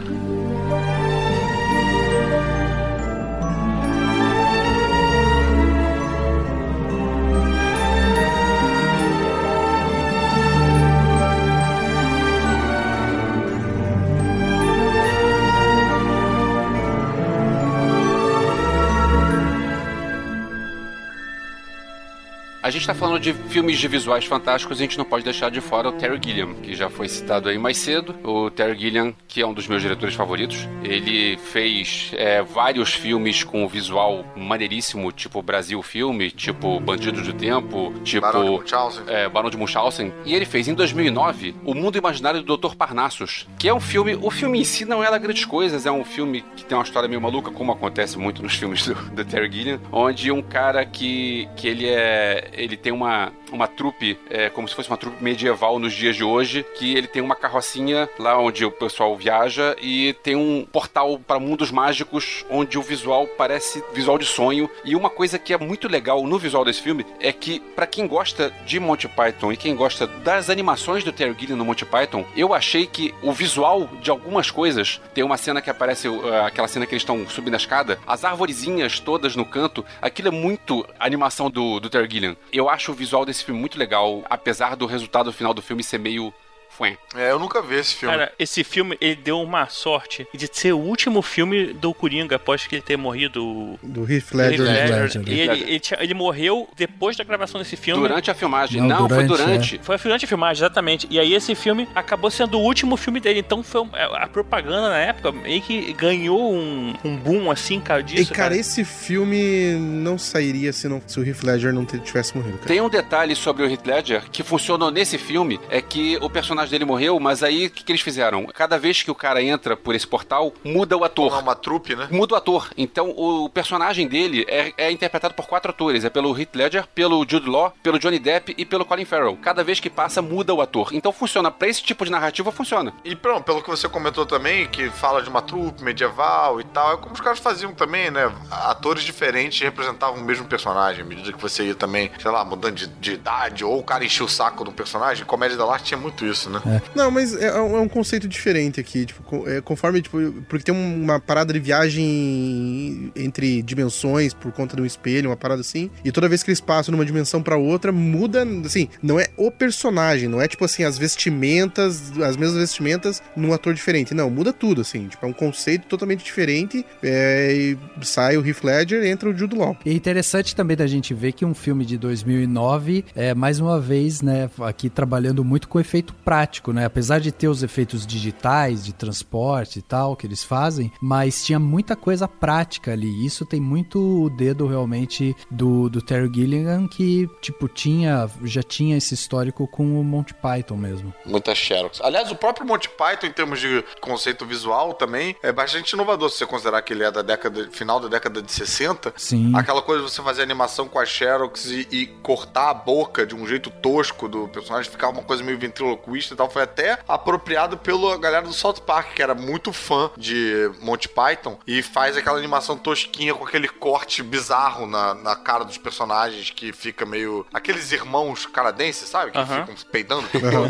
S3: A gente tá falando de filmes de visuais fantásticos e a gente não pode deixar de fora o Terry Gilliam, que já foi citado aí mais cedo. O Terry Gilliam, que é um dos meus diretores favoritos. Ele fez é, vários filmes com visual maneiríssimo, tipo Brasil Filme, tipo Bandido do Tempo, tipo
S4: Barão de Munchausen.
S3: é, Barão de Munchausen. E ele fez em 2009 O Mundo Imaginário do Dr. Parnassus, que é um filme. O filme em si não é lá grandes coisas, é um filme que tem uma história meio maluca, como acontece muito nos filmes do, do Terry Gilliam, onde um cara que, que ele é. Ele tem uma, uma trupe, é, como se fosse uma trupe medieval nos dias de hoje, que ele tem uma carrocinha lá onde o pessoal viaja e tem um portal para mundos mágicos onde o visual parece visual de sonho. E uma coisa que é muito legal no visual desse filme é que, para quem gosta de Monty Python e quem gosta das animações do Terry Gilliam no Monty Python, eu achei que o visual de algumas coisas, tem uma cena que aparece, uh, aquela cena que eles estão subindo a escada, as arvorezinhas todas no canto, aquilo é muito animação do, do Terry Gilliam. Eu acho o visual desse filme muito legal, apesar do resultado final do filme ser meio. Fué.
S4: É, eu nunca vi esse filme.
S6: Cara, esse filme, ele deu uma sorte de ser o último filme do Coringa após que ele ter morrido.
S5: Do Heath
S6: Heath
S5: Ledger.
S6: Ledger. E ele, ele, tinha- ele morreu depois da gravação desse filme.
S3: Durante a filmagem.
S7: Não,
S3: Não, foi
S7: durante,
S3: durante.
S6: Foi durante a filmagem, exatamente. E aí esse filme acabou sendo o último filme dele. Então foi um- a propaganda na época meio que ganhou um, um boom assim, cara,
S5: E,
S6: disso.
S5: cara, esse filme não sairia se, não, se o Heath Ledger não tivesse morrido, cara.
S3: Tem um detalhe sobre o Heath Ledger que funcionou nesse filme, é que o personagem personagem dele morreu, mas aí o que, que eles fizeram? Cada vez que o cara entra por esse portal, muda o ator.
S4: É uma trupe, né?
S3: Muda o ator. Então o personagem dele é, é interpretado por quatro atores. É pelo Heath Ledger, pelo Jude Law, pelo Johnny Depp e pelo Colin Farrell. Cada vez que passa, muda o ator. Então funciona. Pra esse tipo de narrativa, funciona.
S4: E pronto, pelo que você comentou também, que fala de uma trupe medieval e tal, é como os caras faziam também, né? Atores diferentes representavam o mesmo personagem, à medida que você ia também, sei lá, mudando de, de idade, ou o cara enchia o saco do personagem. Comédia da Arte tinha muito isso, né?
S5: Não, mas é, um é um conceito diferente aqui. Tipo, é, conforme, tipo, porque tem uma parada de viagem entre dimensões por conta de um espelho, uma parada assim. E toda vez que eles passam de uma dimensão pra outra, muda, assim, não é o personagem, não é tipo assim, as vestimentas, as mesmas vestimentas num ator diferente. Não, muda tudo, assim. Tipo, é um conceito totalmente diferente. É, e sai o Heath Ledger e entra o Jude Law.
S7: E é interessante também da gente ver que um filme de 2009 é mais uma vez, né, aqui trabalhando muito com efeito prático, né? Apesar de ter os efeitos digitais de transporte e tal que eles fazem, mas tinha muita coisa prática ali. Isso tem muito o dedo realmente do, do Terry Gilliam que tipo tinha já tinha esse histórico com o Monty Python mesmo.
S4: Muita Xerox. Aliás, o próprio Monty Python, em termos de conceito visual, também é bastante inovador, se você considerar que ele é da década, final da década de 60.
S7: Sim.
S4: Aquela coisa de você fazer animação com a Xerox e, e cortar a boca de um jeito tosco do personagem, ficar uma coisa meio ventriloquista e tal, foi até apropriado pela galera do South Park, que era muito fã de Monty Python, e faz aquela animação tosquinha com aquele corte bizarro na, na cara dos personagens, que fica meio... Aqueles irmãos canadenses, sabe? Que ficam peidando.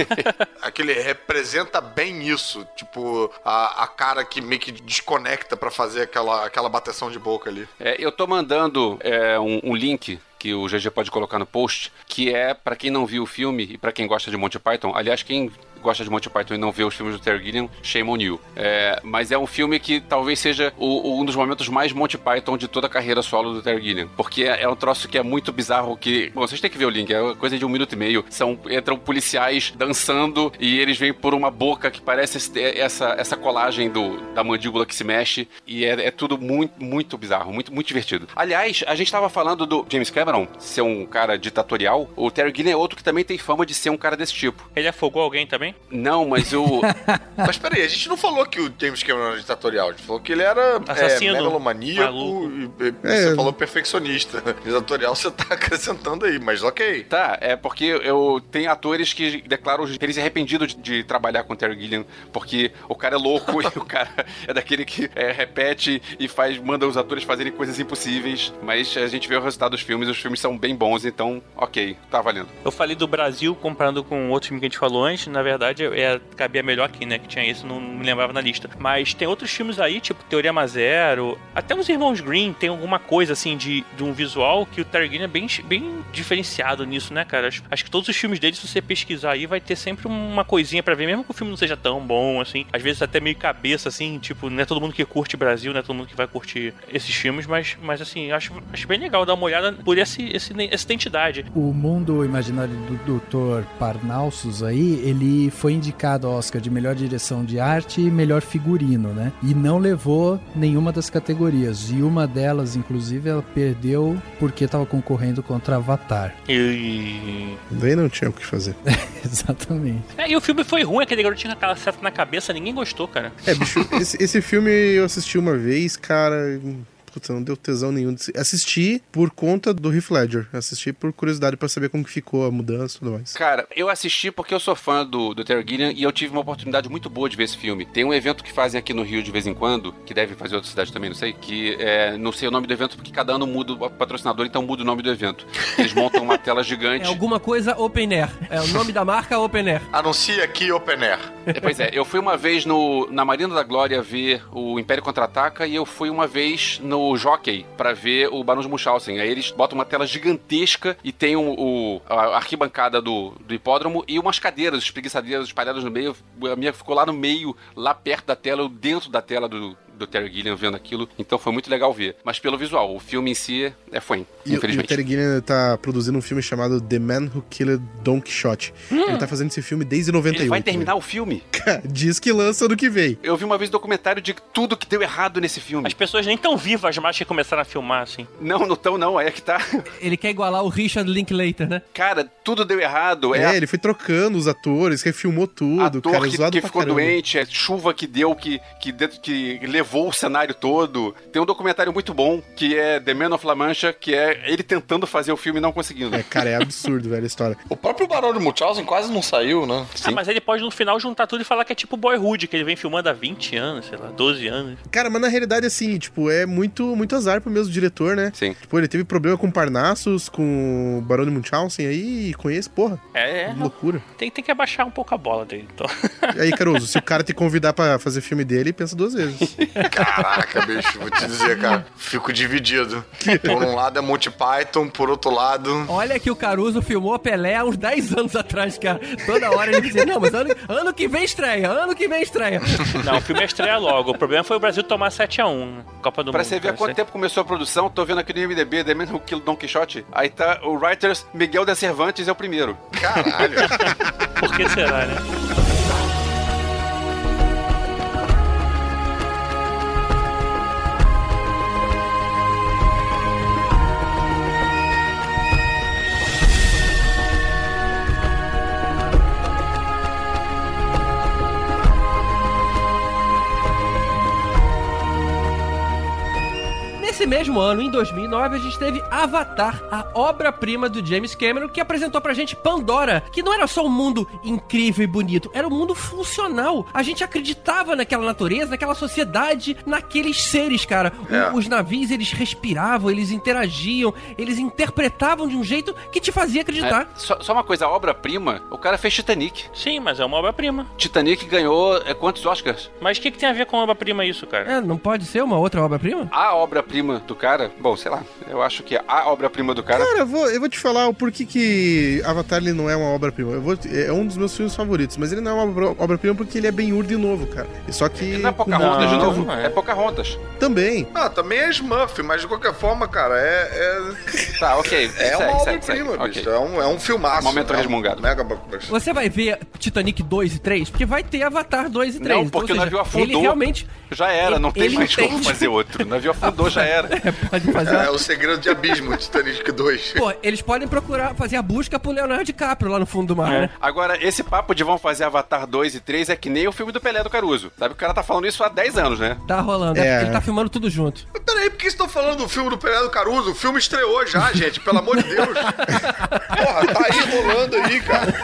S4: Aquele representa bem isso. Tipo, a, a cara que meio que desconecta pra fazer aquela, aquela bateção de boca ali.
S3: É, eu tô mandando é, um, um link que o GG pode colocar no post, que é pra quem não viu o filme e pra quem gosta de Monty Python. Aliás, quem gosta de Monty Python e não vê os filmes do Terry Gilliam, shame on you. É, mas é um filme que talvez seja o- um dos momentos mais Monty Python de toda a carreira solo do Terry Gilliam. Porque é, é um troço que é muito bizarro, que... Bom, vocês têm que ver o link, é coisa de um minuto e meio. São, entram policiais dançando e eles vêm por uma boca que parece essa, essa colagem do, da mandíbula que se mexe. E é, é tudo muito, muito bizarro, muito, muito divertido. Aliás, a gente tava falando do James Cameron ser um cara ditatorial. O Terry Gilliam é outro que também tem fama de ser um cara desse tipo.
S14: Ele afogou alguém também?
S3: Não, mas o...
S4: Mas peraí, a gente não falou que o James Cameron era ditatorial, a gente falou que ele era
S14: Assassino,
S4: é, megalomaníaco e, e
S5: É.
S4: você falou perfeccionista. Ditatorial você tá acrescentando aí, mas ok.
S3: Tá, é porque eu tenho atores que declaram terem se arrependido de, de trabalhar com o Terry Gilliam, porque o cara é louco e o cara é daquele que é, repete e faz, manda os atores fazerem coisas impossíveis, mas a gente vê o resultado dos filmes, os filmes são bem bons, então, ok, tá valendo.
S14: Eu falei do Brasil comparando com outro filme que a gente falou antes. Na verdade, é, cabia melhor aqui, né? Que tinha isso, não me lembrava na lista. Mas tem outros filmes aí, tipo Teorema Zero. Até os Irmãos Green tem alguma coisa, assim, de, de um visual que o Gilliam é bem, bem diferenciado nisso, né, cara? Acho, acho que todos os filmes dele, se você pesquisar aí, vai ter sempre uma coisinha pra ver, mesmo que o filme não seja tão bom, assim. Às vezes até meio cabeça, assim, tipo, não é todo mundo que curte Brasil, não é todo mundo que vai curtir esses filmes, mas, mas assim, acho, acho bem legal dar uma olhada por esse, esse, essa identidade.
S7: O mundo imaginário do Dr. Parnassus aí, ele foi indicado ao Oscar de melhor direção de arte e melhor figurino, né? E não levou nenhuma das categorias. E uma delas, inclusive, ela perdeu porque estava concorrendo contra Avatar.
S14: E...
S5: Daí não tinha o que fazer.
S7: Exatamente.
S14: É, e o filme foi ruim, aquele garotinho com aquela seta na cabeça, ninguém gostou, cara.
S5: É, bicho, esse, esse filme eu assisti uma vez, cara. Puta, não deu tesão nenhum. de se- Assisti por conta do Heath Ledger. Assisti por curiosidade pra saber como que ficou a mudança e tudo mais.
S3: Cara, eu assisti porque eu sou fã do, do Terry Gilliam e eu tive uma oportunidade muito boa de ver esse filme. Tem um evento que fazem aqui no Rio de vez em quando, que deve fazer outra cidade também, não sei, que é, não sei o nome do evento porque cada ano muda o patrocinador, então muda o nome do evento. Eles montam uma tela
S2: É
S3: gigante.
S2: alguma coisa Open Air. É o nome da marca Open Air.
S4: Anuncia aqui Open Air.
S3: É, Pois é, eu fui uma vez no, na Marina da Glória ver o Império Contra-Ataca e eu fui uma vez no Jockey pra ver o Barão de Munchausen. Aí eles botam uma tela gigantesca e tem o, o- a arquibancada do, do hipódromo e umas cadeiras espreguiçadeiras espalhadas no meio. A minha ficou lá no meio, lá perto da tela, dentro da tela do, do Terry Gilliam vendo aquilo, então foi muito legal ver. Mas pelo visual, o filme em si é foi,
S5: E, o- e o
S3: infelizmente.
S5: Terry Gilliam tá produzindo um filme chamado The Man Who Killed Don Quixote. Ele tá fazendo esse filme desde 98.
S3: Ele vai terminar o filme?
S5: Cara, diz que lança ano que vem.
S3: Eu vi uma vez um documentário de tudo que deu errado nesse filme.
S14: As pessoas nem tão vivas mais que começaram a filmar, assim.
S3: Não, não tão não, é que tá.
S2: Ele quer igualar o Richard Linklater, né?
S3: Cara, tudo deu errado. É,
S5: É, ele foi trocando os atores, refilmou tudo,
S3: ator
S5: cara,
S3: que,
S5: zoado
S3: que ficou
S5: caramba.
S3: doente, é chuva que deu, que, que, de- que levou o cenário todo. Tem um documentário muito bom, que é The Man of La Mancha, que é ele tentando fazer o filme e não conseguindo.
S5: É, cara, é absurdo, velho, a história.
S15: O próprio Barão de Munchausen quase não saiu, né?
S14: Ah, mas ele pode no final juntar tudo e falar que é tipo Boyhood, que ele vem filmando há 20 anos, sei lá, 12 anos.
S5: Cara, mas na realidade, assim, tipo, é muito, muito azar pro mesmo diretor, né?
S3: Sim.
S5: Tipo, ele teve problema com Parnassus, com o Barão de Munchausen aí, e com esse, porra.
S14: É, é.
S5: Loucura.
S14: Tem, tem que abaixar um pouco a bola dele, então.
S5: E aí, Caruso, se o cara te convidar pra fazer filme dele, pensa duas vezes.
S4: Caraca, bicho, vou te dizer, cara. Fico dividido. Por um lado é Monty Python, por outro lado.
S2: Olha que o Caruso filmou Pelé há uns 10 anos atrás, cara. Toda hora ele dizia, não, mas ano, ano que vem estreia, ano que vem estreia.
S14: Não, o filme é estreia logo. O problema foi o Brasil tomar 7x1 na Copa do
S3: Pra
S14: Mundo.
S3: você ver há quanto tempo começou a produção, tô vendo aqui no IMDB, The Man Who Killed Don Quixote. Aí tá o Writers Miguel de Cervantes é o primeiro.
S4: Caralho.
S14: Por que será, né?
S2: Nesse mesmo ano, em 2009, a gente teve Avatar, a obra-prima do James Cameron, que apresentou pra gente Pandora, que não era só um mundo incrível e bonito, era um mundo funcional. A gente acreditava naquela natureza, naquela sociedade, naqueles seres, cara.
S3: É.
S2: Os navios, eles respiravam, eles interagiam, eles interpretavam de um jeito que te fazia acreditar.
S3: É, só, só uma coisa, a obra-prima, o cara fez Titanic.
S14: Sim, mas é uma obra-prima.
S3: Titanic ganhou é, quantos Oscars?
S14: Mas o que, que tem a ver com obra-prima isso, cara?
S2: É, não pode ser uma outra obra-prima?
S3: A obra-prima do cara, bom, sei lá, eu acho que a obra-prima do cara.
S5: Cara, eu vou, eu vou te falar o porquê que Avatar ele não é uma obra-prima. Eu vou- É um dos meus filmes favoritos, mas ele não é uma obra- obra-prima porque ele é bem urdo de novo, cara. Só que.
S3: Não é Pocahontas de novo? É Pocahontas.
S5: Também.
S4: Ah, também é Smurf, mas de qualquer forma, cara, é.
S3: Tá, ok.
S4: É, é
S3: segue,
S4: uma obra-prima, bicho. É, um, é um filmaço.
S3: Momento
S4: é um
S3: resmungado.
S4: Mega.
S2: Você vai ver Titanic 2 e 3? Porque vai ter Avatar 2 e 3.
S3: Não, porque
S2: Ou
S3: o
S2: seja,
S3: navio afundou.
S2: Ele realmente
S3: Já era, não tem
S2: ele
S3: mais como
S2: entende.
S3: fazer outro. O navio afundou, já era.
S2: pode fazer.
S4: É, o segredo de abismo, Titanic 2.
S2: Pô, eles podem procurar fazer a busca pro Leonardo DiCaprio lá no fundo do mar,
S3: É.
S2: né?
S3: Agora, esse papo de vão fazer Avatar 2 e 3 é que nem o filme do Pelé do Caruso. Sabe, o cara tá falando isso há 10 anos, né?
S2: Tá rolando.
S5: É.
S2: É. porque Ele tá filmando tudo junto.
S4: Mas Peraí, por que vocês estão falando do filme do Pelé do Caruso? O filme estreou já, gente, pelo amor de Deus. Porra, tá aí rolando aí, cara.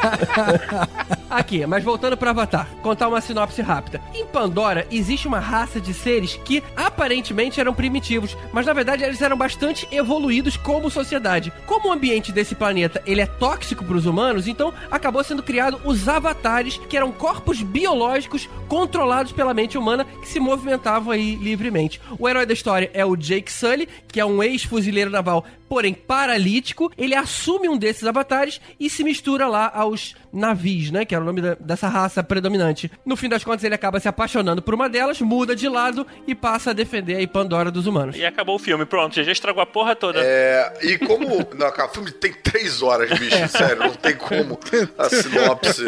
S2: Aqui, mas voltando pro Avatar, contar uma sinopse rápida. Em Pandora existe uma raça de seres que aparentemente eram primitivos, mas na verdade eles eram bastante evoluídos como sociedade. Como o ambiente desse planeta ele é tóxico para os humanos, então acabou sendo criado os avatares, que eram corpos biológicos controlados pela mente humana que se movimentavam aí livremente. O herói da história é o Jake Sully, que é um ex-fuzileiro naval, porém paralítico. Ele assume um desses avatares e se mistura lá aos navios, né? Que era o nome da- dessa raça predominante. No fim das contas, ele acaba se apaixonando por uma delas, muda de lado e passa a defender aí Pandora dos humanos.
S14: E acabou o filme, pronto, já estragou a porra toda.
S4: É, e como. Não, cara, o filme tem três horas, bicho, sério, não tem como a sinopse.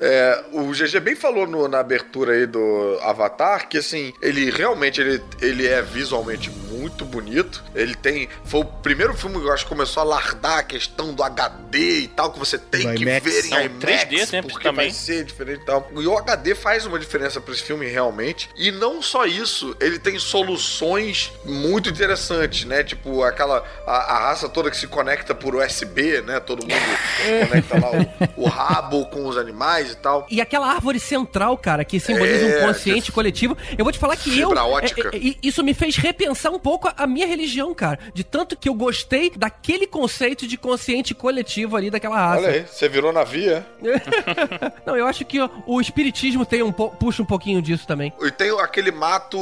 S4: É, o GG bem falou no- na abertura aí do Avatar que, assim, ele realmente ele, ele é visualmente muito bonito. Ele tem. Foi o primeiro filme que eu acho que começou a lardar a questão do HD e tal, que você tem
S5: Do
S4: que
S5: IMAX.
S4: ver em
S14: Não,
S4: IMAX,
S14: 3D, né,
S4: porque
S14: também.
S4: vai ser diferente e tal. E o HD faz uma diferença pra esse filme, realmente. E não só isso, ele tem soluções muito interessantes, né? Tipo, aquela. A, a raça toda que se conecta por USB, né? Todo mundo conecta lá o, o rabo com os animais e tal.
S2: E aquela árvore central, cara, que simboliza
S4: É,
S2: um consciente coletivo. Eu vou te falar que eu.
S4: fibra ótica.
S2: é, é, é, isso me fez repensar um pouco pouco a minha religião, cara. De tanto que eu gostei daquele conceito de consciente coletivo ali daquela raça.
S4: Olha aí, você virou navio, é?
S2: Não, eu acho que ó, o espiritismo tem um puxa um pouquinho disso também.
S4: E tem aquele mato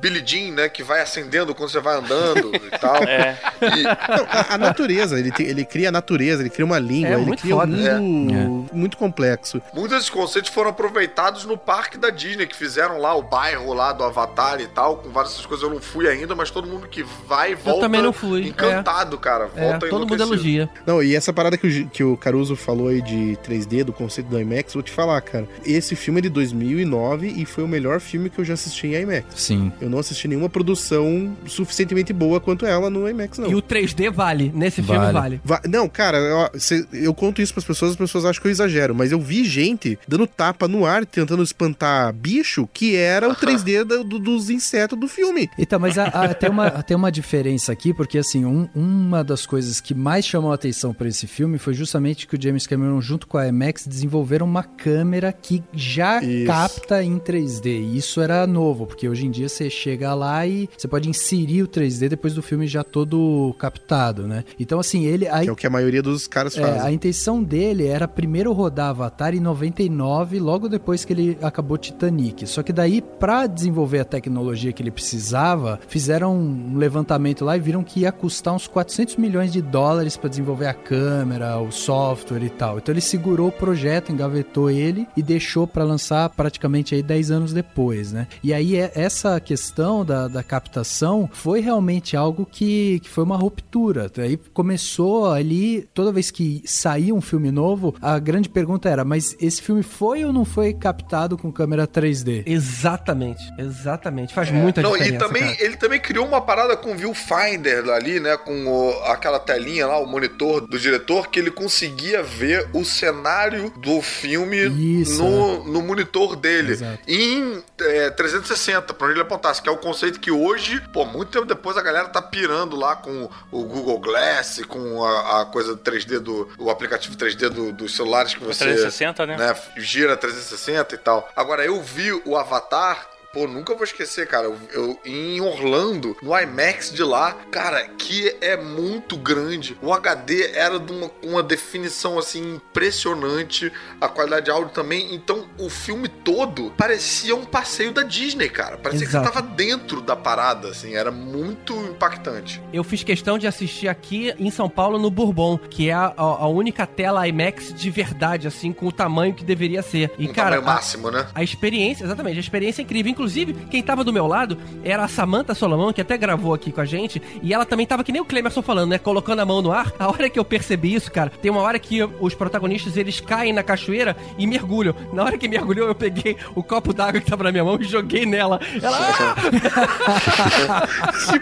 S4: Billy Jean, né? Que vai acendendo quando você vai andando e tal.
S14: É.
S4: E-
S5: Não, a, a natureza, ele, tem- ele cria a natureza, ele cria uma língua,
S2: É,
S5: ele
S2: muito
S5: cria
S2: foda.
S5: um mundo muito complexo.
S4: Muitos desses conceitos foram aproveitados no parque da Disney, que fizeram lá o bairro lá do Avatar e tal, com várias dessas coisas. Eu não fui ainda, mas todo mundo que vai e volta
S2: também não fui,
S4: encantado, cara.
S2: É,
S4: Volta
S2: todo mundo elogia.
S5: Não, e essa parada que o, que o Caruso falou aí de 3D, do conceito do IMAX, vou te falar, cara. Esse filme é de 2009 e foi o melhor filme que eu já assisti em IMAX.
S7: Sim.
S5: Eu não assisti nenhuma produção suficientemente boa quanto ela no IMAX, não.
S2: E o 3D vale. Nesse filme
S7: Vale.
S2: vale.
S5: Va- Não, cara, eu, cê- eu conto isso pras pessoas, as pessoas acham que eu exagero, mas eu vi gente dando tapa no ar, tentando espantar bicho, que era o 3D do- do- dos insetos do filme.
S7: Então, mas a- a- tem, uma, tem uma diferença aqui, porque assim, um- uma das coisas que mais chamou a atenção para esse filme foi justamente que o James Cameron, junto com a IMAX, desenvolveram uma câmera que já
S5: Isso.
S7: capta em 3D. E isso era novo, porque hoje em dia você chega lá e você pode inserir o 3D depois do filme já todo captado, né? Então, assim, ele. a-
S5: Que é o que a maioria dos caras
S7: é,
S5: fazem.
S7: a intenção dele era primeiro rodar Avatar em 99, logo depois que ele acabou Titanic. Só que daí, pra desenvolver a tecnologia que ele precisava, fizeram um levantamento lá e viram que ia custar uns 400 milhões de dólares pra desenvolver a câmera, o software e tal. Então ele segurou o projeto, engavetou ele e deixou pra lançar praticamente aí 10 anos depois, né? E aí é- essa questão da, da captação foi realmente algo que, que foi uma ruptura. Aí começou ali, toda vez que saía um filme novo, a grande pergunta era: mas esse filme foi ou não foi captado com câmera 3D?
S2: Exatamente, exatamente. Faz muita
S4: Não,
S2: diferença.
S4: e também
S2: cara.
S4: ele também criou uma parada com o viewfinder ali, né? Com o- aquela telinha lá, o monitor do diretor, que ele conseguia ver o cenário do filme
S7: Isso,
S4: no, no monitor dele.
S7: Exato.
S4: Em é, 360, pra onde ele apontasse, que é o conceito que hoje, pô, muito tempo depois a galera tá pirando lá com o Google Glass, com a, a coisa 3D do. o aplicativo 3D do- dos celulares que você.
S14: 360, né?
S4: né, gira 360 e tal. Agora, eu vi o Avatar. Pô, nunca vou esquecer, cara. Eu, eu- em Orlando, no IMAX de lá, cara, que é muito grande. O HD era de uma, uma definição assim impressionante, a qualidade de áudio também. Então, o filme todo parecia um passeio da Disney, cara. Parecia
S2: Exato.
S4: que você tava dentro da parada, assim. Era muito impactante.
S2: Eu fiz questão de assistir aqui em São Paulo no Bourbon, que é a, a- a única tela IMAX de verdade, assim, com o tamanho que deveria ser. E,
S4: um
S2: cara,
S4: tamanho máximo, né?
S2: A experiência, exatamente, a experiência é incrível. Inclusive, quem tava do meu lado era a Samantha Solomon, que até gravou aqui com a gente, e ela também tava que nem o Clemerson falando, né? Colocando a mão no ar. A hora que eu percebi isso, cara, tem uma hora que os protagonistas eles caem na cachoeira e mergulham. Na hora que mergulhou, eu peguei o copo d'água que tava na minha mão e joguei nela. Ela. "Ah!"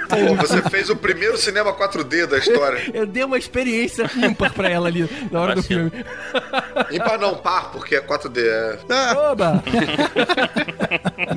S4: Pô, você fez o primeiro cinema 4D da história.
S2: Eu dei uma experiência ímpar pra ela ali na hora do filme.
S4: Ímpar não, par, porque é 4D. É...
S2: Oba!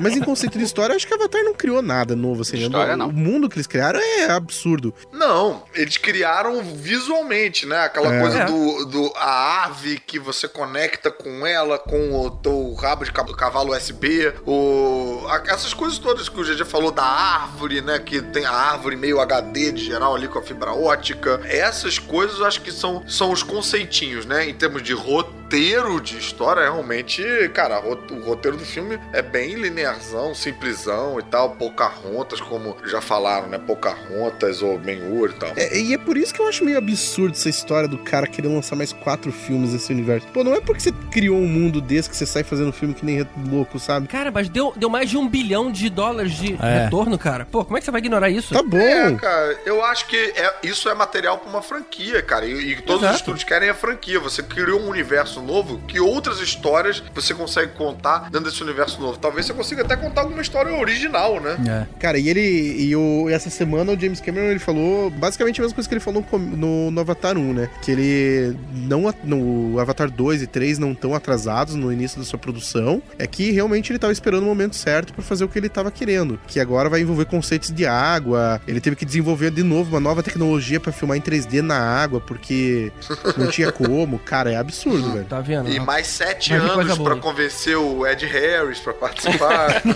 S5: Mas em conceito de história, acho que Avatar não criou nada novo, assim.
S4: História,
S5: o,
S4: não.
S5: o mundo que eles criaram é absurdo.
S4: Não, eles criaram visualmente, né? Aquela
S5: É.
S4: coisa
S5: É.
S4: do, do a ave que você conecta com ela, com o teu rabo de ca- cavalo USB, o, a- essas coisas todas que o GG falou da árvore, né? Que tem a árvore meio HD de geral ali com a fibra ótica. Essas coisas eu acho que são, são os conceitinhos, né? Em termos de roteiro de história, realmente, cara, o roteiro do filme é bem linearzão, simplesão e tal, Pocahontas, como já falaram, né? Pocahontas ou Ben-Hur e tal.
S5: É, e é por isso que eu acho meio absurdo essa história do cara querer lançar mais quatro filmes nesse universo. Pô, não é porque você criou um mundo desse que você sai fazendo filme que nem louco, sabe?
S2: Cara, mas deu, deu mais de um bilhão de dólares de
S5: É.
S2: retorno, cara. Pô, como é que você vai ignorar isso?
S5: Tá bom.
S4: É, cara, eu acho que é- isso é material pra uma franquia, cara. E, e todos
S2: Exato.
S4: os estúdios querem a franquia. Você criou um universo novo que outras histórias você consegue contar dentro desse universo novo. Talvez você consiga até contar alguma história original, né?
S5: Cara, e ele. E o, essa semana o James Cameron ele falou basicamente a mesma coisa que ele falou no, no, no Avatar 1, né? Que ele não. No Avatar 2 e 3 não estão atrasados no início da sua produção. É que realmente ele tava esperando o momento certo pra fazer o que ele tava querendo. Que agora vai envolver conceitos de água. Ele teve que desenvolver de novo uma nova tecnologia pra filmar em 3D na água, porque não tinha como. Cara, é absurdo, velho.
S2: Tá vendo?
S4: E mais sete anos
S2: boa.
S4: pra convencer o Ed Harris pra participar.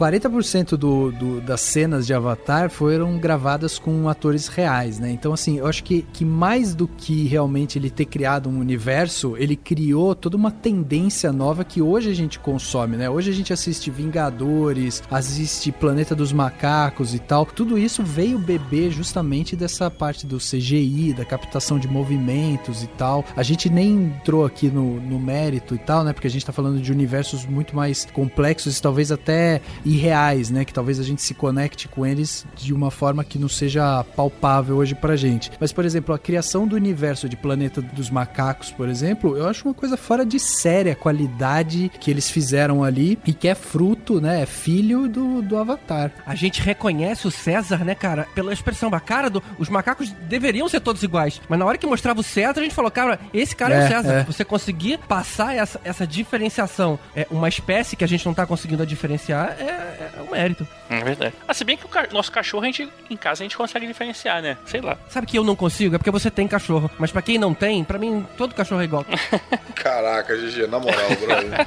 S7: 40% do, do- das cenas de Avatar foram gravadas com atores reais, né? Então, assim, eu acho que, que mais do que realmente ele ter criado um universo, ele criou toda uma tendência nova que hoje a gente consome, né? Hoje a gente assiste Vingadores, assiste Planeta dos Macacos e tal. Tudo isso veio beber justamente dessa parte do CGI, da captação de movimentos e tal. A gente nem entrou aqui no, no mérito e tal, né? Porque a gente tá falando de universos muito mais complexos e talvez até irreais, né? Que talvez a gente se conecte com eles de uma forma que não seja palpável hoje pra gente. Mas, por exemplo, a criação do universo de Planeta dos Macacos, por exemplo, eu acho uma coisa fora de série a qualidade que eles fizeram ali e que é fruto, né? É filho do, do Avatar.
S2: A gente reconhece o César, né, cara, pela expressão. A cara do. Os macacos deveriam ser todos iguais. Mas na hora que mostrava o César, a gente falou, cara, esse cara é,
S7: É,
S2: o César.
S7: é.
S2: Você conseguir passar essa, essa diferenciação, é uma espécie que a gente não tá conseguindo diferenciar, é, é um mérito.
S6: É verdade. Ah, se bem que o ca- nosso cachorro, a gente, em casa, a gente consegue diferenciar, né? Sei lá.
S2: Sabe que eu não consigo? É porque você tem cachorro. Mas pra quem não tem, pra mim, todo cachorro é igual.
S4: Caraca, GG, na moral, brother.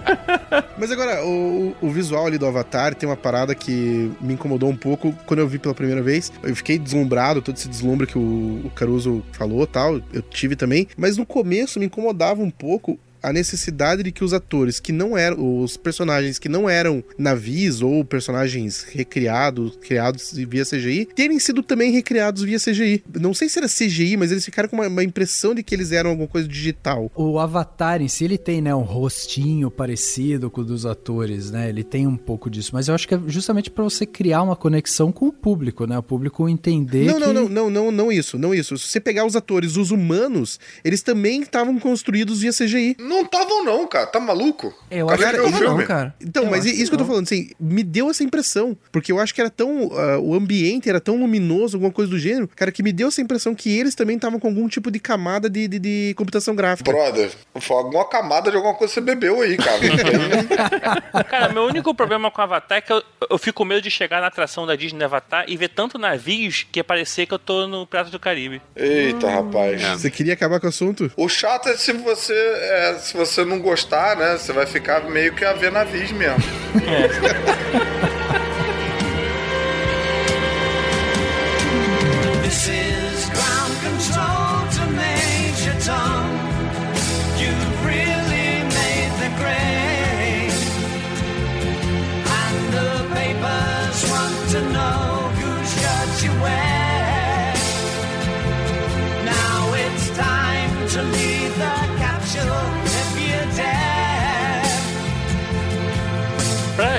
S5: Mas agora, o, o visual ali do Avatar tem uma parada que me incomodou um pouco quando eu vi pela primeira vez. Eu fiquei deslumbrado, todo esse deslumbre que o, o Caruso falou tal, eu tive também. Mas no começo me incomodava um pouco a necessidade de que os atores que não eram, os personagens que não eram navios ou personagens recriados, criados via CGI, terem sido também recriados via CGI. Não sei se era CGI, mas eles ficaram com uma, uma impressão de que eles eram alguma coisa digital.
S7: O Avatar em si, ele tem, né, um rostinho parecido com o dos atores, né? Ele tem um pouco disso, mas eu acho que é justamente pra você criar uma conexão com o público, né? O público entender
S5: Não,
S7: que...
S5: não, não, não, não, não isso, não isso. Se você pegar os atores, os humanos, eles também estavam construídos via CGI.
S4: Não estavam não, cara. Tá maluco?
S2: Eu acho
S4: viu
S2: que
S4: o
S2: não,
S4: filme?
S2: cara.
S5: Então,
S2: Eu
S5: mas isso que eu tô falando, assim, me deu essa impressão. Porque eu acho que era tão. ah, o ambiente era tão luminoso, alguma coisa do gênero, cara, que me deu essa impressão que eles também estavam com algum tipo de camada de, de, de computação gráfica.
S4: Brother, foi alguma camada de alguma coisa que você bebeu aí, cara.
S6: Cara, meu único problema com Avatar é que eu, eu fico com medo de chegar na atração da Disney Avatar e ver tanto navios que parecer que eu tô no Prato do Caribe.
S4: Eita, rapaz.
S5: Você queria acabar com o assunto?
S4: O chato é se você, é, se você não gostar, né? Você vai ficar meio que a ver navios mesmo.
S13: This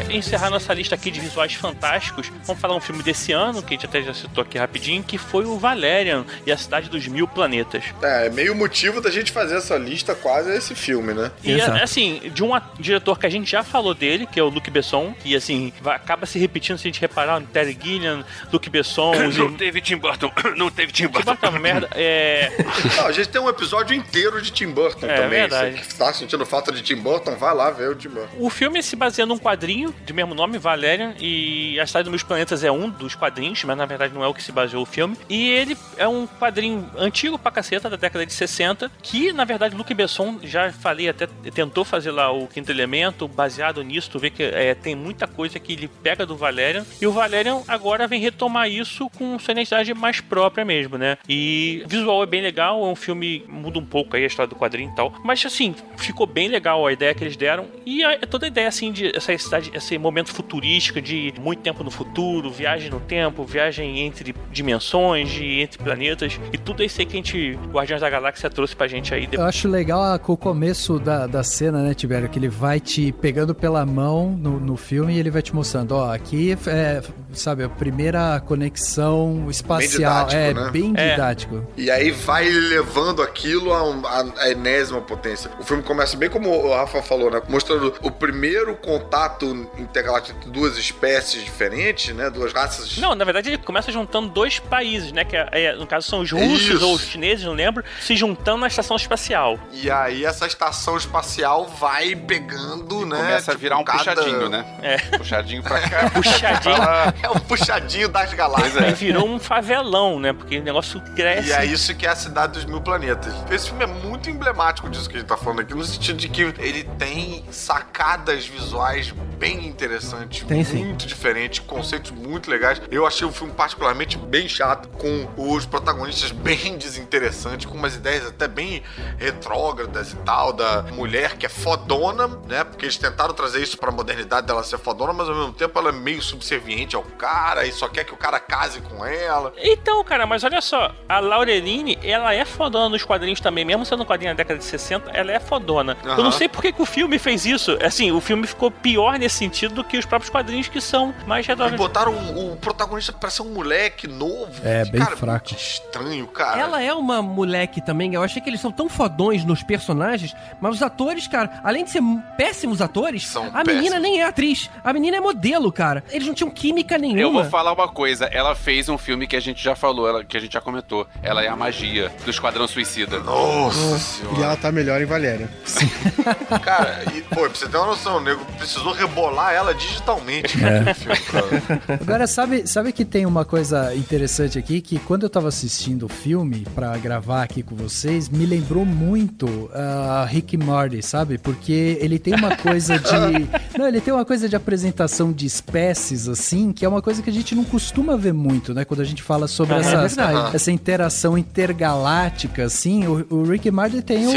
S6: Encerrar nossa lista aqui de visuais fantásticos, vamos falar um filme desse ano, que a gente até já citou aqui rapidinho, que foi o Valerian e a Cidade dos Mil Planetas.
S4: É, meio motivo da gente fazer essa lista quase é esse filme, né?
S6: E assim, de um diretor que a gente já falou dele, que é o Luc Besson, que assim, vai- acaba se repetindo se a gente reparar, Terry Gilliam, Luc Besson,
S3: Não teve Tim Burton. Não teve Tim
S6: Tim
S3: Burton.
S6: Burton é uma merda. É.
S4: Não, a gente tem um episódio inteiro de Tim Burton
S6: É,
S4: também.
S6: verdade.
S4: Você tá sentindo falta de Tim Burton, vai lá ver o Tim Burton.
S6: O filme se baseia num quadrinho de mesmo nome, Valerian, e A Cidade dos Meus Planetas é um dos quadrinhos, mas na verdade não é o que se baseou o filme. E ele é um quadrinho antigo pra caceta, da década de 60, que na verdade Luc Besson, já falei, até tentou fazer lá o Quinto Elemento, baseado nisso, tu vê que é, tem muita coisa que ele pega do Valerian, e o Valerian agora vem retomar isso com sua identidade mais própria mesmo, né? E visual é bem legal, é um filme, muda um pouco aí a história do quadrinho e tal, mas assim, ficou bem legal a ideia que eles deram, e a, toda a ideia assim de essa cidade, esse momento futurístico de muito tempo no futuro, viagem no tempo, viagem entre dimensões, de, entre planetas, e tudo isso aí que a gente, Guardiões da Galáxia, trouxe pra gente aí.
S7: Eu acho legal a- o começo da, da cena, né, Tibério? Que ele vai te pegando pela mão no, no filme e ele vai te mostrando, ó, aqui é, sabe, a primeira conexão espacial.
S4: didático,
S7: é,
S4: né?
S7: bem
S4: É.
S7: didático.
S4: E aí vai levando aquilo a, um- a- a enésima potência. O filme começa bem como o Rafa falou, né? Mostrando o primeiro contato intergaláctico entre duas espécies diferentes, né? Duas raças.
S6: Não, na verdade ele começa juntando dois países, né? Que é- é, no caso são os russos
S4: Isso.
S6: ou os chineses, não lembro, se juntando na estação espacial.
S4: E aí essa estação espacial vai pegando, né?
S3: Começa a virar um
S4: cada-
S3: puxadinho, né?
S6: É.
S3: Puxadinho pra cá.
S6: Puxadinho.
S4: É o puxadinho das galáxias.
S6: Aí virou um favelão, né? Porque o negócio cresce.
S4: E é isso que é a cidade dos mil planetas. Esse filme é muito emblemático disso que a gente tá falando aqui, no sentido de que ele tem sacadas visuais bem bem interessante,
S2: Tem sim.
S4: muito diferente, conceitos muito legais. Eu achei o filme particularmente bem chato, com os protagonistas bem desinteressantes, com umas ideias até bem retrógradas e tal, da mulher que é fodona, né? Porque eles tentaram trazer isso pra modernidade dela ser fodona, mas ao mesmo tempo ela é meio subserviente ao cara e só quer que o cara case com ela.
S14: Então, cara, mas olha só, a Laureline, ela é fodona nos quadrinhos também, mesmo sendo um quadrinho da década de 60, ela é fodona. Eu
S4: Aham.
S14: não sei por que, que o filme fez isso. Assim, o filme ficou pior nesse sentido do que os próprios quadrinhos que são mais
S4: E
S14: redondos.
S4: botaram o, o protagonista pra ser um moleque novo.
S7: É, bem
S4: cara,
S7: fraco.
S4: muito estranho, cara.
S2: Ela é uma moleque também, eu achei que eles são tão fodões nos personagens, mas os atores, cara, além de ser péssimos atores,
S4: São
S2: a menina
S4: péssimos.
S2: nem é atriz. A menina é modelo, cara. Eles não tinham química nenhuma.
S3: Eu vou falar uma coisa. Ela fez um filme que a gente já falou, ela- que a gente já comentou. Ela é a magia do Esquadrão Suicida.
S4: Nossa
S5: E
S4: senhora.
S5: ela tá melhor em Valéria.
S4: Cara, e, pô, pra você ter uma noção, o nego precisou rebolar ela digitalmente
S5: É.
S4: naquele filme. Pra...
S7: Agora, sabe, sabe que tem uma coisa interessante aqui, que quando eu tava assistindo o filme pra gravar aqui com vocês, me lembrou muito ah, Rick Morty, sabe? Porque ele tem uma coisa de... Não, ele tem uma coisa de apresentação de espécies, assim, que é uma coisa que a gente não costuma ver muito, né? Quando a gente fala sobre
S2: Ah, é
S7: essa, essa interação intergaláctica, assim, o, o Rick Morty tem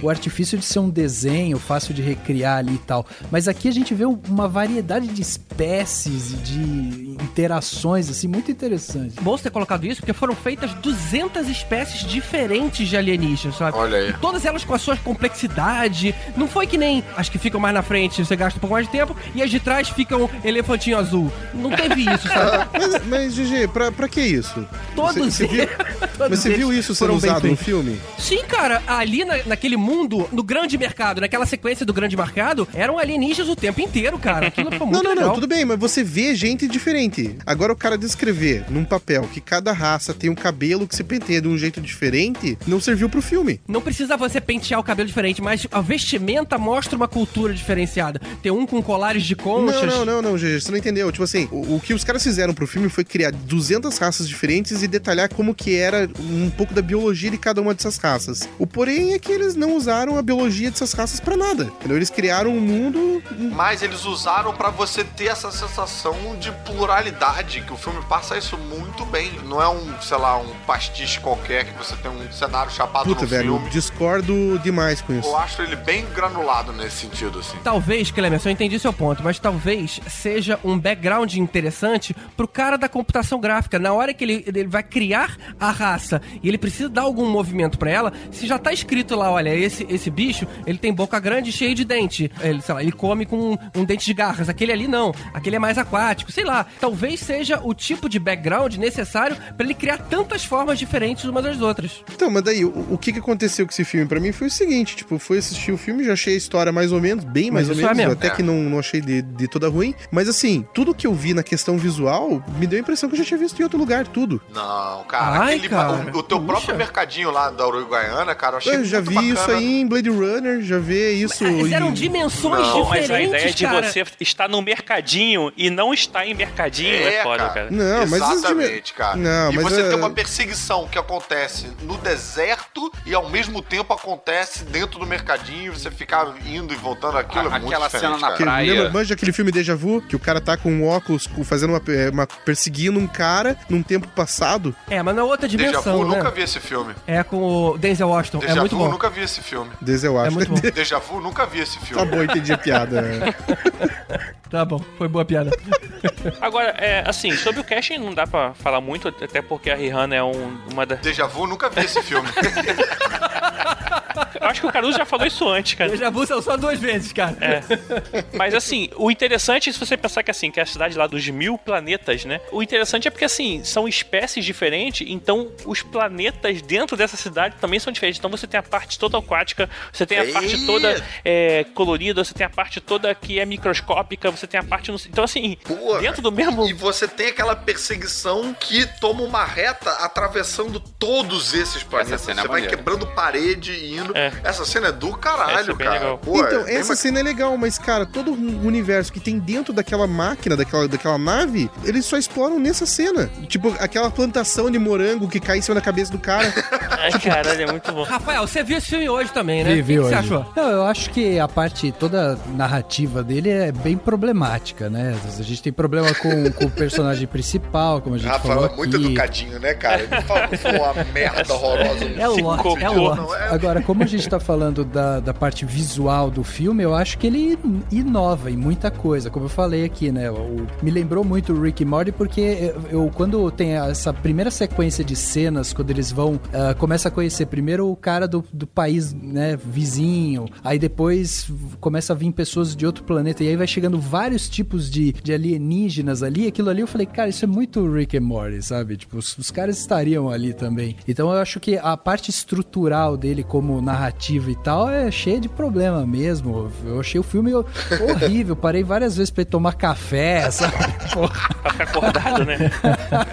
S7: o, o artifício de ser um desenho fácil de recriar ali e tal. Mas aqui a gente vê uma variedade de espécies e de interações, assim, muito interessante.
S2: Bom você ter colocado isso, porque foram feitas 200 espécies diferentes de alienígenas, sabe?
S4: Olha aí.
S2: Todas elas com a sua complexidade. Não foi que nem as que ficam mais na frente, você gasta um pouco mais de tempo, e as de trás ficam elefantinho azul. Não teve isso, sabe?
S5: Mas, mas GG, pra, pra que isso?
S2: Todos
S5: Você, você viu,
S2: Todos
S5: mas você viu isso sendo usado no filme?
S2: Sim, cara, ali na- naquele mundo, no grande mercado, naquela sequência do grande mercado, eram alienígenas o tempo inteiro, cara. Aquilo foi
S5: Não,
S2: muito
S5: não,
S2: legal.
S5: não, tudo bem, mas você vê gente diferente. Agora o cara descrever num papel que cada raça tem um cabelo que se penteia de um jeito diferente, não serviu pro filme.
S2: Não precisa você pentear o cabelo diferente, mas a vestimenta mostra uma cultura diferenciada. Tem um com colares de conchas.
S5: Não, não, não, não, GG, você não entendeu. Tipo assim, o, o que os caras fizeram pro filme foi criar 200 raças diferentes e detalhar como que era um pouco da biologia de cada uma dessas raças. O porém é que eles não usaram a biologia dessas raças pra nada. Entendeu? Eles criaram um mundo
S4: Mas eles usaram pra você ter essa sensação de pluralidade, que o filme passa isso muito bem. Não é um, sei lá, um pastiche qualquer que você tem um cenário chapado
S5: Puta,
S4: no
S5: velho,
S4: filme.
S5: discordo demais com isso.
S4: Eu acho ele bem granulado nesse sentido, assim.
S2: Talvez, Clemerson, eu entendi seu ponto, mas talvez seja um background interessante pro cara da computação gráfica. Na hora que ele, ele vai criar a raça e ele precisa dar algum movimento pra ela, se já tá escrito lá, olha, esse, esse bicho, ele tem boca grande e cheia de dente. Ele, sei lá, ele come com um, um dente de garras. Aquele ali não. Aquele é mais aquático. Sei lá. Talvez seja o tipo de background necessário pra ele criar tantas formas diferentes umas das outras.
S5: Então, mas daí, o, o que que aconteceu com esse filme pra mim foi o seguinte, tipo, foi assistir o filme, já achei a história mais ou menos, bem mais
S2: Mas
S5: ou
S2: isso é
S5: menos,
S2: mesmo.
S5: até
S4: É.
S5: que não, não achei de, de toda ruim, mas assim, tudo que eu vi na questão visual, me deu a impressão que eu já tinha visto em outro lugar, tudo.
S4: Não, cara,
S2: Ai,
S4: aquele,
S2: cara.
S4: O, o teu
S2: Puxa.
S4: próprio mercadinho lá da Uruguaiana, cara, eu achei
S5: Eu já vi isso
S4: bacana.
S5: aí em Blade Runner, já vi isso
S2: Mas eram
S5: em-
S2: dimensões
S4: Não,
S14: Mas
S2: diferentes,
S14: a ideia de
S2: cara.
S14: você estar no mercadinho e não estar em mercadinho é,
S4: É,
S14: foda,
S4: cara.
S14: cara.
S5: Não, mas
S4: Exatamente, cara.
S5: Não,
S4: e
S5: mas
S4: você
S5: é-
S4: tem uma perseguição que acontece no deserto e ao mesmo tempo acontece dentro do mercadinho, você fica indo e voltando aquilo,
S3: A-
S4: é muito
S3: aquela cena na
S4: cara.
S3: Praia.
S5: lembra, manja aquele filme Deja Vu, que o cara tá com um óculos, fazendo uma, é, uma- perseguindo um cara num tempo passado?
S2: É, mas na outra
S4: Deja
S2: dimensão,
S4: Vu,
S2: né?
S4: nunca vi esse filme.
S2: É com o Denzel Washington.
S4: Deja
S2: é muito
S4: Vu,
S2: bom.
S4: nunca vi esse filme.
S5: Eu acho.
S2: É muito bom.
S4: Deja Vu, nunca vi esse filme.
S5: tá bom, entendi a piada.
S2: Tá bom, foi boa piada.
S14: Agora, é, assim, sobre o casting não dá pra falar muito, até porque a Rihanna é um- uma das.
S4: Deja Vu, nunca vi esse filme.
S14: Eu acho que o Caruso já falou isso antes, cara.
S2: Eu já vou só duas vezes, cara.
S14: É. Mas assim, o interessante, se você pensar que assim, que é a cidade lá dos mil planetas, né? O interessante é porque assim, são espécies diferentes, então os planetas dentro dessa cidade também são diferentes. Então você tem a parte toda aquática, você tem a
S4: Ei!
S14: parte toda é, colorida, você tem a parte toda que é microscópica, você tem a parte. no- Então, assim,
S4: Porra.
S14: dentro do mesmo.
S4: E você tem aquela perseguição que toma uma reta atravessando todos esses planetas.
S3: cena é
S4: Você vai
S3: maneira.
S4: quebrando parede e indo.
S14: É.
S4: Essa cena é do caralho,
S6: é
S4: cara. Pô,
S5: então,
S4: é bem
S5: essa cena é legal, mas, cara, todo o universo que tem dentro daquela máquina, daquela, daquela nave, eles só exploram nessa cena. Tipo, aquela plantação de morango que cai em cima da cabeça do cara.
S6: Ai, caralho, é muito bom.
S2: Rafael, você viu esse filme hoje também, né?
S7: Vi,
S2: o
S7: vi
S2: que, que
S7: hoje.
S2: você achou?
S7: Não, eu acho que a parte toda narrativa dele é bem problemática, né? A gente tem problema com, com o personagem principal, como a gente
S4: Rafael
S7: falou
S4: é muito
S7: aqui.
S4: educadinho, né, cara? Ele fala que foi uma merda horrorosa.
S7: É Lorde, é Lorde.
S4: Não, é-
S7: Agora, como a gente tá falando da, da parte visual do filme, eu acho que ele inova em muita coisa. Como eu falei aqui, né? O- me lembrou muito o Rick e Morty porque eu, eu- quando tem essa primeira sequência de cenas, quando eles vão, ah, começa a conhecer primeiro o cara do, do país, né, vizinho, aí depois começa a vir pessoas de outro planeta, e aí vai chegando vários tipos de, de alienígenas ali, aquilo ali eu falei, cara, isso é muito Rick and Morty, sabe? Tipo, os, os caras estariam ali também. Então eu acho que a parte estrutural dele como narrativa e tal é cheia de problema mesmo. Eu achei o filme horrível, parei várias vezes ir tomar café, sabe?
S6: Pra ficar acordado, né?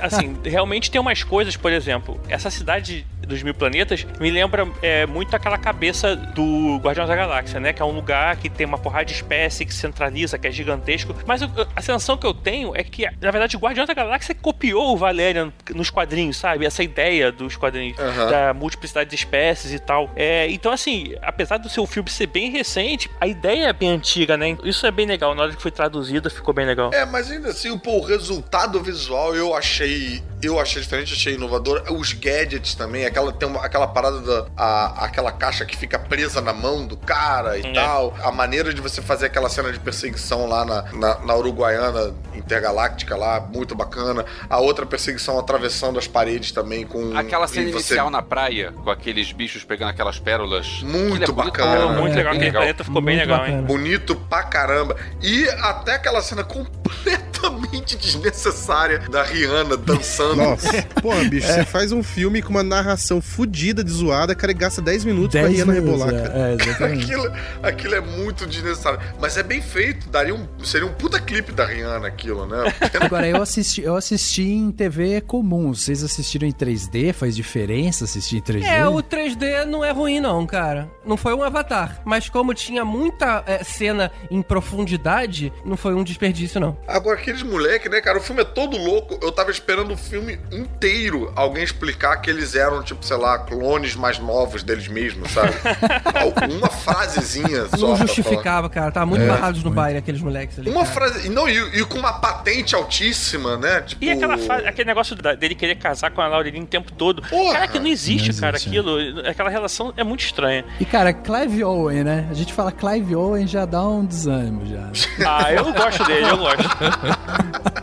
S6: Assim, realmente tem umas coisas, por exemplo, essa cidade dos mil planetas me lembra é, muito aquela cabeça do Guardiões da Galáxia, né? Que é um lugar que tem uma porrada de espécie que centraliza, que é gigantesco. Mas eu- a sensação que eu tenho é que, na verdade, o Guardiões da Galáxia copiou o Valerian nos quadrinhos, sabe? Essa ideia dos quadrinhos,
S4: Aham.
S6: da multiplicidade de espécies e tal. É, então, assim, apesar do seu filme ser bem recente, a ideia é bem antiga, né? Isso é bem legal. Na hora que foi traduzida, ficou bem legal.
S4: É, mas ainda assim, pô, o resultado visual eu achei. Eu achei diferente, achei inovador. Os gadgets também, aquela, tem uma- aquela parada da. a- aquela caixa que fica presa na mão do cara e
S6: É.
S4: tal. A maneira de você fazer aquela cena de perseguição lá na, na, na Uruguaiana intergaláctica lá, muito bacana. A outra perseguição atravessando as paredes também com.
S3: Aquela cena
S4: você-
S3: inicial na praia, com aqueles bichos pegando aquelas pérolas.
S4: Muito
S3: é bonito
S4: bacana.
S3: pra caramba,
S6: Muito legal,
S3: bem
S6: aquele planeta ficou bem
S2: Muito
S6: legal,
S2: bacana.
S6: hein?
S4: Bonito pra caramba. E até aquela cena completamente desnecessária da Rihanna dançando.
S5: Nossa, porra, bicho,
S7: É.
S5: você faz um filme com uma narração fodida de zoada, cara, e gasta 10 minutos pra
S7: 10
S5: Rihanna
S7: minutos,
S5: rebolar, cara.
S7: é, é, exatamente.
S4: Aquilo, aquilo é muito desnecessário. Mas é bem feito. Daria um, seria um puta clipe da Rihanna aquilo, né?
S7: Agora, eu assisti, eu assisti em TV comum. Vocês assistiram em 3D? Faz diferença assistir em 3D?
S2: É, o 3D não é ruim, não, cara. Não foi um avatar. Mas como tinha muita é, cena em profundidade, não foi um desperdício, não.
S4: Agora, aqueles moleque, né, cara? O filme é todo louco. Eu tava esperando o filme inteiro alguém explicar que eles eram, tipo, sei lá, clones mais novos deles mesmos, sabe? Uma frasezinha só.
S2: Não justificava, cara. Tava muito
S4: É,
S2: barrados no baile, aqueles moleques ali.
S4: Uma
S2: cara.
S4: frase. Não, e, e com uma patente altíssima, né? Tipo.
S6: E aquela fa- aquele negócio dele querer casar com a Laureline o tempo todo.
S4: Porra!
S6: Cara, que não existe,
S7: Não
S6: cara,
S7: existe,
S6: aquilo. Aquela relação é muito estranha.
S7: E, cara, Clive Owen, né? A gente fala Clive Owen já dá um desânimo, já.
S6: Ah, eu gosto dele, eu gosto.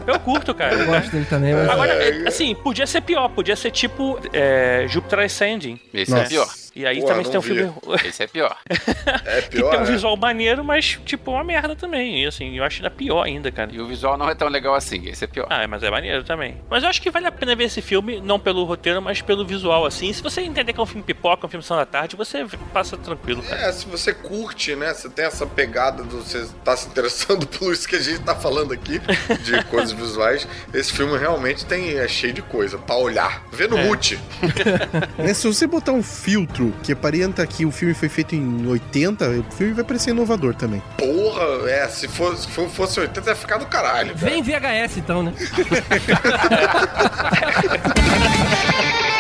S6: Eu curto, cara.
S2: Eu gosto dele também, mas...
S6: Agora, é, assim, podia ser pior, podia ser tipo é, Jupiter Ascending.
S3: Esse
S5: Nossa.
S3: é pior.
S6: E aí
S4: Pô,
S6: também tem um
S4: vi.
S6: filme
S3: Esse é pior.
S4: É
S6: que
S4: pior.
S6: tem um
S4: né?
S6: visual maneiro, mas tipo uma merda também. E assim, eu acho ainda pior ainda, cara.
S3: E o visual não é tão legal assim. Esse é pior.
S6: Ah, mas é maneiro também. Mas eu acho que vale a pena ver esse filme, não pelo roteiro, mas pelo visual, assim. Se você entender que é um filme pipoca, um filme sessão da tarde, você passa tranquilo, cara.
S4: É, se você curte, né? Você tem essa pegada do. Você tá se interessando por isso que a gente tá falando aqui, de coisas visuais. Esse filme realmente tem, é cheio de coisa pra olhar. Vê no
S6: É.
S4: mute.
S5: Né, se você botar um filtro que aparenta que o filme foi feito em 80, o filme vai parecer inovador também.
S4: Porra, é, se fosse, se fosse 80, ia ficar do caralho. cara.
S2: Vem VHS, então, né?